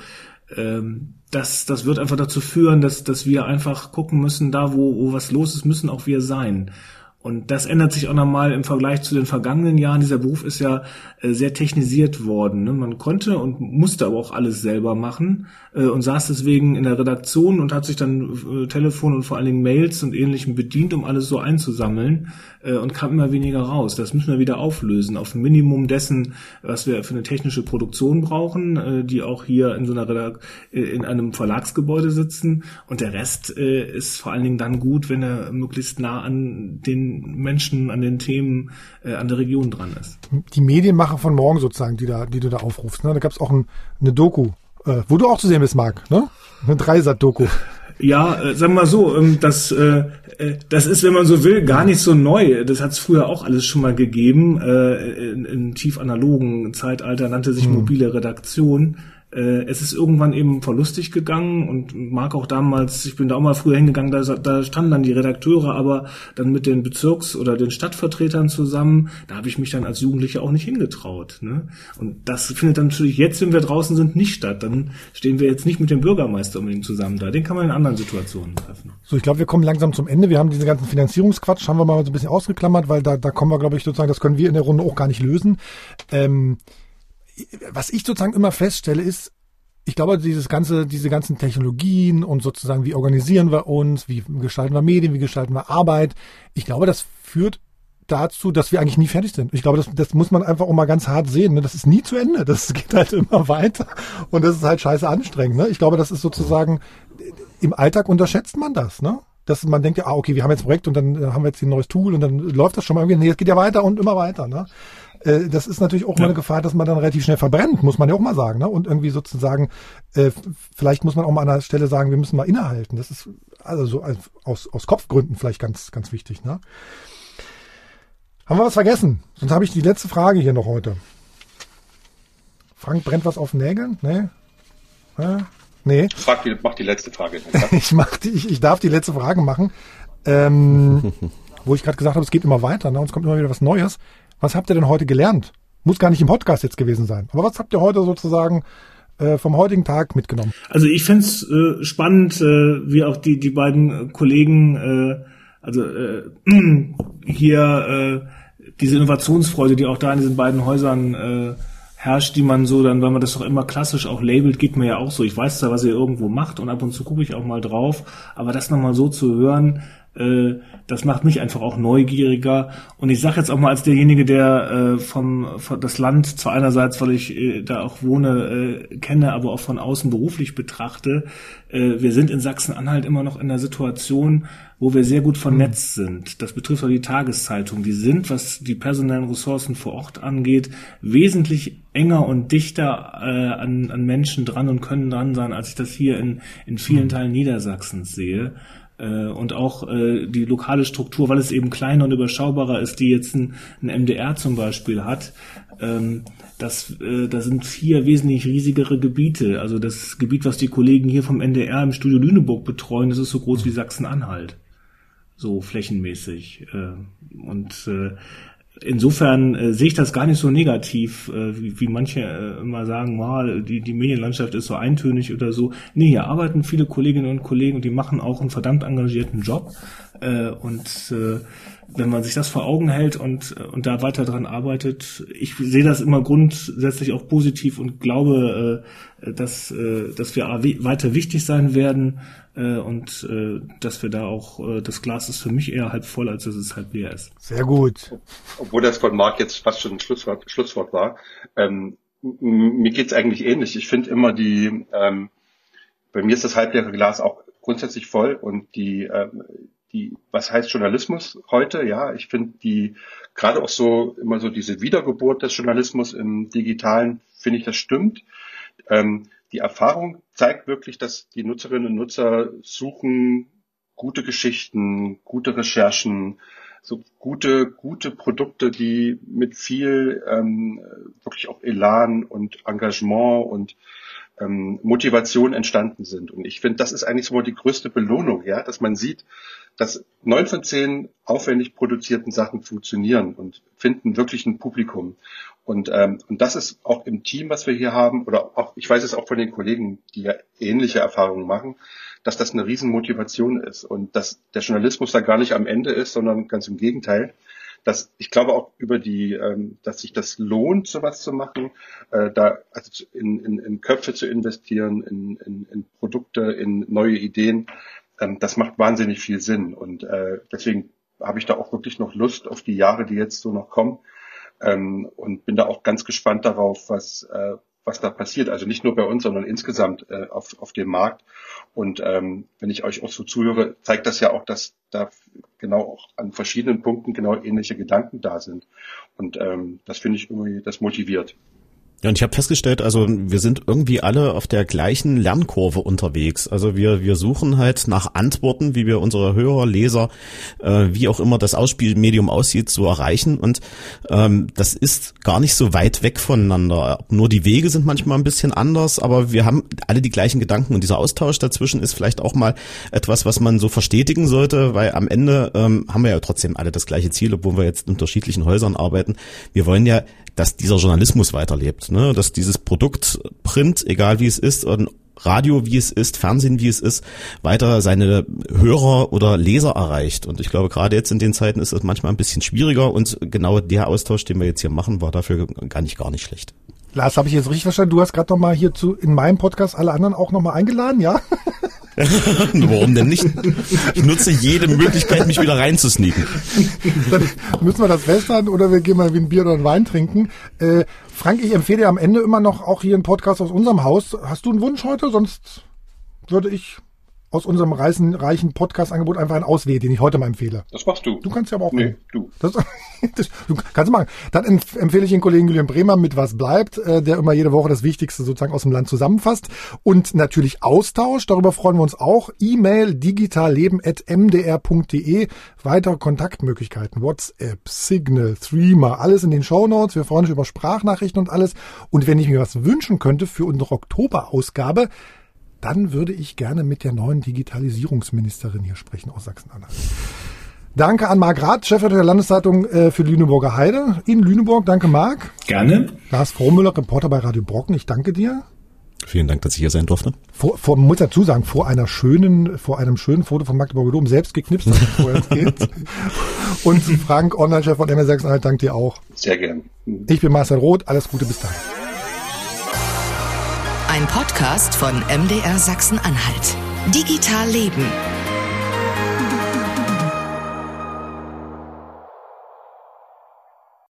[SPEAKER 3] ähm, das, das wird einfach dazu führen, dass, dass wir einfach gucken müssen, da wo, wo was los ist, müssen auch wir sein. Und das ändert sich auch nochmal im Vergleich zu den vergangenen Jahren. Dieser Beruf ist ja äh, sehr technisiert worden. Ne? Man konnte und musste aber auch alles selber machen äh, und saß deswegen in der Redaktion und hat sich dann äh, Telefon und vor allen Dingen Mails und ähnlichem bedient, um alles so einzusammeln äh, und kam immer weniger raus. Das müssen wir wieder auflösen auf ein Minimum dessen, was wir für eine technische Produktion brauchen, äh, die auch hier in so einer Redak äh, in einem Verlagsgebäude sitzen und der Rest äh, ist vor allen Dingen dann gut, wenn er möglichst nah an den Menschen, an den Themen, äh, an der Region dran ist.
[SPEAKER 2] Die Medienmacher von morgen sozusagen, die da, die du da aufrufst, ne? da gab es auch ein, eine Doku, äh, wo du auch zu sehen bist, Marc, ne? Eine Dreisat-Doku.
[SPEAKER 3] Ja, äh, sagen wir mal so, ähm, das, äh, das ist, wenn man so will, gar nicht so neu. Das hat es früher auch alles schon mal gegeben. Äh, in, in tief analogen Zeitalter nannte sich hm. mobile Redaktion äh, es ist irgendwann eben verlustig gegangen und mag auch damals, ich bin da auch mal früher hingegangen, da, da standen dann die Redakteure, aber dann mit den Bezirks- oder den Stadtvertretern zusammen, da habe ich mich dann als Jugendlicher auch nicht hingetraut. Ne? Und das findet dann natürlich jetzt, wenn wir draußen sind, nicht statt. Dann stehen wir jetzt nicht mit dem Bürgermeister unbedingt zusammen da. Den kann man in anderen Situationen treffen.
[SPEAKER 2] So, ich glaube, wir kommen langsam zum Ende. Wir haben diesen ganzen Finanzierungsquatsch, haben wir mal so ein bisschen ausgeklammert, weil da, da kommen wir, glaube ich, sozusagen, das können wir in der Runde auch gar nicht lösen. Ähm, was ich sozusagen immer feststelle, ist, ich glaube, dieses ganze, diese ganzen Technologien und sozusagen, wie organisieren wir uns, wie gestalten wir Medien, wie gestalten wir Arbeit, ich glaube, das führt dazu, dass wir eigentlich nie fertig sind. Ich glaube, das, das muss man einfach auch mal ganz hart sehen. Ne? Das ist nie zu Ende. Das geht halt immer weiter und das ist halt scheiße anstrengend. Ne? Ich glaube, das ist sozusagen, im Alltag unterschätzt man das. Ne? Dass man denkt, ah, okay, wir haben jetzt ein Projekt und dann haben wir jetzt ein neues Tool und dann läuft das schon mal irgendwie. Nee, es geht ja weiter und immer weiter. Ne? Äh, das ist natürlich auch ja. mal eine Gefahr, dass man dann relativ schnell verbrennt, muss man ja auch mal sagen. Ne? Und irgendwie sozusagen, äh, vielleicht muss man auch mal an der Stelle sagen, wir müssen mal innehalten. Das ist also so aus, aus Kopfgründen vielleicht ganz, ganz wichtig. Ne? Haben wir was vergessen? Sonst habe ich die letzte Frage hier noch heute. Frank brennt was auf den Nägeln? Nee?
[SPEAKER 5] Äh? Nee. Frag die, mach die letzte Frage.
[SPEAKER 2] ich, mach die, ich, ich darf die letzte Frage machen. Ähm, wo ich gerade gesagt habe, es geht immer weiter, ne? und es kommt immer wieder was Neues. Was habt ihr denn heute gelernt? Muss gar nicht im Podcast jetzt gewesen sein. Aber was habt ihr heute sozusagen äh, vom heutigen Tag mitgenommen?
[SPEAKER 3] Also ich finde es äh, spannend, äh, wie auch die, die beiden Kollegen, äh, also äh, hier äh, diese Innovationsfreude, die auch da in diesen beiden Häusern äh, herrscht, die man so dann, weil man das doch immer klassisch auch labelt, geht mir ja auch so. Ich weiß zwar, was ihr irgendwo macht und ab und zu gucke ich auch mal drauf, aber das nochmal so zu hören, äh, das macht mich einfach auch neugieriger. Und ich sage jetzt auch mal als derjenige, der äh, vom, vom das Land zwar einerseits, weil ich äh, da auch wohne, äh, kenne, aber auch von außen beruflich betrachte, äh, wir sind in Sachsen-Anhalt immer noch in der Situation, wo wir sehr gut vernetzt sind. Das betrifft auch die Tageszeitung. Die sind, was die personellen Ressourcen vor Ort angeht, wesentlich enger und dichter äh, an, an Menschen dran und können dran sein, als ich das hier in, in vielen Teilen Niedersachsens sehe. Äh, und auch äh, die lokale Struktur, weil es eben kleiner und überschaubarer ist, die jetzt ein, ein MDR zum Beispiel hat, ähm, das, äh, da sind vier wesentlich riesigere Gebiete. Also das Gebiet, was die Kollegen hier vom NDR im Studio Lüneburg betreuen, das ist so groß wie Sachsen-Anhalt. So flächenmäßig. Und äh, insofern äh, sehe ich das gar nicht so negativ, äh, wie, wie manche äh, immer sagen, wow, die, die Medienlandschaft ist so eintönig oder so. Nee, hier arbeiten viele Kolleginnen und Kollegen und die machen auch einen verdammt engagierten Job. Äh, und äh, wenn man sich das vor Augen hält und, und da weiter dran arbeitet, ich sehe das immer grundsätzlich auch positiv und glaube, äh, dass, äh, dass wir weiter wichtig sein werden äh, und äh, dass wir da auch, äh, das Glas ist für mich eher halb voll, als dass es halb leer ist.
[SPEAKER 2] Sehr gut.
[SPEAKER 5] Obwohl das von Marc jetzt fast schon ein Schlusswort, Schlusswort war. Ähm, mir geht's eigentlich ähnlich. Ich finde immer die, ähm, bei mir ist das halbleere Glas auch grundsätzlich voll und die, ähm, die, was heißt Journalismus heute? Ja, ich finde die, gerade auch so, immer so diese Wiedergeburt des Journalismus im Digitalen, finde ich, das stimmt. Ähm, die Erfahrung zeigt wirklich, dass die Nutzerinnen und Nutzer suchen gute Geschichten, gute Recherchen, so gute, gute Produkte, die mit viel ähm, wirklich auch Elan und Engagement und ähm, Motivation entstanden sind. Und ich finde, das ist eigentlich so die größte Belohnung, ja, dass man sieht, dass neun von zehn aufwendig produzierten Sachen funktionieren und finden wirklich ein Publikum. Und, ähm, und das ist auch im Team, was wir hier haben, oder auch, ich weiß es auch von den Kollegen, die ja ähnliche Erfahrungen machen, dass das eine Riesenmotivation ist und dass der Journalismus da gar nicht am Ende ist, sondern ganz im Gegenteil. Dass ich glaube auch über die, ähm, dass sich das lohnt, sowas zu machen, äh, da also in, in, in Köpfe zu investieren, in, in, in Produkte, in neue Ideen, ähm, das macht wahnsinnig viel Sinn. Und äh, deswegen habe ich da auch wirklich noch Lust auf die Jahre, die jetzt so noch kommen. Ähm, und bin da auch ganz gespannt darauf, was, äh, was da passiert. Also nicht nur bei uns, sondern insgesamt äh, auf, auf dem Markt. Und ähm, wenn ich euch auch so zuhöre, zeigt das ja auch, dass da genau auch an verschiedenen Punkten genau ähnliche Gedanken da sind. Und ähm, das finde ich irgendwie, das motiviert.
[SPEAKER 4] Ja, und ich habe festgestellt, also wir sind irgendwie alle auf der gleichen Lernkurve unterwegs. Also wir, wir suchen halt nach Antworten, wie wir unsere Hörer, Leser, äh, wie auch immer das Ausspielmedium aussieht, zu erreichen. Und ähm, das ist gar nicht so weit weg voneinander. Nur die Wege sind manchmal ein bisschen anders, aber wir haben alle die gleichen Gedanken und dieser Austausch dazwischen ist vielleicht auch mal etwas, was man so verstetigen sollte, weil am Ende ähm, haben wir ja trotzdem alle das gleiche Ziel, obwohl wir jetzt in unterschiedlichen Häusern arbeiten. Wir wollen ja dass dieser Journalismus weiterlebt, ne? dass dieses Produkt Print, egal wie es ist, und Radio, wie es ist, Fernsehen, wie es ist, weiter seine Hörer oder Leser erreicht. Und ich glaube, gerade jetzt in den Zeiten ist es manchmal ein bisschen schwieriger und genau der Austausch, den wir jetzt hier machen, war dafür gar nicht, gar nicht schlecht.
[SPEAKER 2] Lars, habe ich jetzt richtig verstanden? Du hast gerade noch mal hier zu in meinem Podcast alle anderen auch noch mal eingeladen, ja?
[SPEAKER 4] Warum denn nicht? Ich nutze jede Möglichkeit, mich wieder reinzusneaken.
[SPEAKER 2] Dann müssen wir das festhalten oder wir gehen mal wie ein Bier oder ein Wein trinken. Äh, Frank, ich empfehle dir am Ende immer noch auch hier einen Podcast aus unserem Haus. Hast du einen Wunsch heute? Sonst würde ich aus unserem reichen, reichen Podcast-Angebot einfach einen auswählen, den ich heute mal empfehle.
[SPEAKER 5] Das machst du.
[SPEAKER 2] Du kannst ja aber auch.
[SPEAKER 5] Nee, du.
[SPEAKER 2] Das, das, du kannst machen. Dann empfehle ich den Kollegen Julian Bremer mit Was bleibt, äh, der immer jede Woche das Wichtigste sozusagen aus dem Land zusammenfasst. Und natürlich Austausch, darüber freuen wir uns auch. E-Mail digitalleben.mdr.de. Weitere Kontaktmöglichkeiten, WhatsApp, Signal, Threema, alles in den Show Notes. Wir freuen uns über Sprachnachrichten und alles. Und wenn ich mir was wünschen könnte für unsere Oktoberausgabe, dann würde ich gerne mit der neuen Digitalisierungsministerin hier sprechen aus Sachsen-Anhalt. Danke an Marc Rath, Chefredakteur der Landeszeitung äh, für Lüneburger Heide in Lüneburg. Danke, Marc.
[SPEAKER 3] Gerne.
[SPEAKER 2] Lars Frohmüller, Reporter bei Radio Brocken. Ich danke dir.
[SPEAKER 4] Vielen Dank, dass ich hier sein durfte.
[SPEAKER 2] Vor, vor, muss dazu sagen, vor einer schönen, vor einem schönen Foto von Magdeburger Dom selbst geknipst, bevor es geht. Und Frank, Online-Chef von MS Sachsen-Anhalt, danke dir auch.
[SPEAKER 5] Sehr gern.
[SPEAKER 2] Ich bin Marcel Roth. Alles Gute bis dahin.
[SPEAKER 1] Ein Podcast von MDR Sachsen-Anhalt. Digital Leben.